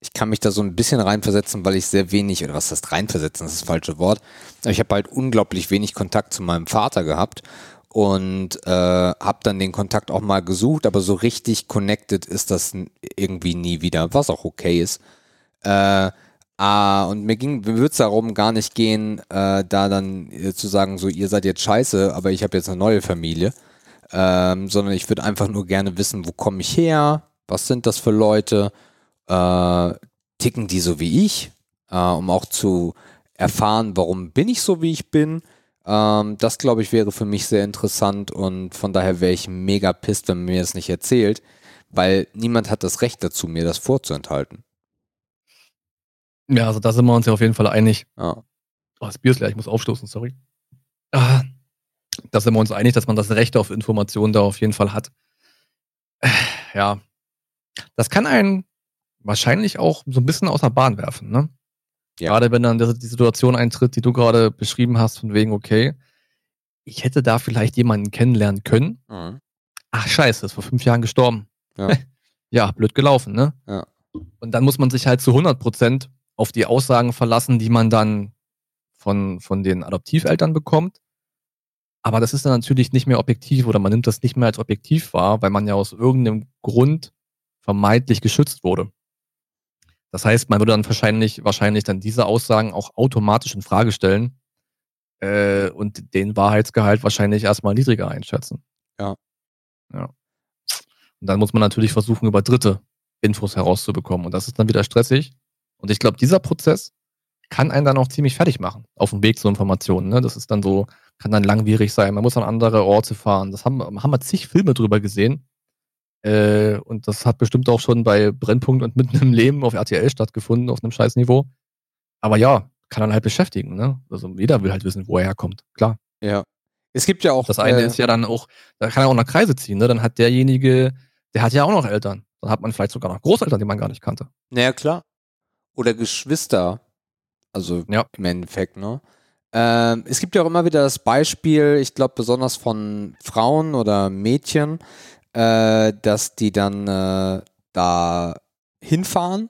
Ich kann mich da so ein bisschen reinversetzen, weil ich sehr wenig, oder was heißt reinversetzen, das ist das falsche Wort, aber ich habe halt unglaublich wenig Kontakt zu meinem Vater gehabt und äh, habe dann den Kontakt auch mal gesucht, aber so richtig connected ist das irgendwie nie wieder, was auch okay ist. Äh, ah, und mir ging, mir würde es darum gar nicht gehen, äh, da dann äh, zu sagen, so ihr seid jetzt scheiße, aber ich habe jetzt eine neue Familie, ähm, sondern ich würde einfach nur gerne wissen, wo komme ich her, was sind das für Leute, äh, ticken die so wie ich, äh, um auch zu erfahren, warum bin ich so wie ich bin ähm, das, glaube ich, wäre für mich sehr interessant und von daher wäre ich mega pisst, wenn man mir das nicht erzählt, weil niemand hat das Recht dazu, mir das vorzuenthalten. Ja, also da sind wir uns ja auf jeden Fall einig. Ja. Oh, das Bier ist leer, ich muss aufstoßen, sorry. Ah, da sind wir uns einig, dass man das Recht auf Informationen da auf jeden Fall hat. Ja, das kann einen wahrscheinlich auch so ein bisschen aus der Bahn werfen, ne? Ja. Gerade wenn dann die Situation eintritt, die du gerade beschrieben hast, von wegen, okay, ich hätte da vielleicht jemanden kennenlernen können. Mhm. Ach scheiße, ist vor fünf Jahren gestorben. Ja, ja blöd gelaufen, ne? Ja. Und dann muss man sich halt zu 100 Prozent auf die Aussagen verlassen, die man dann von, von den Adoptiveltern bekommt. Aber das ist dann natürlich nicht mehr objektiv oder man nimmt das nicht mehr als objektiv wahr, weil man ja aus irgendeinem Grund vermeintlich geschützt wurde. Das heißt, man würde dann wahrscheinlich, wahrscheinlich dann diese Aussagen auch automatisch in Frage stellen äh, und den Wahrheitsgehalt wahrscheinlich erstmal niedriger einschätzen. Ja. Ja. Und dann muss man natürlich versuchen, über Dritte Infos herauszubekommen. Und das ist dann wieder stressig. Und ich glaube, dieser Prozess kann einen dann auch ziemlich fertig machen auf dem Weg zu Informationen. Ne? Das ist dann so, kann dann langwierig sein. Man muss an andere Orte fahren. Das haben, haben wir zig Filme drüber gesehen. Äh, und das hat bestimmt auch schon bei Brennpunkt und mitten im Leben auf RTL stattgefunden, auf einem scheiß Niveau. Aber ja, kann dann halt beschäftigen. Ne? Also jeder will halt wissen, wo er herkommt. Klar. Ja. Es gibt ja auch. Das eine äh, ist ja dann auch, da kann er auch nach Kreise ziehen. Ne? Dann hat derjenige, der hat ja auch noch Eltern. Dann hat man vielleicht sogar noch Großeltern, die man gar nicht kannte. Naja, klar. Oder Geschwister. Also ja. im Endeffekt, ne? Ähm, es gibt ja auch immer wieder das Beispiel, ich glaube besonders von Frauen oder Mädchen, äh, dass die dann äh, da hinfahren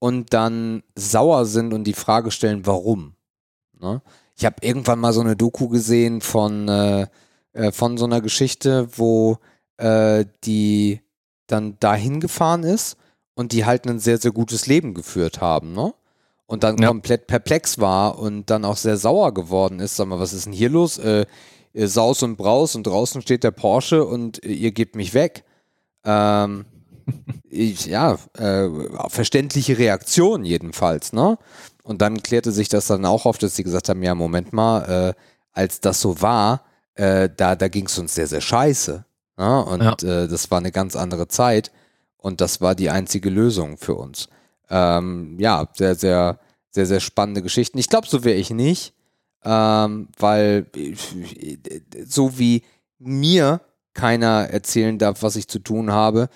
und dann sauer sind und die Frage stellen, warum. Ne? Ich habe irgendwann mal so eine Doku gesehen von, äh, äh von so einer Geschichte, wo äh, die dann da hingefahren ist und die halt ein sehr, sehr gutes Leben geführt haben, ne? Und dann ja. komplett perplex war und dann auch sehr sauer geworden ist. Sag mal, was ist denn hier los? Äh, Saus und Braus und draußen steht der Porsche und äh, ihr gebt mich weg. Ähm, ich, ja, äh, verständliche Reaktion jedenfalls, ne? Und dann klärte sich das dann auch auf, dass sie gesagt haben, ja, Moment mal, äh, als das so war, äh, da, da ging es uns sehr, sehr scheiße. Ne? Und ja. äh, das war eine ganz andere Zeit und das war die einzige Lösung für uns. Ähm, ja, sehr, sehr, sehr, sehr spannende Geschichten. Ich glaube, so wäre ich nicht ähm, weil so wie mir keiner erzählen darf, was ich zu tun habe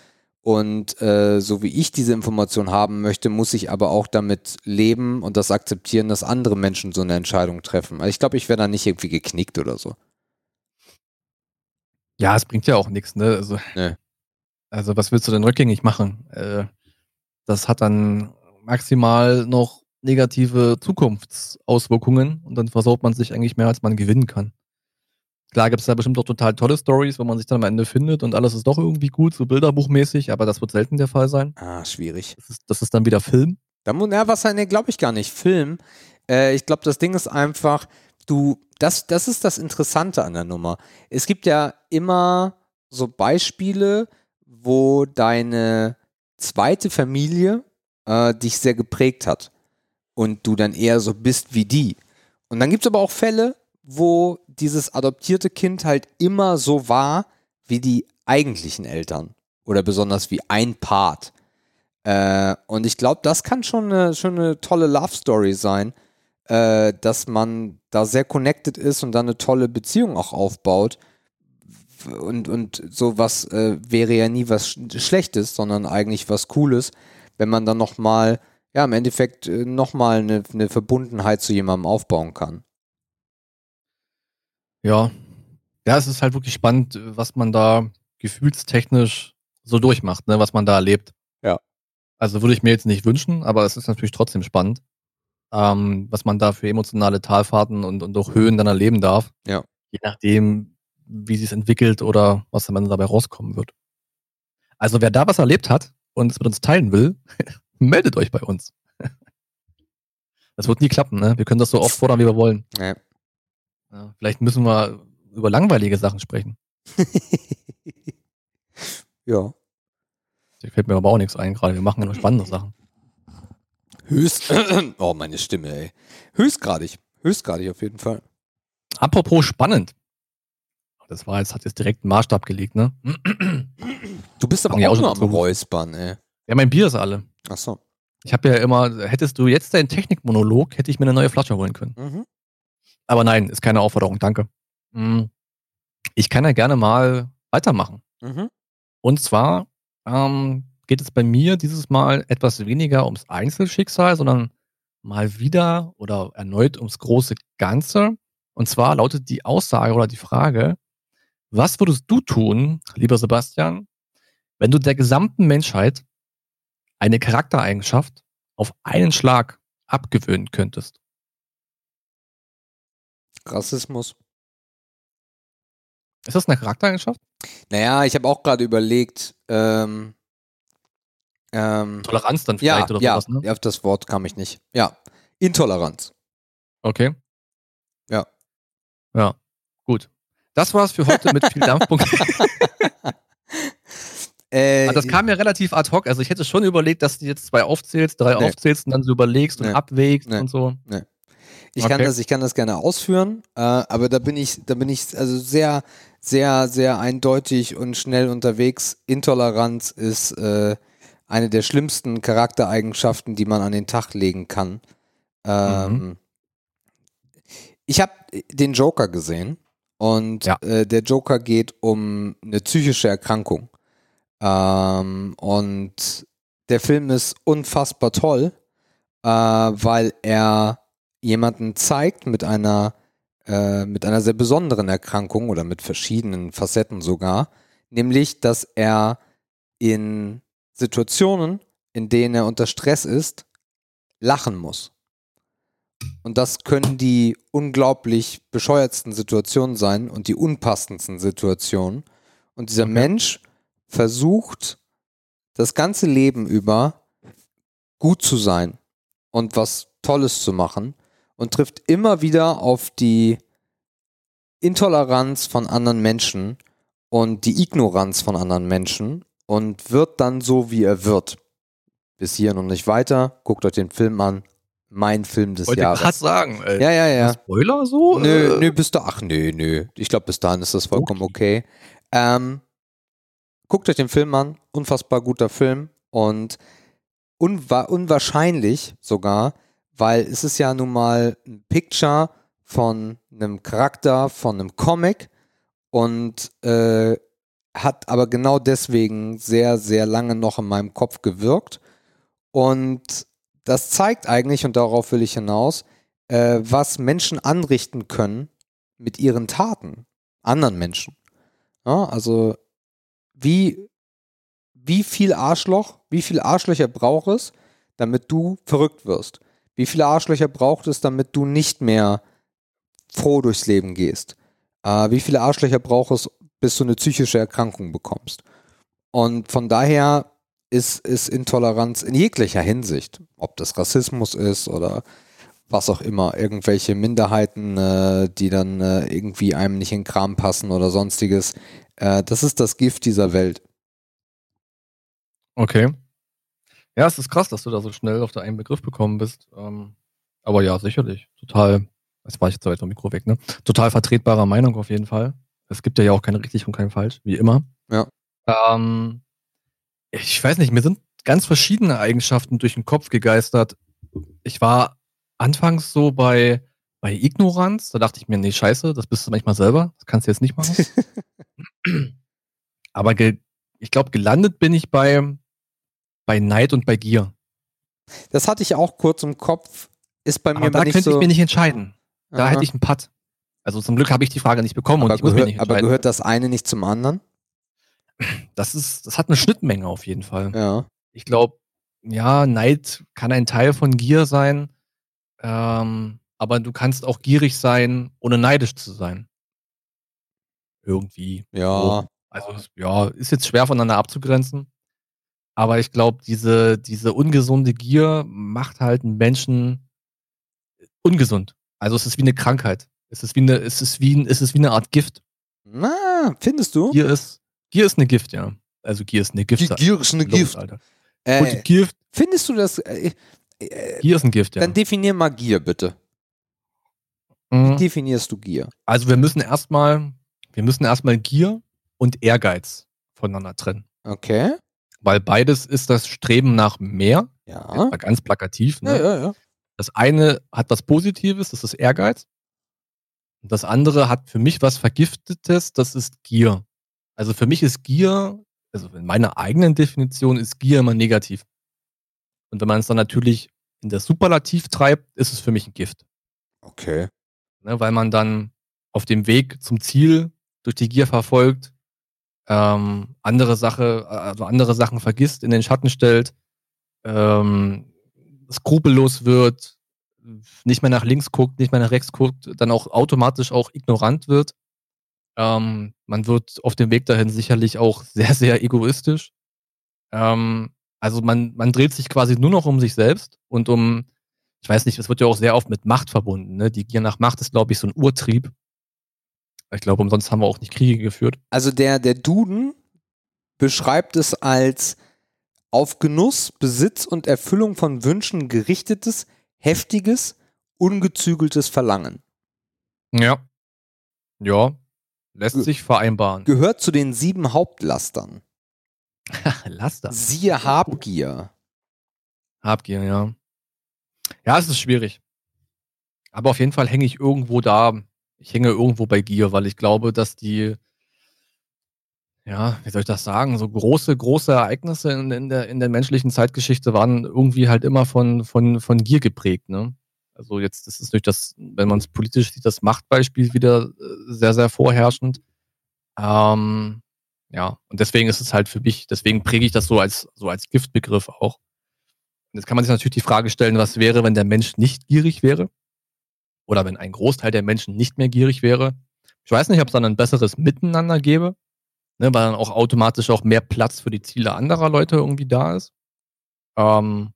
und äh, so wie ich diese Information haben möchte, muss ich aber auch damit leben und das akzeptieren, dass andere Menschen so eine Entscheidung treffen. Also ich glaube, ich wäre da nicht irgendwie geknickt oder so. Ja, es bringt ja auch nichts, ne? Also, nee. also was willst du denn rückgängig machen? Äh, das hat dann maximal noch negative Zukunftsauswirkungen und dann versaut man sich eigentlich mehr, als man gewinnen kann. Klar gibt es da bestimmt auch total tolle Stories, wo man sich dann am Ende findet und alles ist doch irgendwie gut, so bilderbuchmäßig, aber das wird selten der Fall sein. Ah, schwierig. Das ist, das ist dann wieder Film. Da muss, ja, was ne, glaube ich gar nicht. Film. Äh, ich glaube, das Ding ist einfach, du, das, das ist das Interessante an der Nummer. Es gibt ja immer so Beispiele, wo deine zweite Familie äh, dich sehr geprägt hat und du dann eher so bist wie die. Und dann gibt es aber auch Fälle, wo dieses adoptierte Kind halt immer so war wie die eigentlichen Eltern oder besonders wie ein Part. Äh, und ich glaube, das kann schon eine, schon eine tolle Love Story sein, äh, dass man da sehr connected ist und dann eine tolle Beziehung auch aufbaut. Und, und sowas äh, wäre ja nie was Schlechtes, sondern eigentlich was Cooles, wenn man dann nochmal ja, im Endeffekt äh, nochmal eine, eine Verbundenheit zu jemandem aufbauen kann. Ja. Ja, es ist halt wirklich spannend, was man da gefühlstechnisch so durchmacht, ne, was man da erlebt. Ja. Also würde ich mir jetzt nicht wünschen, aber es ist natürlich trotzdem spannend, ähm, was man da für emotionale Talfahrten und, und auch Höhen dann erleben darf. Ja. Je nachdem, wie sich es entwickelt oder was dann dabei rauskommen wird. Also wer da was erlebt hat und es mit uns teilen will, meldet euch bei uns. Das wird nie klappen, ne? Wir können das so oft fordern, wie wir wollen. Ja. Ja, vielleicht müssen wir über langweilige Sachen sprechen. ja. Da fällt mir aber auch nichts ein gerade. Wir machen ja nur spannende Sachen. Höchst. Oh, meine Stimme, ey. Höchstgradig. Höchstgradig auf jeden Fall. Apropos spannend. Das war jetzt, hat jetzt direkt einen Maßstab gelegt, ne? Du bist aber auch auch nur am. Räuspern, ey. Ja, mein Bier ist alle. Ach so. Ich habe ja immer, hättest du jetzt deinen Technikmonolog, hätte ich mir eine neue Flasche holen können. Mhm. Aber nein, ist keine Aufforderung, danke. Mm. Ich kann ja gerne mal weitermachen. Mhm. Und zwar ähm, geht es bei mir dieses Mal etwas weniger ums Einzelschicksal, sondern mal wieder oder erneut ums große Ganze. Und zwar lautet die Aussage oder die Frage, was würdest du tun, lieber Sebastian, wenn du der gesamten Menschheit eine Charaktereigenschaft auf einen Schlag abgewöhnen könntest? Rassismus. Ist das eine Charaktereigenschaft? Naja, ich habe auch gerade überlegt, ähm, ähm, Toleranz dann ja, vielleicht oder ja, sowas, ne? auf das Wort kam ich nicht. Ja, Intoleranz. Okay. Ja. Ja, gut. Das war's für heute mit viel Dampfpunkt. Äh, Aber das kam mir relativ ad hoc. Also ich hätte schon überlegt, dass du jetzt zwei aufzählst, drei Nee. aufzählst und dann so überlegst und Nee. abwägst Nee. und so. Ich kann Okay. das, ich kann das gerne ausführen, äh, aber da bin ich, da bin ich also sehr, sehr, sehr eindeutig und schnell unterwegs. Intoleranz ist äh, eine der schlimmsten Charaktereigenschaften, die man an den Tag legen kann. Ähm, Ich habe den Joker gesehen und Ja. äh, der Joker geht um eine psychische Erkrankung. Ähm, und der Film ist unfassbar toll, äh, weil er jemanden zeigt mit einer äh, mit einer sehr besonderen Erkrankung oder mit verschiedenen Facetten sogar, nämlich dass er in Situationen, in denen er unter Stress ist, lachen muss. Und das können die unglaublich bescheuertsten Situationen sein und die unpassendsten Situationen. Und dieser Okay. Mensch versucht das ganze Leben über gut zu sein und was Tolles zu machen und trifft immer wieder auf die Intoleranz von anderen Menschen und die Ignoranz von anderen Menschen und wird dann so, wie er wird. Bis hier noch nicht weiter. Guckt euch den Film an. Mein Film des Wollte Jahres. gerade sagen. Äh, Ja, ja, ja. Spoiler so? Nö, nö, bis da. Ach, nö, nö. Ich glaube, bis dahin ist das vollkommen okay. Ähm, guckt euch den Film an. Unfassbar guter Film. Und unwa unwahrscheinlich sogar, weil es ist ja nun mal ein Picture von einem Charakter, von einem Comic und äh, hat aber genau deswegen sehr, sehr lange noch in meinem Kopf gewirkt. Und das zeigt eigentlich, und darauf will ich hinaus, äh, was Menschen anrichten können mit ihren Taten, anderen Menschen. Ja, also wie, wie viel Arschloch, wie viel Arschlöcher braucht es, damit du verrückt wirst? Wie viele Arschlöcher braucht es, damit du nicht mehr froh durchs Leben gehst? Äh, wie viele Arschlöcher braucht es, bis du eine psychische Erkrankung bekommst? Und von daher ist, ist Intoleranz in jeglicher Hinsicht, ob das Rassismus ist oder was auch immer, irgendwelche Minderheiten, äh, die dann äh, irgendwie einem nicht in den Kram passen oder sonstiges, äh, das ist das Gift dieser Welt. Okay. Ja, es ist krass, dass du da so schnell auf den einen Begriff bekommen bist. Ähm, aber ja, sicherlich. Total, jetzt war ich jetzt weit vom Mikro weg, ne? Total vertretbarer Meinung auf jeden Fall. Es gibt ja auch kein richtig und kein falsch, wie immer. Ja. Ähm, ich weiß nicht, mir sind ganz verschiedene Eigenschaften durch den Kopf gegeistert. Ich war anfangs so bei, bei Ignoranz, da dachte ich mir, nee, scheiße, das bist du manchmal selber, das kannst du jetzt nicht machen. Aber ich glaube, gelandet bin ich bei, bei Neid und bei Gier. Das hatte ich auch kurz im Kopf, ist bei mir Aber da nicht könnte so. ich mir nicht entscheiden. Da Aha. hätte ich einen Putt. Also zum Glück habe ich die Frage nicht bekommen und aber, ich muss mich gehört, nicht aber gehört das eine nicht zum anderen? das ist, das hat eine Schnittmenge auf jeden Fall. Ja. Ich glaube, ja, Neid kann ein Teil von Gier sein, ähm, aber du kannst auch gierig sein, ohne neidisch zu sein. Irgendwie. Ja. So. Also, ja, ist jetzt schwer voneinander abzugrenzen. Aber ich glaube, diese, diese ungesunde Gier macht halt einen Menschen ungesund. Also es ist wie eine Krankheit. Es ist wie eine, es ist wie, es ist wie eine Art Gift. Na, findest du? Gier ist, Gier ist eine Gift, ja. Also Gier ist eine Gift. Die Gier ist eine Los, Gift. Alter. Äh, Und Gift, findest du das? Äh, äh, Gier ist ein Gift, ja. Dann definier mal Gier, bitte. Wie Mhm. definierst du Gier? Also wir müssen erstmal, wir müssen erstmal Gier und Ehrgeiz voneinander trennen. Okay. Weil beides ist das Streben nach mehr, Ja. ganz plakativ. Ne? Ja, ja, ja. Das eine hat was Positives, das ist Ehrgeiz. Und das andere hat für mich was Vergiftetes, das ist Gier. Also für mich ist Gier, also in meiner eigenen Definition ist Gier immer negativ. Und wenn man es dann natürlich in das Superlativ treibt, ist es für mich ein Gift. Okay. Ne? Weil man dann auf dem Weg zum Ziel durch die Gier verfolgt, ähm, andere Sache, also andere Sachen vergisst, in den Schatten stellt, ähm, skrupellos wird, nicht mehr nach links guckt, nicht mehr nach rechts guckt, dann auch automatisch auch ignorant wird. Ähm, man wird auf dem Weg dahin sicherlich auch sehr, sehr egoistisch. Ähm, also man, man dreht sich quasi nur noch um sich selbst und um, ich weiß nicht, es wird ja auch sehr oft mit Macht verbunden. Ne? Die Gier nach Macht ist, glaube ich, so ein Urtrieb. Ich glaube, umsonst haben wir auch nicht Kriege geführt. Also der, der Duden beschreibt es als auf Genuss, Besitz und Erfüllung von Wünschen gerichtetes, heftiges, ungezügeltes Verlangen. Ja. Ja. Lässt sich vereinbaren. Gehört zu den sieben Hauptlastern. Laster. Siehe Habgier. Habgier, ja. Ja, es ist schwierig. Aber auf jeden Fall hänge ich irgendwo da. Ich hänge irgendwo bei Gier, weil ich glaube, dass die, ja, wie soll ich das sagen, so große, große Ereignisse in, in, der, in der menschlichen Zeitgeschichte waren irgendwie halt immer von, von, von Gier geprägt, ne? Also jetzt das ist durch das, wenn man es politisch sieht, das Machtbeispiel wieder äh, sehr, sehr vorherrschend. Ähm, ja, und deswegen ist es halt für mich, deswegen präge ich das so als, so als Giftbegriff auch. Und jetzt kann man sich natürlich die Frage stellen, was wäre, wenn der Mensch nicht gierig wäre? Oder wenn ein Großteil der Menschen nicht mehr gierig wäre? Ich weiß nicht, ob es dann ein besseres Miteinander gäbe, ne, weil dann auch automatisch auch mehr Platz für die Ziele anderer Leute irgendwie da ist. Ähm,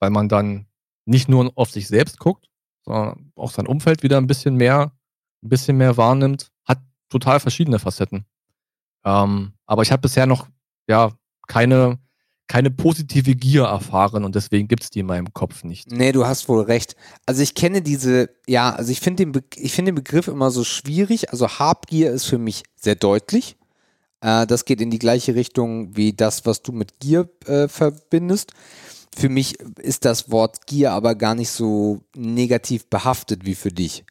weil man dann nicht nur auf sich selbst guckt, sondern auch sein Umfeld wieder ein bisschen mehr, ein bisschen mehr wahrnimmt, hat total verschiedene Facetten. Ähm, aber ich habe bisher noch ja keine, keine positive Gier erfahren und deswegen gibt's die in meinem Kopf nicht. Nee, du hast wohl recht. Also ich kenne diese, ja, also ich finde den, Be ich finde den Begriff immer so schwierig. Also Habgier ist für mich sehr deutlich. Äh, das geht in die gleiche Richtung wie das, was du mit Gier äh, verbindest. Für mich ist das Wort Gier aber gar nicht so negativ behaftet wie für dich.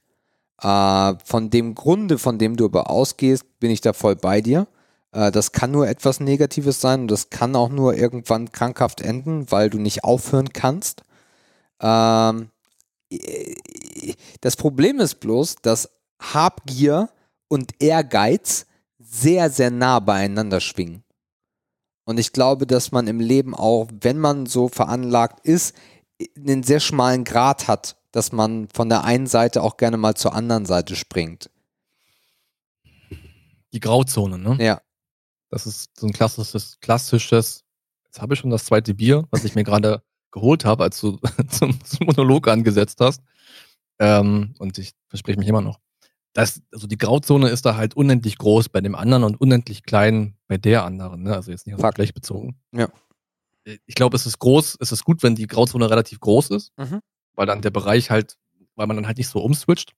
Äh, von dem Grunde, von dem du aber ausgehst, bin ich da voll bei dir. Äh, das kann nur etwas Negatives sein und das kann auch nur irgendwann krankhaft enden, weil du nicht aufhören kannst. Ähm, das Problem ist bloß, dass Habgier und Ehrgeiz sehr, sehr nah beieinander schwingen. Und ich glaube, dass man im Leben auch, wenn man so veranlagt ist, einen sehr schmalen Grat hat, dass man von der einen Seite auch gerne mal zur anderen Seite springt. Die Grauzone, ne? Ja. Das ist so ein klassisches, klassisches, jetzt habe ich schon das zweite Bier, was ich mir gerade geholt habe, als du zum, zum Monolog angesetzt hast. Ähm, und ich verspreche mich immer noch. Das, also die Grauzone ist da halt unendlich groß bei dem anderen und unendlich klein bei der anderen. Ne? Also jetzt nicht auf. Geschlecht bezogen. Ja. Ich glaube, es ist groß, es ist gut, wenn die Grauzone relativ groß ist, Mhm. weil dann der Bereich halt, weil man dann halt nicht so umswitcht.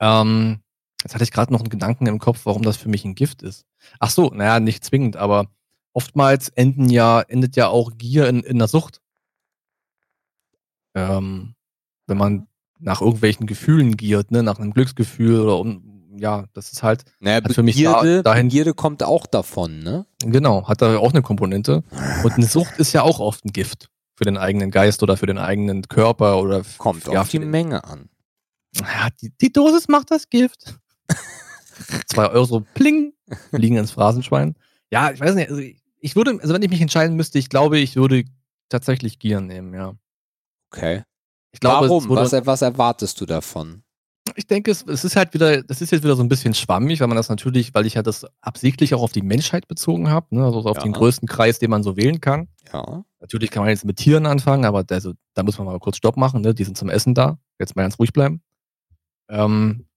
Ähm, jetzt hatte ich gerade noch einen Gedanken im Kopf, warum das für mich ein Gift ist. Ach so, naja, nicht zwingend, aber oftmals enden ja, endet ja auch Gier in, in der Sucht. Ähm, wenn man nach irgendwelchen Gefühlen giert, ne, nach einem Glücksgefühl oder um, ja, das ist halt, Naja, Hat für mich da- Begierde, dahin- Begierde kommt auch davon, ne? genau, hat da auch eine Komponente. Und eine Sucht ist ja auch oft ein Gift für den eigenen Geist oder für den eigenen Körper oder Kommt ja, auf für die Menge an. Ja, die, die Dosis macht das Gift. Zwei Euro pling, liegen ins Phrasenschwein. Ja, ich weiß nicht, also ich- würde, also wenn ich mich entscheiden müsste, ich glaube, ich würde tatsächlich Gier nehmen, ja. Okay. Ich glaube, Warum? wurde- Was, was erwartest du davon? Ich denke, es, es ist halt wieder, das ist jetzt wieder so ein bisschen schwammig, weil man das natürlich, weil ich ja das absichtlich auch auf die Menschheit bezogen habe, ne? also auf Ja. den größten Kreis, den man so wählen kann. Ja. Natürlich kann man jetzt mit Tieren anfangen, aber da, also, da muss man mal kurz Stopp machen, ne? die sind zum Essen da. Jetzt mal ganz ruhig bleiben. Ähm,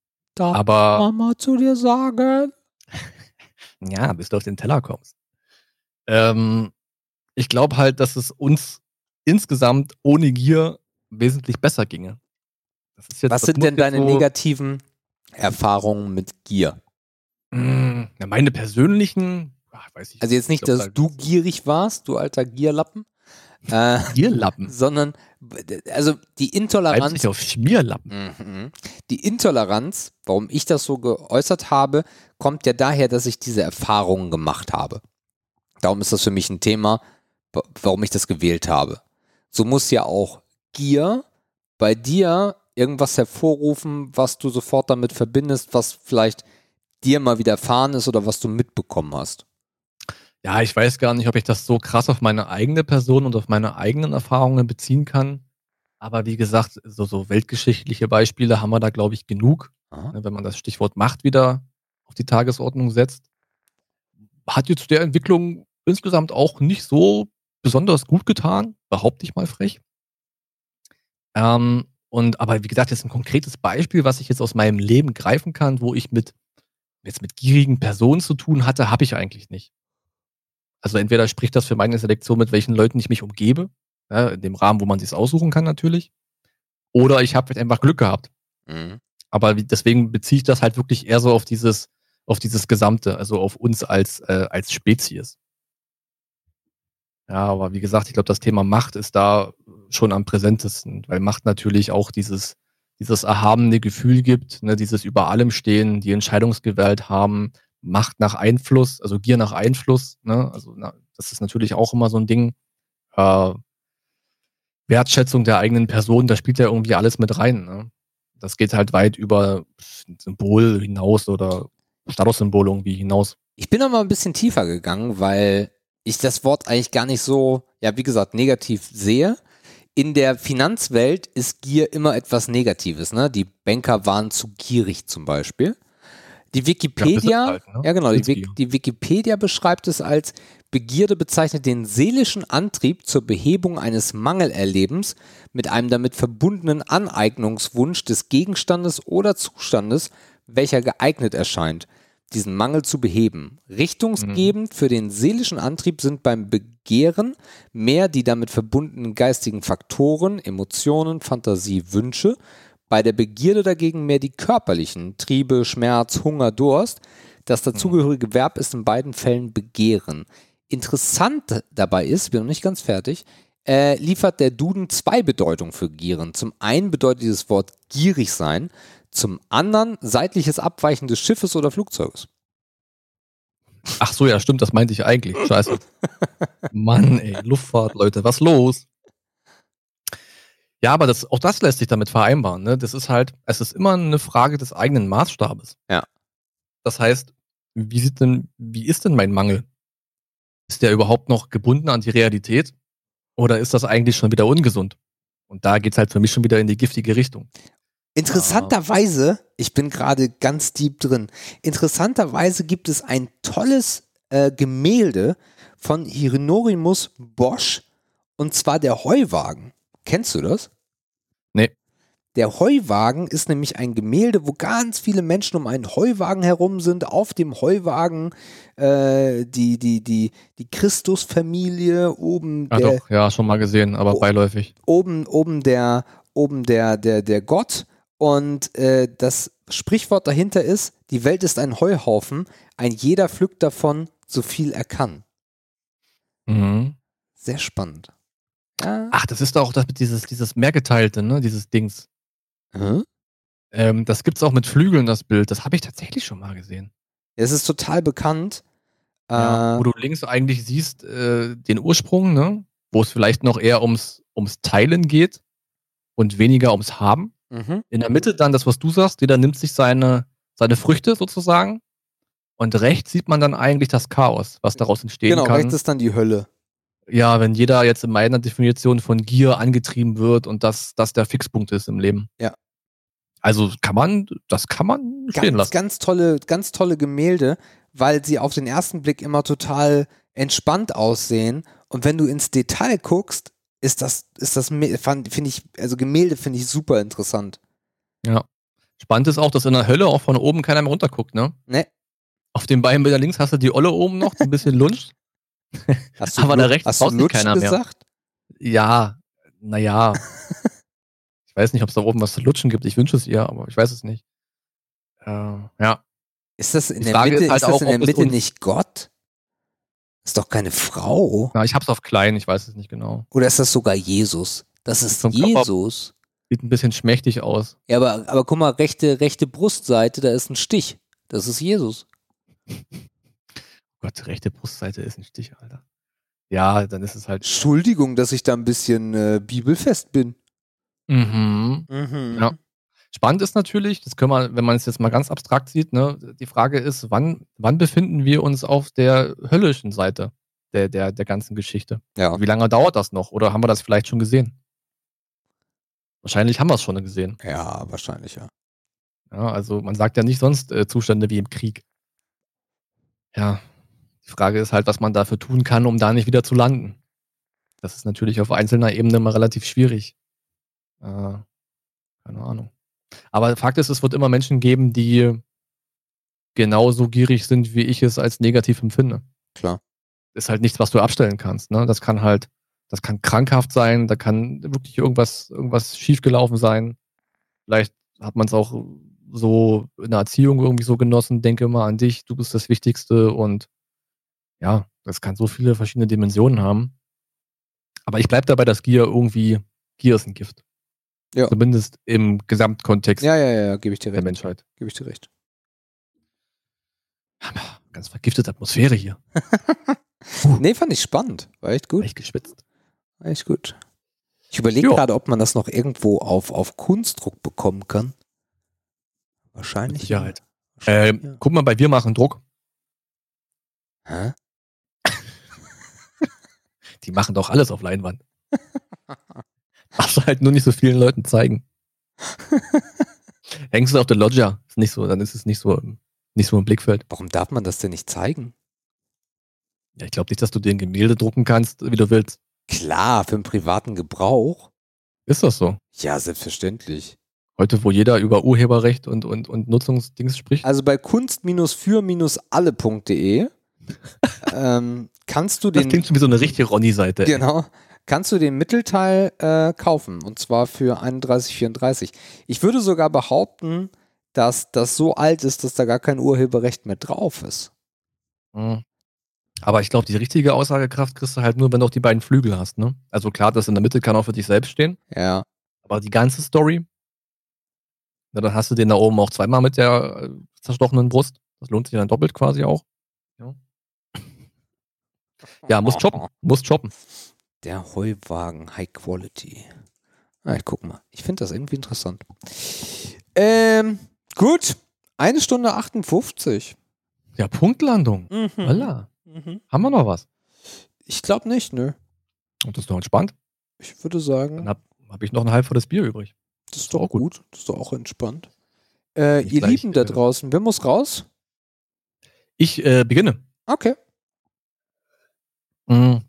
Darf aber Mama zu dir sagen? ja, bis du auf den Teller kommst. Ähm, ich glaube halt, dass es uns insgesamt ohne Gier wesentlich besser ginge. Das ist jetzt, Was das sind denn jetzt deine so- negativen Erfahrungen mit Gier? Ja, meine persönlichen, ach, weiß ich Also jetzt nicht, dass da- du gierig warst, du alter Gierlappen, äh, Gierlappen. sondern also die Intoleranz sich auf Schmierlappen. Mhm. Die Intoleranz, warum ich das so geäußert habe, kommt ja daher, dass ich diese Erfahrungen gemacht habe. Darum ist das für mich ein Thema, wa- warum ich das gewählt habe. So muss ja auch Gier bei dir irgendwas hervorrufen, was du sofort damit verbindest, was vielleicht dir mal widerfahren ist oder was du mitbekommen hast. Ja, ich weiß gar nicht, ob ich das so krass auf meine eigene Person und auf meine eigenen Erfahrungen beziehen kann. Aber wie gesagt, so, so weltgeschichtliche Beispiele haben wir da, glaube ich, genug. Aha. ne, wenn man das Stichwort Macht wieder auf die Tagesordnung setzt. Hat jetzt der Entwicklung insgesamt auch nicht so besonders gut getan, behaupte ich mal frech. Ähm, und aber wie gesagt, jetzt ein konkretes Beispiel, was ich jetzt aus meinem Leben greifen kann, wo ich mit jetzt mit gierigen Personen zu tun hatte, habe ich eigentlich nicht. Also entweder spricht das für meine Selektion, mit welchen Leuten ich mich umgebe, ja, in dem Rahmen, wo man sich aussuchen kann natürlich, oder ich habe halt einfach Glück gehabt. Mhm. Aber deswegen beziehe ich das halt wirklich eher so auf dieses, auf dieses Gesamte, also auf uns als, äh, als Spezies. Ja, aber wie gesagt, ich glaube, das Thema Macht ist da schon am präsentesten, weil Macht natürlich auch dieses, dieses erhabene Gefühl gibt, ne, dieses über allem stehen, die Entscheidungsgewalt haben, Macht nach Einfluss, also Gier nach Einfluss, ne, also na, das ist natürlich auch immer so ein Ding. Äh, Wertschätzung der eigenen Person, da spielt ja irgendwie alles mit rein. Ne? Das geht halt weit über Symbol hinaus oder Statussymbol irgendwie hinaus. Ich bin mal ein bisschen tiefer gegangen, weil ich das Wort eigentlich gar nicht so, ja, wie gesagt, negativ sehe. In der Finanzwelt ist Gier immer etwas Negatives, ne? Die Banker waren zu gierig zum Beispiel. Die Wikipedia, ja, halt, ne? genau, die, die Wikipedia beschreibt es als Begierde bezeichnet den seelischen Antrieb zur Behebung eines Mangelerlebens mit einem damit verbundenen Aneignungswunsch des Gegenstandes oder Zustandes, welcher geeignet erscheint, diesen Mangel zu beheben. Richtungsgebend für den seelischen Antrieb sind beim Begehren mehr die damit verbundenen geistigen Faktoren, Emotionen, Fantasie, Wünsche, bei der Begierde dagegen mehr die körperlichen, Triebe, Schmerz, Hunger, Durst. Das dazugehörige Verb ist in beiden Fällen Begehren. Interessant dabei ist, ich bin noch nicht ganz fertig, äh, liefert der Duden zwei Bedeutungen für Gieren. Zum einen bedeutet dieses Wort gierig sein, zum anderen seitliches Abweichen des Schiffes oder Flugzeuges. Ach so, ja, stimmt, das meinte ich eigentlich. Scheiße. Mann, ey, Luftfahrt, Leute, was los? Ja, aber das, auch das lässt sich damit vereinbaren. Ne? Das ist halt, es ist immer eine Frage des eigenen Maßstabes. Ja. Das heißt, wie sieht denn, wie ist denn mein Mangel? Ist der überhaupt noch gebunden an die Realität? Oder ist das eigentlich schon wieder ungesund? Und da geht's halt für mich schon wieder in die giftige Richtung. Interessanterweise, ich bin gerade ganz deep drin, interessanterweise gibt es ein tolles äh, Gemälde von Hieronymus Bosch und zwar der Heuwagen. Kennst du das? Nee. Der Heuwagen ist nämlich ein Gemälde, wo ganz viele Menschen um einen Heuwagen herum sind. Auf dem Heuwagen äh, die, die, die, die Christusfamilie, oben Ja, der, doch, ja, schon mal gesehen, aber Oh. beiläufig. oben, oben der, oben der, der, der Gott. Und äh, das Sprichwort dahinter ist, die Welt ist ein Heuhaufen, ein jeder pflückt davon, so viel er kann. Mhm. Sehr spannend. Ach, das ist doch auch das mit dieses, dieses Mehrgeteilte, ne, dieses Dings. Hm? Ähm, das gibt's auch mit Flügeln, das Bild. Das habe ich tatsächlich schon mal gesehen. Es ist total bekannt. Ja, Äh, wo du links eigentlich siehst äh, den Ursprung, ne? wo es vielleicht noch eher ums, ums Teilen geht und weniger ums Haben. mhm. In der Mitte dann das, was du sagst, jeder nimmt sich seine, seine Früchte sozusagen. Und rechts sieht man dann eigentlich das Chaos, was daraus entstehen Genau, kann. rechts ist dann die Hölle. Ja, wenn jeder jetzt in meiner Definition von Gier angetrieben wird und das, das der Fixpunkt ist im Leben. Ja. Also kann man, das kann man stehen Ganz, lassen. ganz tolle, ganz tolle Gemälde, weil sie auf den ersten Blick immer total entspannt aussehen. Und wenn du ins Detail guckst, ist das, ist das, finde ich, also Gemälde finde ich super interessant. Ja. Spannend ist auch, dass in der Hölle auch von oben keiner mehr runterguckt, ne? Ne? Auf den beiden Bildern links hast du die Olle oben noch, die ein bisschen lunscht. Hast Aber da rechts hast du keiner mehr. gesagt? Ja, naja. ich weiß nicht, ob es da oben was zu lutschen gibt. Ich wünsche es ihr, aber ich weiß es nicht. Äh, ja. Ist das in der Frage Mitte, ist halt ist das in der Mitte nicht Gott? Ist doch keine Frau. Na, ich hab's auf klein, ich weiß es nicht genau. Oder ist das sogar Jesus? Das ist ab. Jesus. Sieht ein bisschen schmächtig aus. Ja, aber, aber guck mal, rechte, rechte Brustseite, da ist ein Stich. Das ist Jesus. Gott, rechte Brustseite ist ein Stich, Alter. Ja, dann ist es halt. Entschuldigung, dass ich da ein bisschen äh, bibelfest bin. Mhm. Mhm. Ja. Spannend ist natürlich, das können wir, wenn man es jetzt mal ganz abstrakt sieht, ne, die Frage ist, wann, wann befinden wir uns auf der höllischen Seite der, der, der ganzen Geschichte? Ja. Wie lange dauert das noch? Oder haben wir das vielleicht schon gesehen? Wahrscheinlich haben wir es schon gesehen. ja, wahrscheinlich, ja. Ja, also man sagt ja nicht sonst äh, Zustände wie im Krieg. Ja, die Frage ist halt, was man dafür tun kann, um da nicht wieder zu landen. Das ist natürlich auf einzelner Ebene immer relativ schwierig. Äh, keine Ahnung. Aber Fakt ist, es wird immer Menschen geben, die genauso gierig sind, wie ich es als negativ empfinde. Klar. Ist halt nichts, was du abstellen kannst. Ne? Das kann halt, das kann krankhaft sein, da kann wirklich irgendwas, irgendwas schiefgelaufen sein. Vielleicht hat man es auch so in der Erziehung irgendwie so genossen, denke mal an dich, du bist das Wichtigste und ja, das kann so viele verschiedene Dimensionen haben. Aber ich bleibe dabei, dass Gier irgendwie, Gier ist ein Gift. Ja. Zumindest im Gesamtkontext Ja, ja, ja, ja gebe ich dir der recht. Menschheit. Gebe ich dir recht. Ganz vergiftete Atmosphäre hier. Nee, fand ich spannend. War echt gut. Echt geschwitzt. War echt gut. Ich überlege gerade, ob man das noch irgendwo auf, auf Kunstdruck bekommen kann. Wahrscheinlich. Mit Sicherheit. Wahrscheinlich, Ähm, Guck mal, bei Wir machen Druck. ja. Hä? Die machen doch alles auf Leinwand. Darfst du halt nur nicht so vielen Leuten zeigen. Hängst du auf der Loggia, ist nicht so, dann ist es nicht so, im- nicht so im Blickfeld. Warum darf man das denn nicht zeigen? Ja, ich glaube nicht, dass du dir ein Gemälde drucken kannst, wie du willst. Klar, für den privaten Gebrauch. Ist das so? Ja, selbstverständlich. Heute, wo jeder über Urheberrecht und, und, und Nutzungsdings spricht. Also bei kunst-für-alle.de ähm, kannst du das den klingt schon wie so eine richtige Ronny-Seite. genau kannst du den Mittelteil äh, kaufen und zwar für 31,34. Ich würde sogar behaupten, dass das so alt ist, dass da gar kein Urheberrecht mehr drauf ist. Mhm. Aber ich glaube, die richtige Aussagekraft kriegst du halt nur, wenn du auch die beiden Flügel hast. Ne? Also klar, das in der Mitte kann auch für dich selbst stehen. Ja, Aber die ganze Story, na, dann hast du den da oben auch zweimal mit der äh, zerstochenen Brust. Das lohnt sich dann doppelt quasi auch. Ja, ja muss choppen. Muss choppen. Der Heuwagen High Quality. Ah, ich guck mal. Ich finde das irgendwie interessant. Ähm, gut. Eine Stunde 58. Ja, Punktlandung. Mhm. Alla. Mhm. Haben wir noch was? Ich glaube nicht, nö. Und das ist doch entspannt. Ich würde sagen, Dann habe hab ich noch ein halb volles Bier übrig. das ist doch auch gut. gut. Das ist doch auch entspannt. Äh, ihr gleich, Lieben da äh, draußen, wer muss raus? Ich äh, beginne. Okay. Mhm.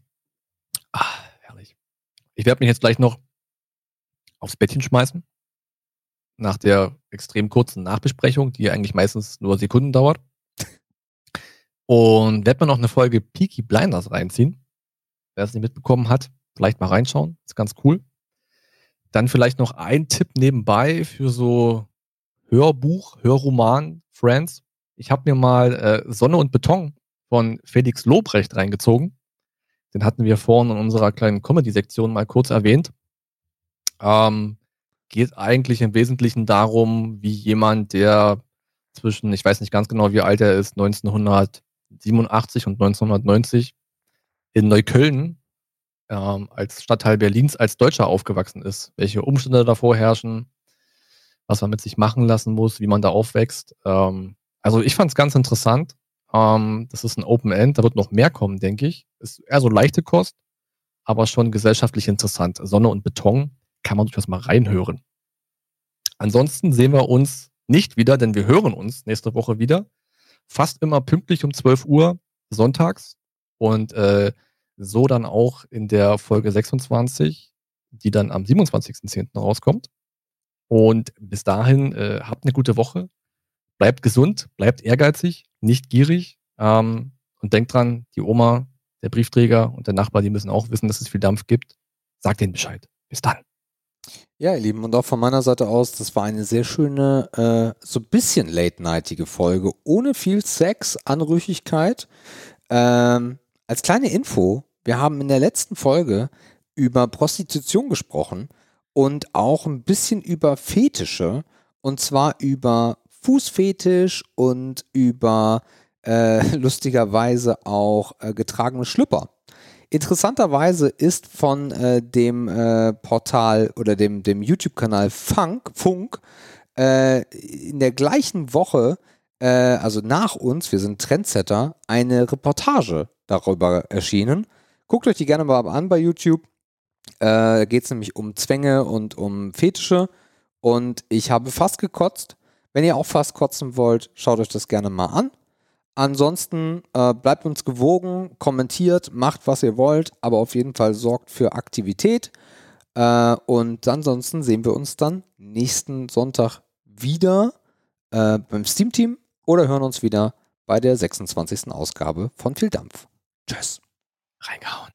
Ah, herrlich. Ich werde mich jetzt gleich noch aufs Bettchen schmeißen. Nach der extrem kurzen Nachbesprechung, die eigentlich meistens nur Sekunden dauert. Und werde mir noch eine Folge Peaky Blinders reinziehen. Wer es nicht mitbekommen hat, vielleicht mal reinschauen. Ist ganz cool. Dann vielleicht noch ein Tipp nebenbei für so Hörbuch, Hörroman, Friends. Ich habe mir mal äh, Sonne und Beton von Felix Lobrecht reingezogen. Den hatten wir vorhin in unserer kleinen Comedy-Sektion mal kurz erwähnt. Ähm, geht eigentlich im Wesentlichen darum, wie jemand, der zwischen, ich weiß nicht ganz genau, wie alt er ist, 1987 und 1990 in Neukölln ähm, als Stadtteil Berlins als Deutscher aufgewachsen ist. Welche Umstände davor herrschen, was man mit sich machen lassen muss, wie man da aufwächst. Ähm, also ich fand es ganz interessant. Ähm, das ist ein Open End, da wird noch mehr kommen, denke ich. Ist eher so leichte Kost. aber schon gesellschaftlich interessant. Sonne und Beton kann man durchaus mal reinhören. Ansonsten sehen wir uns nicht wieder, denn wir hören uns nächste Woche wieder. Fast immer pünktlich um 12 Uhr sonntags und äh, so dann auch in der Folge 26, die dann am 27.10. rauskommt. Und bis dahin äh, habt eine gute Woche, bleibt gesund, bleibt ehrgeizig, nicht gierig ähm, und denkt dran, die Oma, der Briefträger und der Nachbar, die müssen auch wissen, dass es viel Dampf gibt. Sagt denen Bescheid. Bis dann. Ja, ihr Lieben, und auch von meiner Seite aus, das war eine sehr schöne, äh, so ein bisschen late-nightige Folge, ohne viel Sex, Anrüchigkeit. Ähm, als kleine Info, wir haben in der letzten Folge über Prostitution gesprochen und auch ein bisschen über Fetische, und zwar über Fußfetisch und über äh, lustigerweise auch äh, getragene Schlüpper. Interessanterweise ist von äh, dem äh, Portal oder dem, dem YouTube-Kanal Funk, Funk äh, in der gleichen Woche, äh, also nach uns, wir sind Trendsetter, eine Reportage darüber erschienen. Guckt euch die gerne mal an bei YouTube. Da geht es nämlich um Zwänge und um Fetische. Und ich habe fast gekotzt. Wenn ihr auch fast kotzen wollt, schaut euch das gerne mal an. Ansonsten äh, bleibt uns gewogen, kommentiert, macht was ihr wollt, aber auf jeden Fall sorgt für Aktivität. Äh, und ansonsten sehen wir uns dann nächsten Sonntag wieder äh, beim Steam Team oder hören uns wieder bei der 26. Ausgabe von Viel Dampf. Tschüss. Reingehauen.